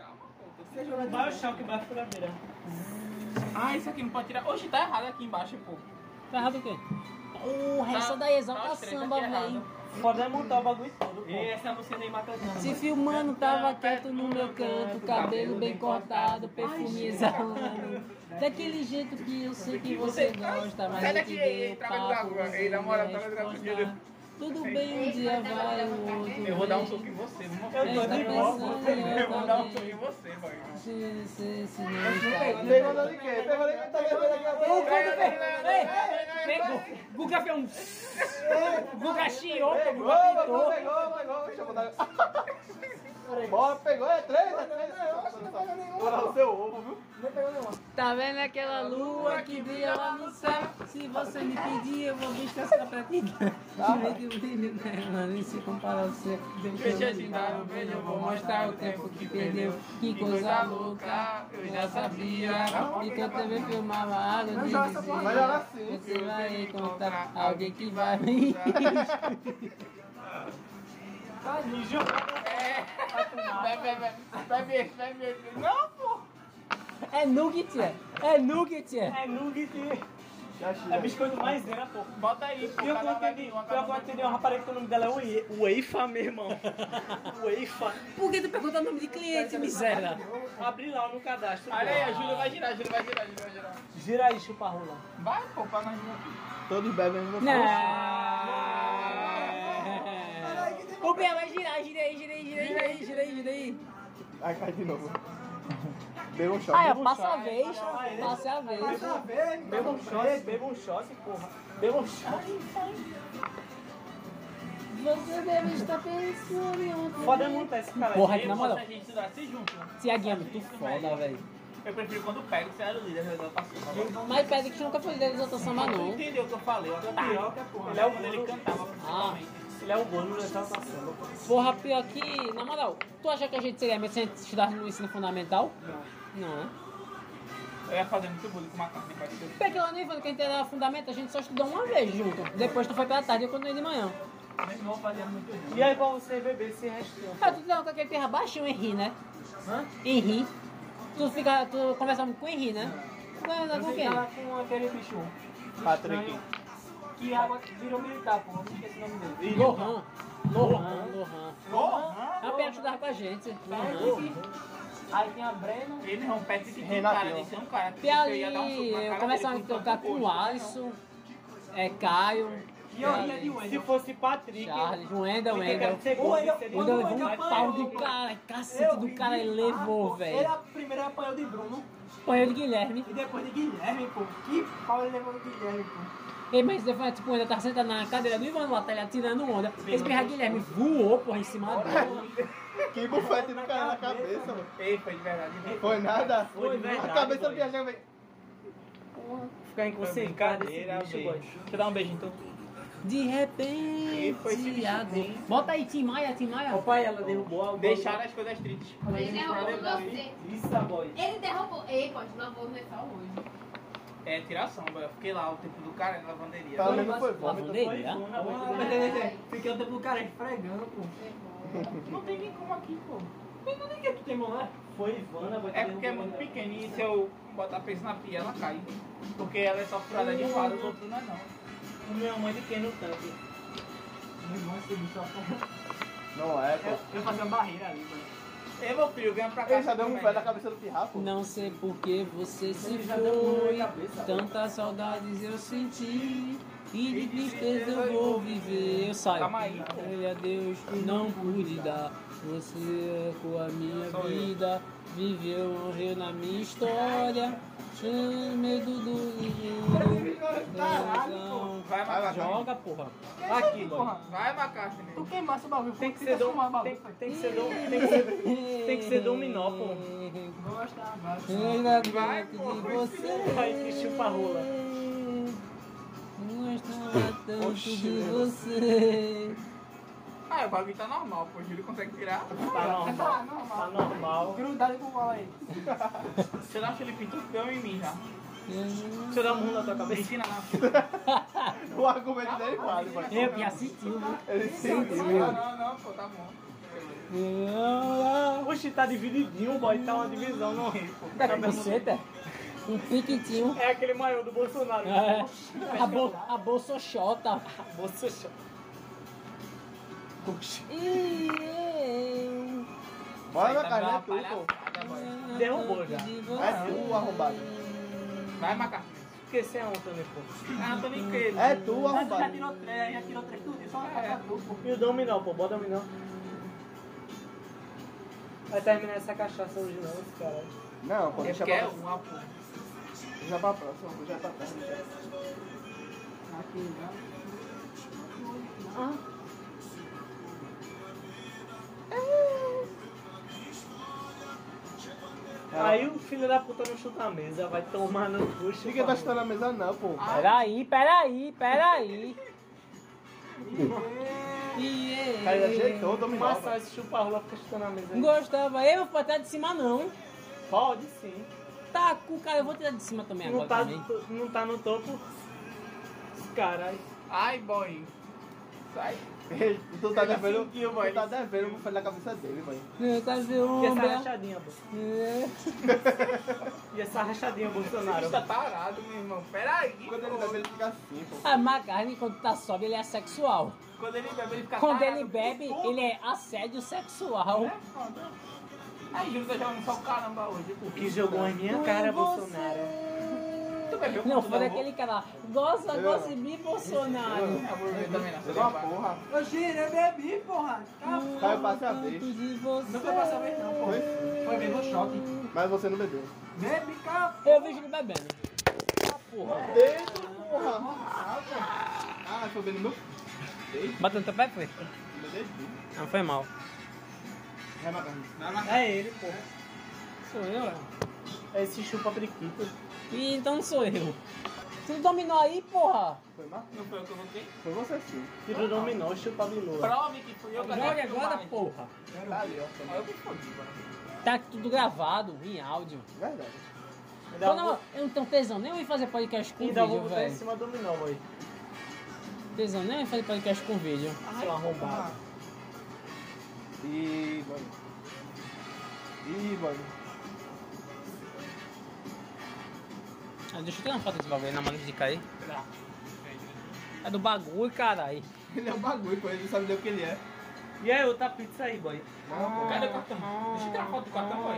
Vai o chão que bate por a beira. Ah, isso aqui não pode tirar. Oxe, tá errado aqui embaixo, pô. Tá errado o quê? Porra, essa daí exalta tá três samba, velho. É montar o bagulho todo, pô. E essa música nem mata não. Se filmando, tava quieto no meu canto, cabelo bem cortado, perfume exalando. Daquele jeito que eu sei que você gosta, mas Sai daqui te aí, dei o traga papo, água. você Tudo bem, um dia vai, o outro Eu vou dar um soco em você, vamos Eu tô de volta. Eu vou dar um soco em você, se não está Pegou de quê? Pegou de quê? Tá aqui a! Guga fez um. Guga chiou, Guga pegou, pintou. pegou, pegou. Deixa eu botar. Bora, pegou, é três, é três. Agora o seu ovo, viu? Tá vendo aquela lua que brilha lá no céu? Se você me pedir, eu vou buscar pra ti. Jurei que o brilho dela nem se compara ao seu. Deixa eu te dar um beijo, eu vou mostrar o tempo que perdeu. Que coisa louca, eu já sabia. E que eu também filmava água de assim. Você vai encontrar alguém que vai me. Vai, vai, vai. Vai ver, vai ver. Não, pô. É nugget, é. É nugget, é. É nugget. É biscoito mais zero, pô. Bota aí, pô. E eu que eu vai entendi uma rapariga que o nome dela é Weifa, meu irmão. Weifa. Por que tu pergunta o nome de cliente, miséria? Abri lá no cadastro. Olha aí, a. Júlia vai girar, a Júlia vai girar, a Júlia vai girar. Gira aí, chupa rola. Vai, pô, pra nós aqui. Todos bebem no Não. O Bia vai girar, gira aí, gira aí, gira aí, gira aí, gira aí, gira aí. Cai de novo. Deu um shot. Ah, é, Deu um passa a vez, passa a vez. Beba um shot, beba um shot, porra. Beba um shot. Você deve estar pensando em outro. Foda é muito esse cara. Porra, que na moral. Se a gente estudasse junto. Tiaguinho é muito foda, velho. Eu prefiro quando pego, você era o líder da votação. Mas pede que tu nunca foi líder da Exaltação Samba, não. entendeu o que eu falei? Eu Pior que é porra. Ele é o quando ele cantava Ah. principalmente. Ele é o bônus da exaltação. Porra, pior que, na moral, tu acha que a gente seria mesmo se a gente estudasse no ensino fundamental? Não. Não, né? Eu ia fazer muito bullying com que eu- Porque lá no Ivano, que a gente era fundamento, a gente só estudou uma vez junto. Depois tu foi pela tarde e eu continuei de manhã. Irmão fazia muito isso. E aí pra você beber esse restinho? Ah, tu não, com aquele terra baixinho, Henri, né? Hã? Henri. Tu fica, tu conversa muito com o Henri, né? Tu conversa Eu com quem? ficava com aquele bicho. Patrick. Que água virou militar, pô. Não esqueci o nome dele. Lohan. Lohan, Lohan. Lohan? É o Pedro estudava com a gente. Lohan. Patrick. Aí tinha Breno. Ele não, Patrick um Renatinho. cara desse, é um cara E um ali, eu começava a tocar com o. Alisson, é, Caio, E eu ia de Wendel. Se fosse Patrick. Charles, Wendel, Wendel. O Wendel- levou um pau do cara, cacete do cara, ele levou, pô, Ele velho. a primeiro apanhou de Bruno Apanhou de Guilherme. e depois de Guilherme, pô. Que pau ele levou de Guilherme, pô. Ei, mas depois, tipo, o Wendel tava sentado na cadeira do Ivan lá, tá ligado? tirando onda. Esse pirra Guilherme voou, porra, em cima dele. Que bufete do cara na cabeça, mano. Ei, foi de verdade. Foi nada. Foi de verdade, A cabeça foi. viajando, velho. Ficar inconsciente desse bicho, boy. Deixa eu dar um beijo então. De E foi esse repente, a- bem. Bota aí, Tim Maia, Tim Maia. Ó, pai, ela derrubou a Deixaram as coisas tristes. Ele derrubou você. Isso, boy. Ele derrubou. Ei, pode, não vou hoje. É tiração, velho. Eu fiquei lá o tempo do cara na lavanderia. Pelo menos foi vômito. Lavanderia? Ah, Fiquei o tempo do cara esfregando, pô. Não tem nem como aqui, pô. Mas não tem que tu tem mão lá? Foi Ivana. É porque é muito pequeno e se eu botar peso na pia, ela cai. Porque ela é só furada de um lado, o outro não é não. O meu mãe de pequeno tanque. Meu irmão, esse bicho só Não é, pô. Eu, eu fazia uma barreira ali, mano. Ei, meu filho, venha pra cá. Ele já deu um pé na cabeça do pirrapo. Não sei por que você se Ele já deu um foi. na cabeça. Tantas saudades eu senti. E de tristeza eu vou viver. Eu saio. Calma aí, pô. Glória a Deus, não pude dar. Você com a minha eu. vida. Viveu, morreu na minha história. Tinha medo do Vai, Vai, Macaxi. Joga, porra. Aqui, boy. Vai, Macaxi. Tu queimasse o bagulho. Tem que ser dom, tem, que ser dom, tem que ser, tem que ser dominó, pô. Gosta, Vai, de você. Vai que chupa rola. Gostava tanto Oxi, de você. Ah, o bagulho tá normal, pô. O Júlio consegue tirar. Tá normal. Tá normal. Grudado com bola aí. Deixa eu dar um Felipe, tu deu em mim já. Deixa eu dar um murro na tua cabeça. ensina não. O argumento dele vale, mano. Eu que assistiu, né? Ele sentiu. Não, não, não, pô, tá bom. Oxi, tá divididinho, boy. Tá uma divisão no rio, pô. Tá você, tá? Um piquitinho. É aquele maior do Bolsonaro. É. A, bo a bolsochota. Bolsa chata. E eu. Bora na Tá carne, é uma tu, pô. palhaçada, boy. Derrubou já. É tu, arrombado. Vai, Macaxi. Porque você é um também, pô. Ah, tô nem querendo. É tu, Mas tu já arrombado. tirou três, já tirou três tudo, só É. é. tu, pô. E o dominó, pô. Bota dominó. Vai terminar essa cachaça hoje não, esse cara. Não, pô, É deixa porque é pra um pô. Já pra próxima, pô, já tá perto. já. Aqui, já. Aí o filho da puta não chuta a mesa, vai tomar no cu. Ninguém tá chutando a mesa não, pô. Peraí, peraí, peraí. O cara ajeitou, dominou. Mas só esse chupa-rola fica chutando a mesa aí. Gostava. Eu vou botar de cima, não. Pode sim. Tá, com o cara, eu vou tirar de cima também Não agora tá, também. não tá no topo. Caralho. Ai, boy. Sai. Ei, Tu tá Ele devendo, sentiu, tu tá devendo um bufete na cabeça dele, mãe. Eu tá E essa rachadinha, pô. É. E essa rachadinha, Bolsonaro. Você tá tarado, meu irmão. Peraí. Quando ele pô. bebe, ele fica assim, pô. A macarne, quando tá sobe, ele é sexual. Quando ele bebe, ele fica Quando tarado. ele bebe, ele é assédio sexual. É foda. Aí, Júlio tá jogando só o caramba hoje. pô. O que jogou em minha cara, Bolsonaro. Bebeu Não, foi daquele cara lá. Gosta, Eu gosta de mim, Bolsonaro. Eu vou beber também, não. Você deu uma porra. Ô, Giro, eu bebi, porra. Ah, Caiu passa a vez. De você. Não foi passar vez, não, porra. Foi? Foi mesmo choque. Mas você não bebeu. Bebe, cara. Eu vejo ele bebendo. Ah, porra. Dedo, porra. Ah, foi bem no meu Batendo teu pé, foi? no. Não, foi mal. É. É ele, pô. Sou eu, é. É esse chupa periquito. Ih, então não sou eu. Tu dominou aí, porra? Foi mal? Não foi eu que eu voltei? Foi você sim. Tiro dominó, chupa bilua. Prove que fui eu que Joga agora, filmei. porra. Tá ali, ó. Aí eu me fodi, mano. Tá tudo gravado, em áudio. Verdade. Vou, não, eu não tenho tesão nem em fazer podcast com ainda vou vídeo, botar em cima do dominó, boy. Tesão nem em fazer podcast com vídeo. Seu arrombado. Ih, mano. Ih, mano. Ah, deixa eu tirar uma foto desse bagulho aí na mão de cair. Tá. É do bagulho, caralho. Ele é um bagulho, pô. Ele não sabe nem o que ele é. E aí, outra pizza aí, boy. Cadê o cartão? Deixa eu tirar foto do cartão, boy.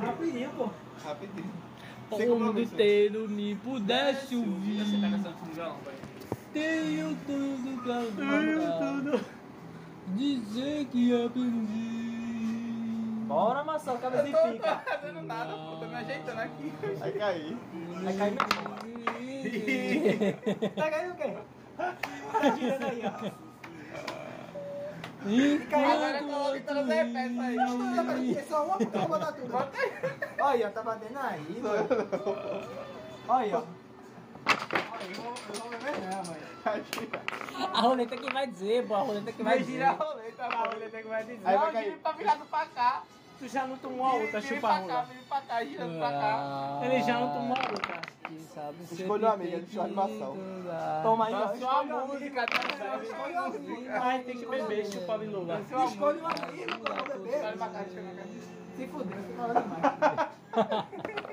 Rapidinho, pô. Rapidinho. O Sem mundo inteiro me pudesse Você tá ouvir. cansado de violão, boy. Tenho tudo pra contar. Dizer que aprendi. Bora, Marcelo, cabeça de pica. fazendo nada, pô. Tô me ajeitando aqui. Vai cair. Vai cair mesmo. Tá caindo o quê? Tá girando aí, ó. Agora coloca todas as peças aí. Só uma porque eu vou botar tudo. Olha, tá batendo aí, mano. Olha, ó. A roleta que vai dizer, pô. A roleta que vai Vai dizer. girar a roleta, a roleta que vai dizer. Aí vai Não, cair. gira pra virado pra cá. Tu já não tomou a outra, Vira chupa pra a cá, rola. vira pra cá, girando pra cá. Ah, Ele já não tomou a outra. Escolha uma amiga, deixa eu animação. Toma aí, ó. Só a música, tá ligado? Mas tem que beber, chupa a bilula. Escolhe uma amiga pra não beber. Olha pra cá, deixa eu ver cá. Se fudeu, você fala demais.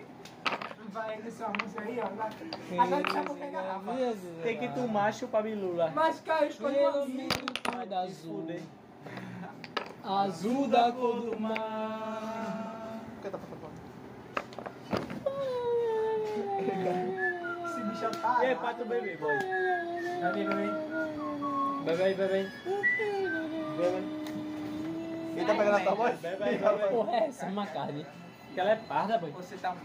Vai nesse almoço aí, ó. Agora que tá com garrafa. Tem que tomar, chupa a bilula. Mas, cara, escolhe uma Pelo amiga. menos da azul. Azul da cor do mar. Por que tá passando fome? Esse bicho é. E aí, pra tu beber, boy. Bebe, bebe. Bebe aí, bebe aí. Bebe. Ele tá pegando a tua voz? Bebe aí, bebe aí. Porra, é essa? Uma carne. Que ela é parda, boy. Você tá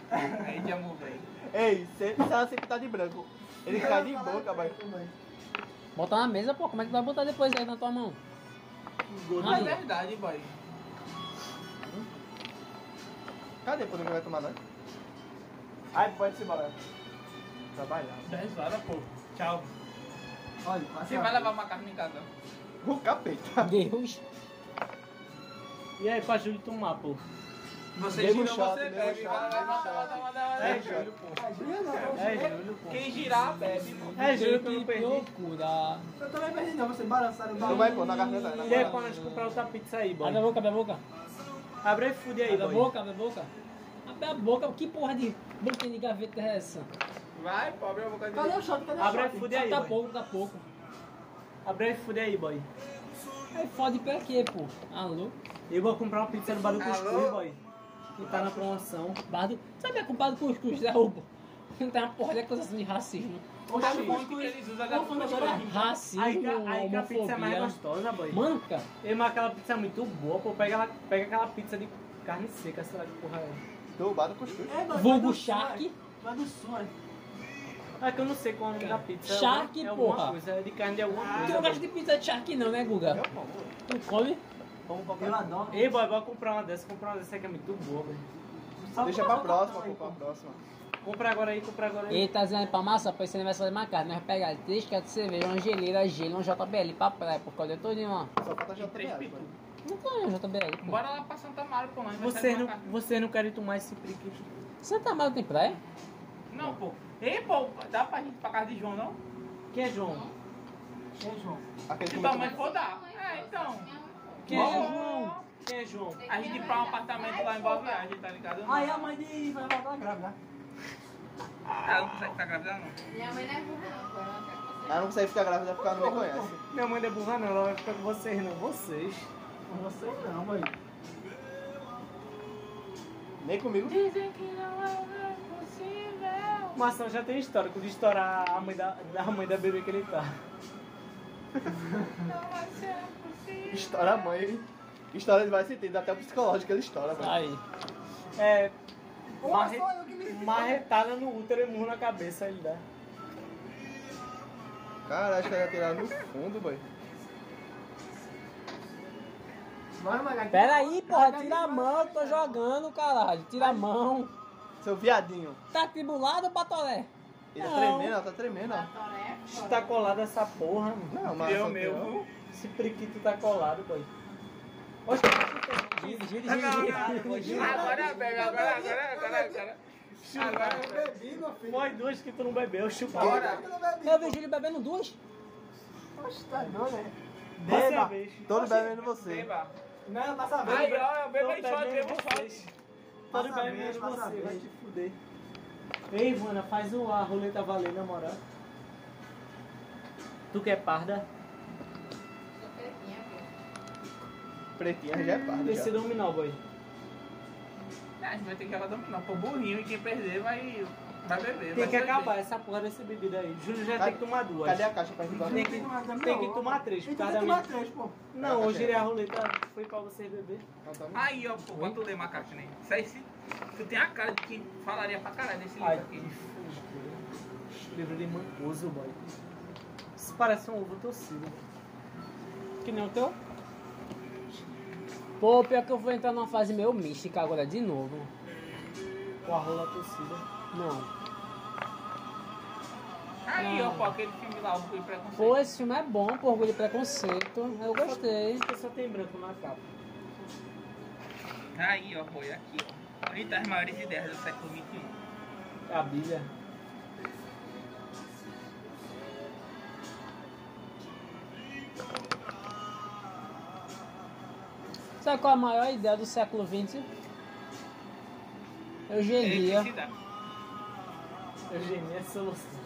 aí de amor, velho. Ei, se, se ela sempre tá de branco, ele cai de boca, vai. Bota na mesa, pô. Como é que tu vai botar depois aí na tua mão? É Aí. verdade, boy. Cadê? Pô, ninguém vai tomar, não? Ai, pode se embora. Trabalhar. 10 horas, pô. Tchau. Olha, Você vai levar uma carne em casa? O capeta. Deus. E aí, pra Júlio tomar, pô. Você gira, chato, você bebe. chato, Vai, vai, nego vai, chato. vai, vai, vai, É. Júlio, pô. É Júlio, pô. Quem girar, bebe, pô. É Júlio que eu não perdi. procurar. Eu também perdi, não. Você balançaram o Não vai pôr na garganta, na E aí, garganta. quando a gente comprar outra pizza aí, boy? Abre a boca, abre a boca. Abre aí, fude aí, Abre a boy. boca, abre a boca. Abre a boca. Que porra de boquinha de gaveta é essa? Vai, pô, abre a boca Cadê o shot? Cadê o Abre aí, fude aí, Tá pouco, tá pouco. Abre aí, fude aí, boy. Aí fode pra quê, pô? Alô? Eu vou comprar uma pizza no Bar do Cuscuz, Alô? boy. Que tá na promoção. Bardo. Sabe a culpa do cuscuz, né, Ubo? Não tem uma porra de acusação de racismo. Tá no ponto que eles usam da Racismo, Aí, que- aí que a pizza é mais homofobia. gostosa, boy. Mano, cara. Mas aquela pizza é muito boa, pô. Pega, ela, pega aquela pizza de carne seca, sei lá que porra é. Do bar do cuscuz. Vulgo Shark. Vai do som, é. É que eu não sei qual é o nome da pizza. É Shark, alguma- é alguma porra. coisa, é de carne de alguma Tu coisa. não gosta de pizza de shark não, né, Guga? Tu come? Eu adoro. Ei, boy, vou comprar uma dessa. Comprar uma dessa que é muito boa, velho. Deixa pra próxima, pô, pra próxima. Compra agora aí, compra agora aí. Ele tá dizendo aí pra massa, pra esse aniversário de macarrone, nós vamos pegar 3 caras de cerveja, uma geleira, gelo, um JBL pra praia, por causa de todinho, ó. Só falta já Três três pitu. Não tem um JBL, pô. Bora lá pra Santa Mara, pô. Você não, você não quer tomar esse priquito? Santa Maria tem praia? Não, pô. Ei, pô, dá pra gente ir pra casa de João, não? Quem é João? Quem é João? Aquele Se que tua mãe for dar. É, então. Quem é João? Quem é João? A gente ir pra um apartamento lá em Boa Viagem, tá ligado? Aí a mãe de vai voltar grávida. Ela não consegue ficar grávida, não. Minha mãe não é burra, não. Ela não consegue ficar grávida porque ela não me conhece. Minha mãe não é burra não, ela vai ficar com vocês não. Vocês. Com vocês não, mãe. Nem comigo. Dizem que não é possível. Maçã já tem histórico de estourar a mãe da, da mãe da bebê que ele tá. Não vai ser. Estoura a mãe. História de vários sentidos, até o psicológico ele estoura, velho. Aí. É. Marre... Marretada no útero e murro na cabeça ele dá. Cara, acho que ela ia tirar no fundo, boy. Pera aí, porra, tira a mão, eu tô jogando, caralho. Tira a mão. Seu viadinho. Tá tribulado, Patolé? Ele tá Não. tremendo, ela tá tremendo, ó. Está colado essa porra, mano. Não, mas. Meu, viu? Esse priquito tá colado, boy. Oxe, não, gire, gire. Agora bebe, agora, agora, agora, agora. Agora Eu bebi, meu filho. foi duas que tu não bebeu, chupa. Bora. Eu não bebi. Eu vi Júlio bebendo duas. Oxe, tá doido, né? Beba. vez. Todos bebendo você. Beba. Não, passa a vez. Aí, ó, beba aí Tô shot, bebendo beba shot. vocês. Todo a você, vai te fuder. Ei, Ivana, faz o, a roleta valer, na moral. Tu quer parda? Pretinha já é parda. Esse já. dominó, boy. Ah, A gente vai ter que jogar dominar. Pô, burrinho e quem perder vai, vai beber. Tem vai que acabar essa porra dessa bebida aí. Júlio já Cadê- tem que tomar duas. Cadê a caixa pra gente Tem que, tem que tomar três, tem que minha... tomar três, pô. Não, hoje a roleta foi pra vocês beber. Então, Aí, ó, pô, tu ler, macaco, né? Isso aí, se... tu tem a cara de quem falaria pra caralho desse livro Ai, aqui. que. Livro de mancoso, boy. Isso parece um ovo torcido. Que nem o teu. Pô, pior que eu vou entrar numa fase meio mística agora de novo. Com a rola torcida. Não. Aí, ó, pô, aquele filme lá, Orgulho e Preconceito. Pô, esse filme é bom, por orgulho e preconceito. Eu gostei. Porque só tem branco na capa. Aí, ó, pô, e aqui, ó. Aí tá as maiores ideias do século XXI. É a Bíblia. Sabe qual é a maior ideia do século XX? Eugenia. Eugenia é solução.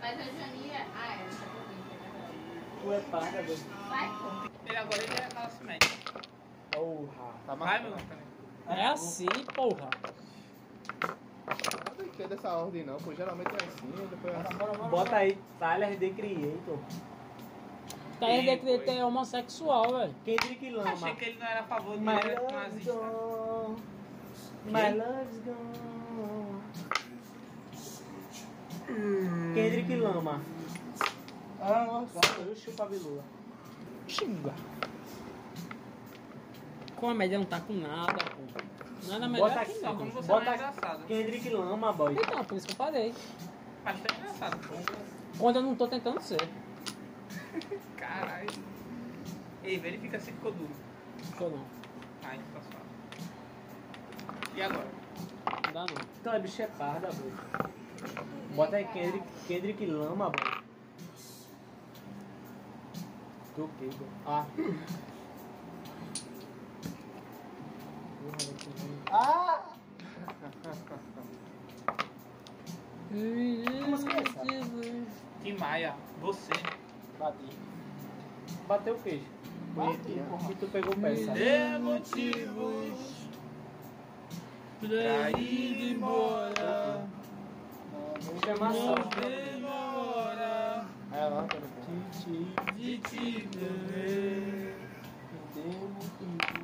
Mas a Jania. Ah, é, tá é. Tu é parda, boy. Vai, pô. Ele agora ele é classe média. Porra. Tá Vai, meu. Antônio. É assim, porra. Não tem dessa ordem não, pô. Geralmente é assim, depois é assim. Bota aí, Tyler The Creator. Tá aí Sim, de foi. é homossexual, velho. Kendrick Lama. Achei que ele não era a favor de My direito love's nazista. gone. My love's gone. Kendrick Lama. Ah, nossa. Eu chupo a. Xinga. Com a média não tá com nada, pô. Nada melhor Bota que você Bota não é aqui. engraçado. Kendrick Lama, boy. Então, por isso que eu parei. Mas tá engraçado, pô. Quando eu não tô tentando ser. Caralho. Ei, verifica se ficou duro. Ficou não. Ai, tá suave. E agora? Não dá não. Então é bicho é parda, boy. Bota aí Kendrick, Kendrick Lama, boy. Toquei, boy. Ah. Porra, vai ter um- Ah! música é essa? Tim Maia, você. Bati. Bateu o queijo. Bonitinha. E tu pegou o pé, sabe? Dê motivos pra ir embora. Chama só. demora de te ver.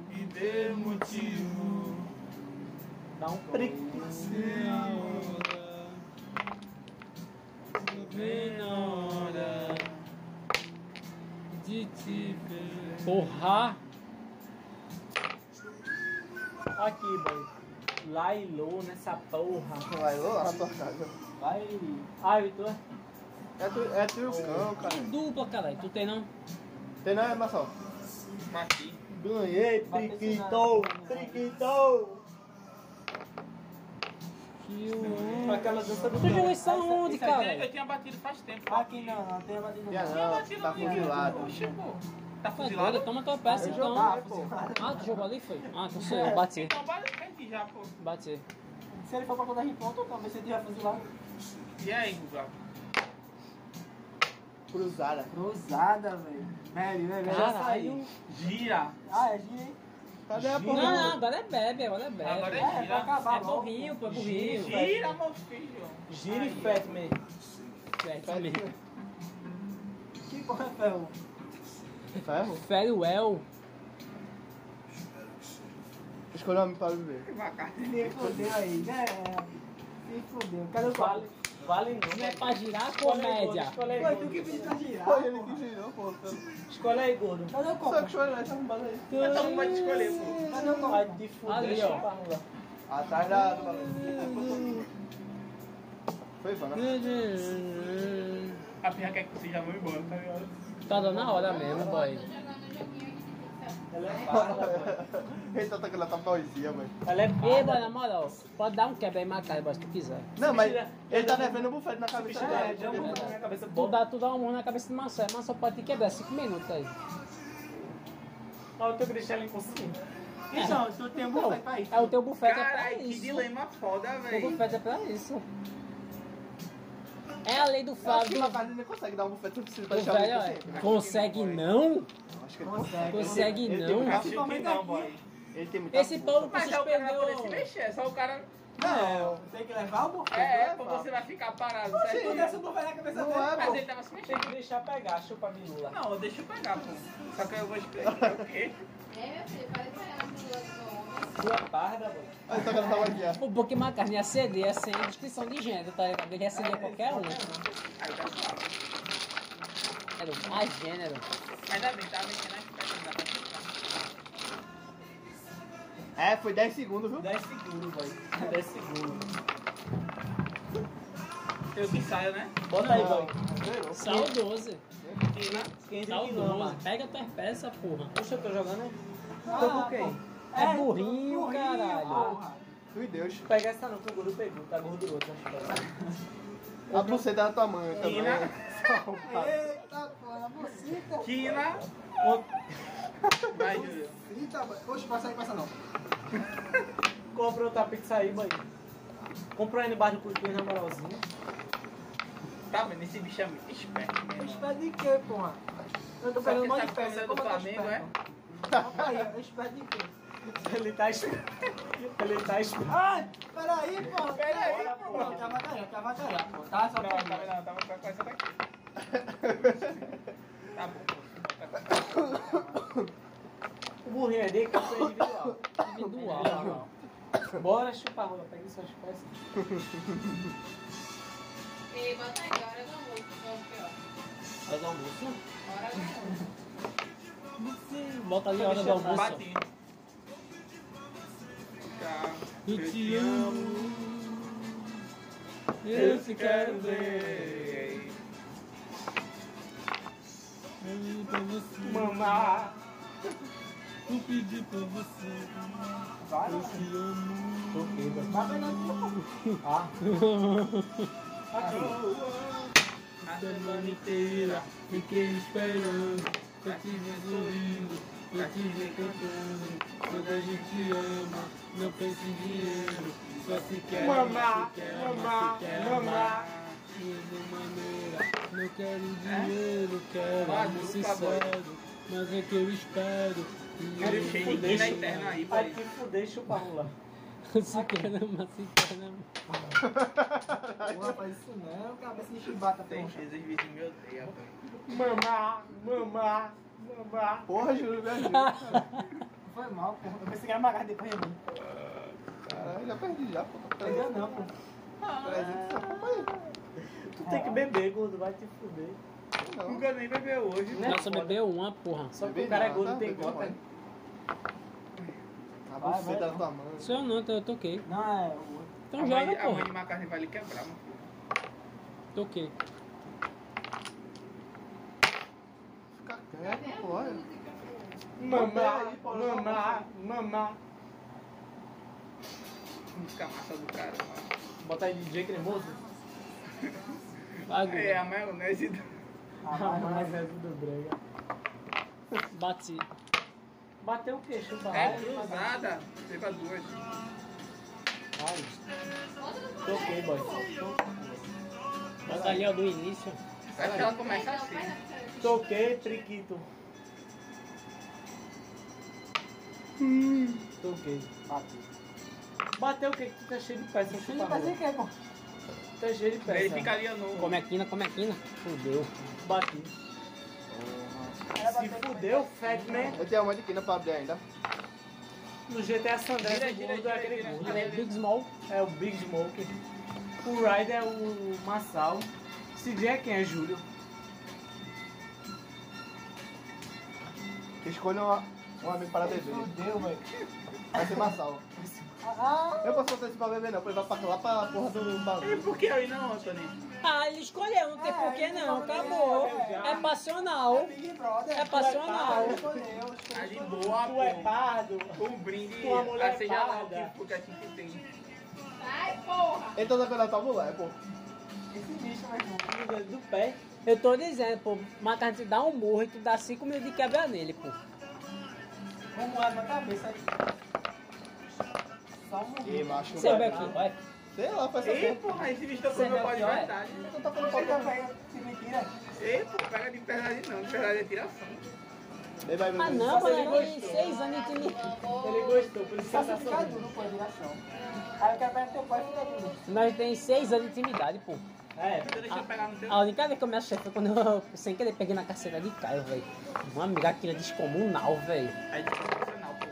Me dê motivo Dá um prick. Vem na hora de te ver. Porra! Aqui, boy. Low nessa porra. Vai lá tua casa. Vai. Ah, Vitor. É tu, é tu e o cão, cara. Que dupla, caralho. Tu tem não? Tem não, é, Marcelo? Mati. Ganhei, Priquito! Aquela dança do Tu jogou isso aonde, aí eu cara? tinha batido faz tempo. Aqui não, não tem batido não. Tinha não, batido tá aqui, fuzilado. Pô. Tá Tá fuzilado? Toma tua peça então. Ah. Ah, tu jogou ali, foi? Ah, então sou eu. Bati. Então basicamente já, pô. Bati. Se ele for pra contar de ponto, talvez você tiver fuzilado. E aí, Guga? Cruzada. Cruzada, velho. Velho, velho. Já saiu. Gira. Ah, é gira, hein? Cadê a Não, porra? não, agora é bebe, agora é bebe. Agora É, é pra gira. acabar É logo. burrinho, pô, é burrinho. Gira, meu filho. Gira e Aí, Fatman. Fere Que porra é ferro? Ferro? Farewell. Escolha um homem para viver. Se fudeu aí, né? Se fudeu. Cadê o Vale? Vale não. Não é pra girar Escolhe aí, comédia. Escolhe aí, tu que pediu pra girar. Foi ele que girou, pô. Escolhe aí, gordo. Cadê o Só que copo? escolhe essa arrombada aí. Mas todo mundo vai te escolher, pô. Cadê o copo? Vai te fuder, Ali, ó. a. Atrás da. Foi, Ivana. A pirra quer que você já vá embora, tá ligado? Tá dando a hora mesmo, boy. Ela Ela é farda, boy. Ele tá tacando essa poesia, velho. Ela é boy, na moral, pode dar um quebra aí na cara, se tu quiser. Não, mas ele tá devendo um bufete na cabeça É, dele. já botar na minha cabeça. Tu dá, tu dá um murro na cabeça do Marcelo, mas só pode te quebrar 5 minutos aí. Olha o teu que deixar ela inconsciente. Então, tu tem um bufete pra isso. é o teu bufete é pra Caralho, que isso. dilema foda, O teu velho. bufete é pra isso. É a lei do Eu acho Fábio. que o ainda consegue dar um bufete suficiente pra O deixar velho, ele ó, inconsciente. consegue não? Acho que ele Consegue. Consegue Ele tem não? não, boy. Ele tem muita Esse povo que Mas é o cara vai poder se suspendeu. mexer, é só o cara. Não, tem que levar o bufete. É, é, pô, você vai ficar parado, Tu certo? desce o bufete na cabeça Não dele. é, Mas ele tava se Tem mexendo. que deixar pegar, chupa a minula. Não, deixa eu pegar, pô. Só que eu vou o quê? É, meu filho, parece que ela no homem. Tu é parda, boy. Olha, tá tacando essa poesia. O Book McCartney ceder, ia sem descrição de gênero, tá ligado? Ele ia ceder qualquer um. Aí tá suave. Era o mais gênero. Ainda bem, tava mexendo não dá pra. É, foi 10 segundos, viu? 10 segundos, boy. 10 segundos. Eu que saio, né? Bota aí, boy. Saudoso. Quem Saudoso. Pega tua peça, porra. Poxa, eu tô jogando. Ah, Tô com quem? É burrinho, caralho. porra. Tu e Deus. Pega essa não, que o gordo pegou, tá gorduroso. A buceta da tua mãe também. Quina, Eita, porra, buceta. Quina. Vai, Júlio. Eita. Oxe, passa aí, passa não. Compra outra pizza aí, boy. Comprou aí embaixo do Curitiba na moralzinha. Tá vendo? Esse bicho é muito esperto mesmo. Espera de quê, porra? Eu tô pegando de que perna. você é do eu Flamengo, esperto? Rapaz, eu espero de quê? Ele tá esperando. Ele tá esperando. Ai, peraí, porra. Peraí, pô. Não, tava calhando, tava calhando, pô. Tá só Não, pra tá? Não, tava com essa daqui. Tá bom, pô. O burrinho é dele que foi individual. Individual. Bora chupar rola, pega suas peças. E bota aí, hora do almoço. é? Hora do almoço? Hora do almoço. Bota ali a hora do almoço. Eu te amo. Eu te quero ver. Mamá. Eu pedi pra você. Vai, Eu te amo. Toquei. Vai aqui, Ah. A semana inteira fiquei esperando pra te sorrindo, pra te ver cantando. Quando a gente ama, não pensa em dinheiro, só se quer Mamá, amar, se quer amar, mamá, se quer mamá. amar. De maneira, não quero dinheiro, quero Ah, amor sincero, mas é que eu espero. E Quero eu cheio de na interna aí, Vai pai. te fuder, chupa rola. Se quer amar, se quer amar. Porra, faz isso não, cabeça de chibata, Tem porra. esses vizinhos me odeiam, mamá, mamá. Porra, Júlio, me ajuda. Foi mal. Eu pensei que era magar depois de mim. Caralho, já perdi já, pô. Perdeu não, pô. 300 só compra aí. Tu tem que beber, gordo, vai te fuder. Não. Nunca nem bebeu hoje. Né? Nossa, bebeu uma, porra. Só que o cara é gordo tá? tem gota. A buceta da não. tua mãe. Sou eu não, eu toquei. Não, é o outro. Então a joga, mãe, a mãe porra. de macarrão vai lhe quebrar, mano. Toquei. Pô. olha. Mamá, mamá, mamá. Música massa do cara, mano. Aí DJ cremoso. Vai, É, a maionese do... Mas é do brega. Bati. Bateu o? Chupa É cruzada. Teve as duas. Vai. Toquei, boy. Ó, do início. Acho que ela começa assim. Toquei, triquito. Toquei. Bateu. Bateu o quê? Que tu tá cheio de peça, Ele chupa fazer rola. o quê, pô? Tá cheio de Ele peça. ficaria no... Come a quina, come a quina. Fudeu. Bati. Se fudeu, Fatman. Eu tenho uma de quina pra abrir ainda. No GTA San Andreas, o gordo é aquele. Ali é Big Small. É o Big Smoke. O Ryder é o Massal. CJ é quem? É Júlio. Escolha uma- um amigo para beber. Fudeu, velho. Vai ser Massal. Ah, Eu posso botar esse pra beber não, ele vai pra lá pra porra do E bagulho. por que aí não, Antônio? Ah, ele escolheu, não tem É, porquê não, acabou. é. É passional. é Big Brother. É passional. Ele escolheu, Tá de boa, Tu é pardo. Um brinde, Tua mulher ah, seja lá o que a gente tem. Ai, porra! Então tá pela tua mulher, pô. Esse bicho, meu irmão. No dedo do pé. Eu tô dizendo, pô, Macarrão te dá um murro e tu dá 5 mil de quebra nele, pô. Vamos lá na cabeça aí. Só um E macho, Você vai. Sei lá, faz essa Ei, porra. esse bicho tá com meu pau de é é? verdade. Então tá falando pra também, se mentira. Ei, pô, pega de verdade não, de verdade é tiração. Ele vai Ah não, Mas ele tem gostou. 6 anos de intimidade. Ele gostou, por isso que ele tá duro, pô, direção. Aí eu quero pegar teu pai e fica duro. Nós tem 6 anos de intimidade, pô. É, Então deixa eu pegar no teu. A única vez que eu me achei foi quando eu, sem querer, peguei na carceira de Caio, velho. Uma é descomunal, velho. Aí é sensacional, pô.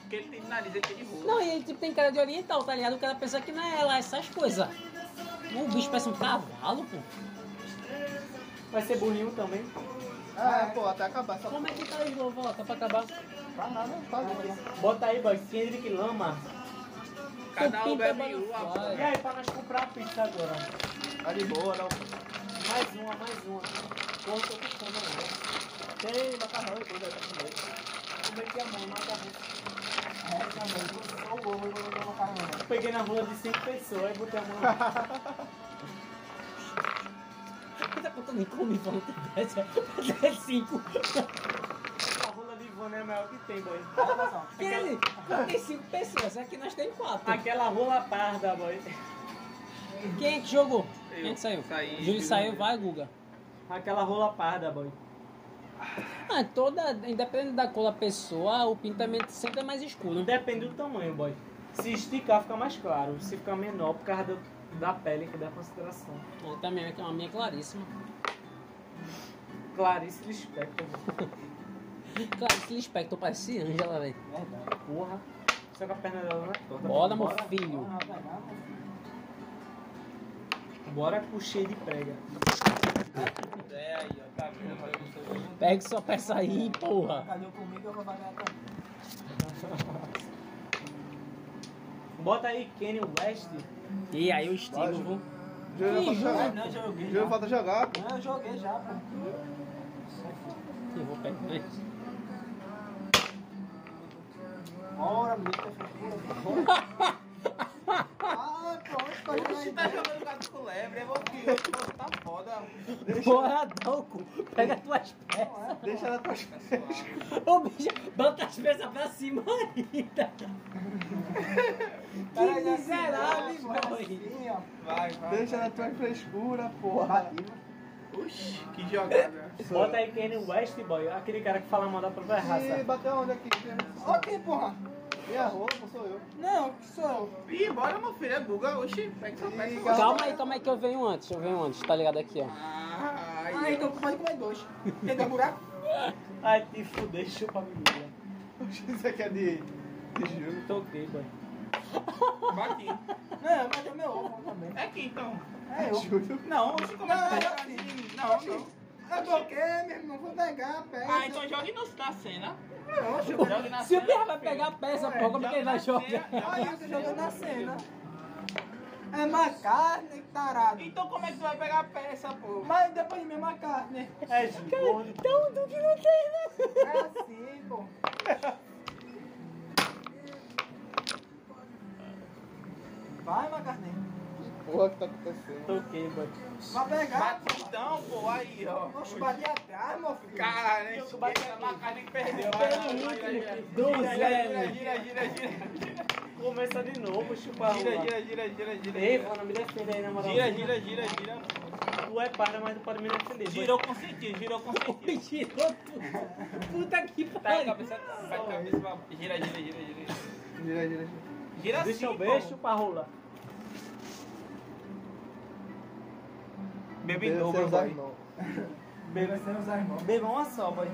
Porque ele tem nariz, ele tem de. Não, e ele tipo, tem cara de oriental, tá ligado? O cara pensa que não é lá essas coisas. O bicho parece um cavalo, pô. vai ser burrinho também. Ah, pô, até acabar essa Como é que tá o novo lá? Tá pra acabar? Tá nada, tá nada. Bota aí, boy, Kendrick Lama. Cada um Pinta bebe uma. E aí, pra nós comprar a pizza agora? Tá de boa, não. Mais uma, mais uma. Porra, tô com fome agora. Tem macarrão e coisa aí pra comer. Como é que é a mão? Macarrão. É, também. Só o ovo, eu vou botar uma carona. Eu Peguei na rua de 5 pessoas e botei a mão. Puta que eu nem comi pra não ter dessa. Até 5. Ivone é a maior que tem, boy. Só. Ele, tem 5 pessoas, aqui nós temos 4. Aquela rola parda, boy. Quem é que jogou? Eu. Quem é que saiu? Saí. Júlio saiu, vai, Guga. Aquela rola parda, boy. Ah, toda, independente da cor da pessoa, o pintamento sempre é mais escuro. Depende do tamanho, boy. Se esticar, fica mais claro. Se ficar menor, por causa do- da pele, que dá consideração. Eu também é que é uma minha claríssima. Clarice Lispector. Clarice Lispector parece Ângela, velho. Verdade. Porra. Só que a perna dela não é. Bora, meu filho. Pegar, meu filho. Bora com cheio de prega. É aí, ó, tá vendo? Pega sua peça aí, porra. Cadê o comigo? Eu vou pagar também. Bota aí Kanye West. E aí o estilo, viu? Ih, jogar. Não, eu joguei já. falta jogar, pô. Não, eu joguei já, pô. Eu vou pegar. Bora, menino, tá. Ah, pronto, pode Você tá aí. jogando gato com lebre, é você, tá foda. Bora, Dalco. Pega tuas peças. Deixa ela tua Ô, bicho, bota as peças pra cima ainda. Que miserável, assim, boy. assim. Vai, vai. Deixa na tua frescura, porra. Oxi, que jogada. Bota aí Kanye West, boy. Aquele cara que fala mal da própria Ih, raça. bateu onde aqui? Ok, porra. Minha roupa, sou eu. Não, sou eu. Ih, bora, meu filho, é buga. Oxi, pega sua peça. Ih, Calma aí, calma aí que eu venho antes. Eu venho antes, tá ligado aqui, ó. Ai, Ah, então pode comer dois. Quer dar buraco? Ai, te fuder, chupa a menina. Isso aqui é de, de Júlio. Toquei, boy. Bati. Não, mas é meu ovo também. É aqui então. É eu. Júlio. Não, é Não, que eu tá? fiz. Não, não. Eu toquei, meu irmão. Vou pegar, pega. Ah, então jogue no, na cena. Não, Jogue na Se o cena. Pierre vai pegar a peça, pô, como é que ele vai jogar? Aí eu tô jogando na cena. É carne, tarado. Então como é que tu vai pegar a peça, pô? Mas depois de mesma carne. É, gordo. Então, do que não tem, né? É assim, pô. Vai, macarninha. Porra, que tá acontecendo? Toquei, boy. Vai pegar. Bate então, pô, aí, ó. Oxe, bati atrás, meu filho. Cara, né? Esqueça a macarna que perdeu. Do Gira, zero. gira, gira, gira. Começa de novo, chupa Gira, gira, gira, gira, gira. Ei, mano, me defenda aí, na moral. Gira, gira, gira, gira. Tu é parda, mas tu pode me defender. Girou com sentido, girou com sentido. Girou tudo. Puta que Tá, a pariu. cabeça, vai, a cabeça, vai. Gira, gira, gira, gira. Gira, gira, gira. Gira Deixa eu assim, ver, pô. chupa a rola. Bebe em dobro, os boy. irmãos. Beba sem usar irmão. Beba uma só, boy.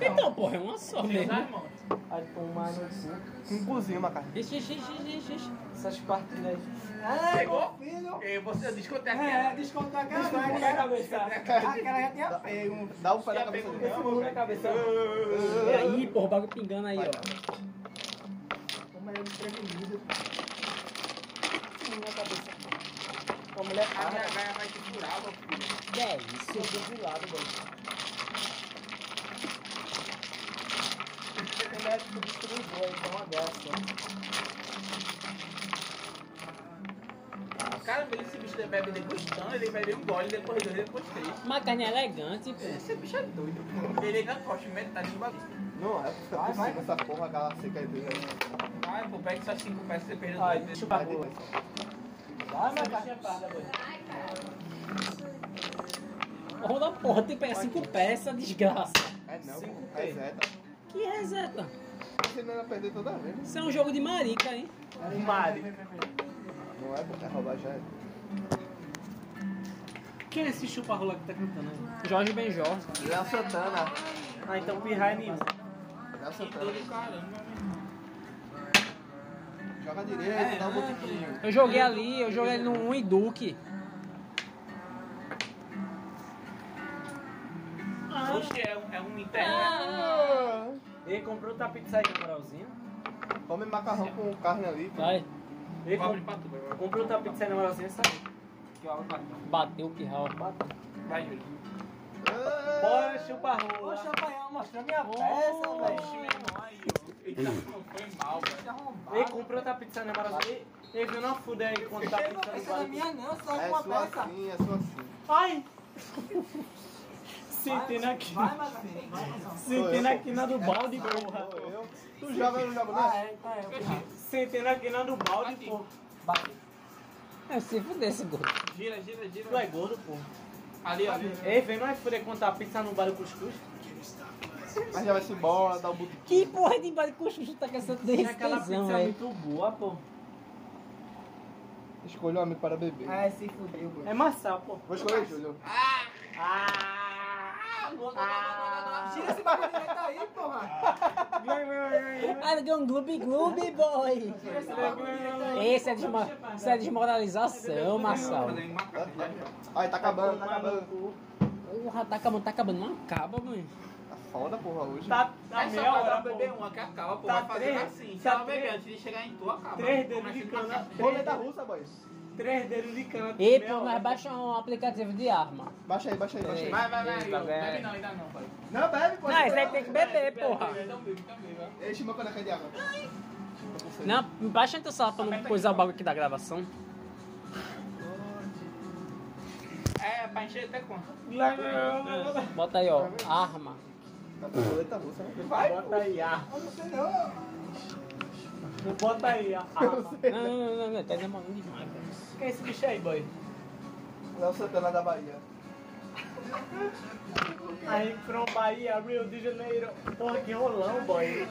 Então, porra, é uma só mesmo. irmãos. Vai tomar no cu. Um cozinho, macarrão. Ixi, ixi, ixi, ixi, ixi. Essas partidas aí. Ai, Pegou? meu filho. E você, eu descontei É, aquela. descontou aquela Descontou vai, a aquela cabeça. Aquela já tinha pego. Dá um pé na cabeça a velho. cabeça. E aí, porra, o bagulho pingando aí, ó. Como é desprevenido. na minha cabeça. A mulher A minha gaia vai te furar, meu filho. É isso? Seu Deus do lado, boy. O médico distribuiu, então uma graça. Caramba, esse bicho bebe degustando, ele vai ver um gole, depois dois, depois três. Uma carne elegante, pô. Esse bicho é doido. Ele não costa metade do bagulho. Não, é porque Vai, vai. essa porra, aquela seca aí dele. Ai, pô, pega só cinco peças e você perdeu dois. deixa eu pagar. Vai, Vai, parda, boy. Porra tem peça, cinco peças, desgraça. É não, Cinco? Reseta. Que reseta? Você não ia perder toda vez. Isso é um jogo de marica, hein? Um Mari. Não é porque é roubar já é. Quem é esse chupa-rola que tá cantando aí? Jorge Benjor. Léo Santana. Ah, então pirra é nenhum. Léo Que Santana. dor do caramba. Joga direito, dá um botiquinho. Eu joguei ali, eu joguei ali no 1 e Duke. Oxe, é um, é um interno. Ah. Ele comprou outra pizza aí na moralzinha. Come macarrão com carne ali. pô. Vai, Ele comprou outra pizza aí na moralzinha, sabe? Que eu abro pra tu. bateu o pirral. Vai, Júlio. Bora, chupa-rola. Poxa, apanhar, mostra minha peça, Oxe, velho. meu irmão, aí, ó. Eita, não foi mal, velho. Ele comprou outra pizza na moralzinha. Ele- Ele viu na fuda aí quando tá pizza no Essa não é minha não, só É uma sua peça. assim, é sua assim. Ai! Sentindo aqui. Vai, mas Sentindo aqui na do balde, porra. Tu joga ou não joga, Ah, não? é, tá, é. Sentindo aqui na do balde, porra. Bate. É, se fuder esse gordo. Gira, gira, gira. Tu é gordo, porra. Ali, ó. ali. Ei, vem nós fuder contar pizza no bar do cuscuz. Mas já vai se embora, dá um botiquinho. Que porra de bode cuscuz tá com essa E aquela pizza é muito boa, pô. Escolha um amigo para beber. Ah, se fudeu, bro. É maçã, pô. Vou escolher, Júlio. Ah! Tira esse bagulho direito aí, porra. Ah, ele ganhou um gloob gloob, boy. Esse é, desmo... Isso é desmoralização, Marçal. Ai, tá acabando, tá acabando. Porra, tá acabando, tá acabando, não acaba, mãe. Tá foda, porra, hoje. Tá, tá É só pra beber uma que acaba, pô. Tá Vai fazer três- assim. Se tá ela beber antes de chegar em tu, acaba. Três dedos de cana. macaco. Roleta russa, boys. Três dedos de cana. E pô, pô. baixamos um aplicativo de arma. Baixa aí, baixa aí, baixa aí. Vai, vai, vai. Tá? Bebe não, ainda não, pai. Não, bebe, pô. Não, esse aí tem que beber, porra. Então bebe, então bebe. Enche meu caneca de água. Não, baixa então só pra não coisar o bagulho aqui da gravação. É, pra encher até quanto? Bota aí, ó, arma. Tá roleta russa, né? Bota aí, ah. Não sei não. Bota aí, ah. Não, não, não, não, tá demorando demais. Quem é esse bicho aí, boy? Léo Santana da Bahia. Aí, from Bahia, Rio de Janeiro. Porra, que rolão, boy.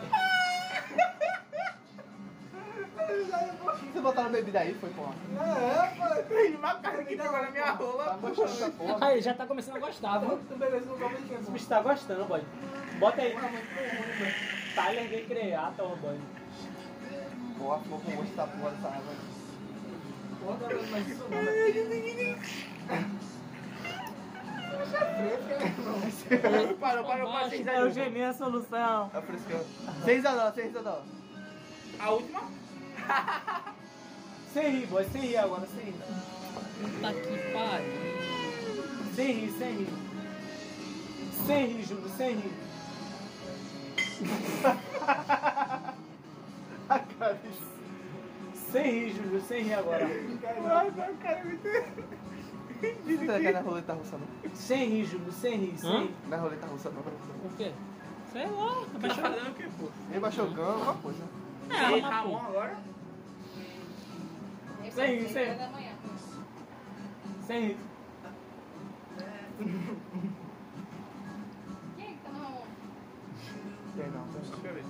Você botaram bebida aí, foi, porra? É, pô. Tem uma carne que pegou na minha Tá rola. gostando da porra. Aí, já tá começando a gostar, viu? Tu pô. bicho tá gostando, boy. Bota aí. Tyler The Creator, boy. Porra, ficou com gosto da porra dessa água. Porra, tá vendo mais isso não, velho. Parou, parou, parou. A Eugenia é a solução. É frescão. Seis a não, seis a não. A última? Sem rir, boy. Sem rir agora, sem rir. Puta que pariu. Sem rir, sem rir. Sem rir, Júlio, sem rir. A cara. Sem rir, Júlio, sem rir agora. Você tá querendo roleta russa, não? Sem rir, Júlio, sem rir, sem rir. Não é roleta russa, não. Por quê? Sei lá, Tá fazendo o que, pô? Ele baixou o gano, alguma coisa. É, Ramon pô. agora? Sem rir, sem rir. manhã. Sem rir. Quem é que tá eu ver.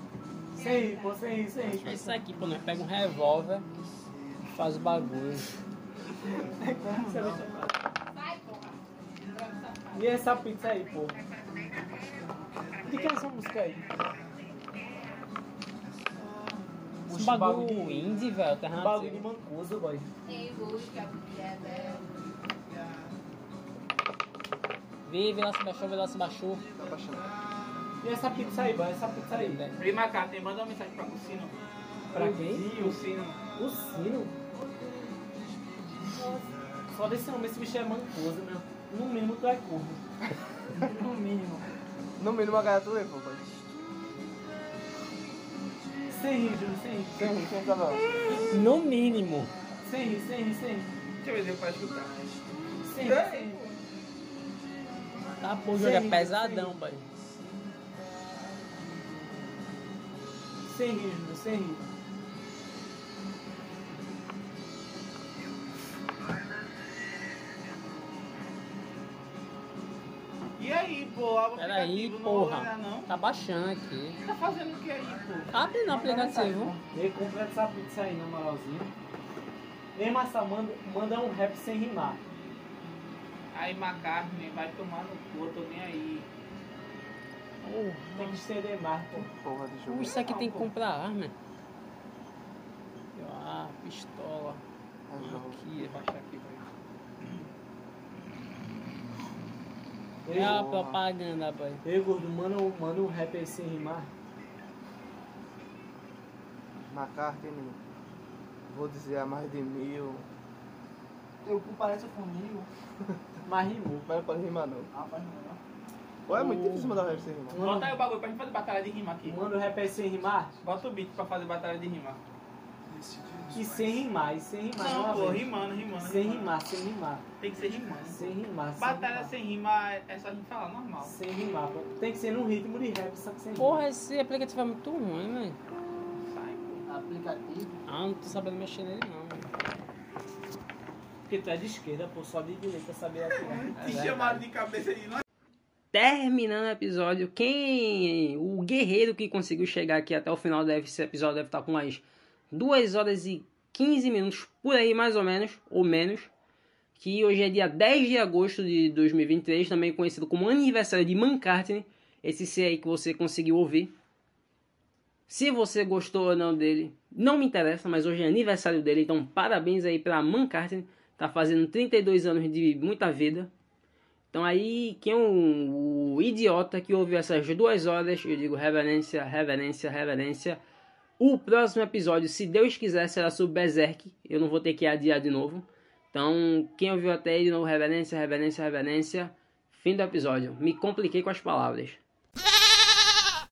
Sem rir, pô, sem rir, sem rir. É isso aqui, pô, nós pega um revólver e faz o bagulho. Sai, porra. Droga, safado. E essa pizza aí, pô? De que é essa música aí? Esse bagulho indie, velho, terra Bagulho de nativa. mancuso, boy. Vive, lá se baixou, lá se baixou. Tá baixando. E essa pizza aí, boy? Essa pizza aí. Velho. Ei, Macaco, manda uma mensagem pra Cucino. Pra quem? Cucino. O sino? Só desse nome, esse bicho é mancoso, meu. No mínimo tu é corno. No mínimo. No mínimo a galera tu levou, pai. Sem rir, Júlio, sem rir. Sem rir, sem cada No mínimo. Sem rir, sem rir, sem rir. Deixa eu ver se eu posso escutar. Sem rir, sem rir. Tá, pô, o jogo é pesadão, pai. Sem rir, Júlio, sem rir. O Peraí, porra. não? Tá baixando aqui. Tá fazendo o que aí, pô? Abre no aplicativo. Ei, completa essa pizza aí, na moralzinha. Ei, Massa, manda, manda um rap sem rimar. Aí, McCartney, vai tomar no cu, tô nem aí. Tem que estender mais, pô. Porra de jogo. Isso aqui tem que comprar arma. Ah, pistola. Jogo. Aqui, Vou baixar aqui, vai. Ei, É a porra. propaganda, pai. ei, gordo, manda, um- manda um rap aí sem rimar. McCartney. Vou dizer a mais de mil. Teu cu parece um funil. Mas rimou. Mas não pode rimar não. Ah, faz não. Pô, é muito difícil mandar rap sem rimar. Bota aí o bagulho pra gente fazer batalha de rima aqui. Manda um rap aí sem rimar. Bota o beat pra fazer batalha de rima. E sem rimar, e sem rimar. Não, pô, rimando, rimando. Sem rimando. rimar, sem rimar. Tem que ser rimando. Sem rimar, sem Batalha rimar. sem rima é é só a gente falar normal. Sem rimar, pô. Tem que ser num ritmo de rap, só que sem Porra, rimar. esse aplicativo é muito ruim, velho. Sai, pô. Aplicativo. Ah, não tô sabendo mexer nele não. velho. Porque tu é de esquerda, pô, só de direita saber atirar. Te chamaram de cabeça de nós. Terminando o episódio, quem. O guerreiro que conseguiu chegar aqui até o final desse episódio deve estar com mais 2 horas e 15 minutos, por aí mais ou menos, ou menos. Que hoje é dia 10 de agosto de 2023, também conhecido como aniversário de McCartney. Esse C aí que você conseguiu ouvir. Se você gostou ou não dele, não me interessa, mas hoje é aniversário dele, então parabéns aí pra McCartney. Tá fazendo 32 anos de muita vida. Então aí, quem é o, o idiota que ouviu essas duas horas, eu digo reverência, reverência, reverência. O próximo episódio, se Deus quiser, será sobre Berserk. Eu não vou ter que adiar de novo. Então, quem ouviu até aí, de novo, reverência, reverência, reverência. Fim do episódio. Me compliquei com as palavras.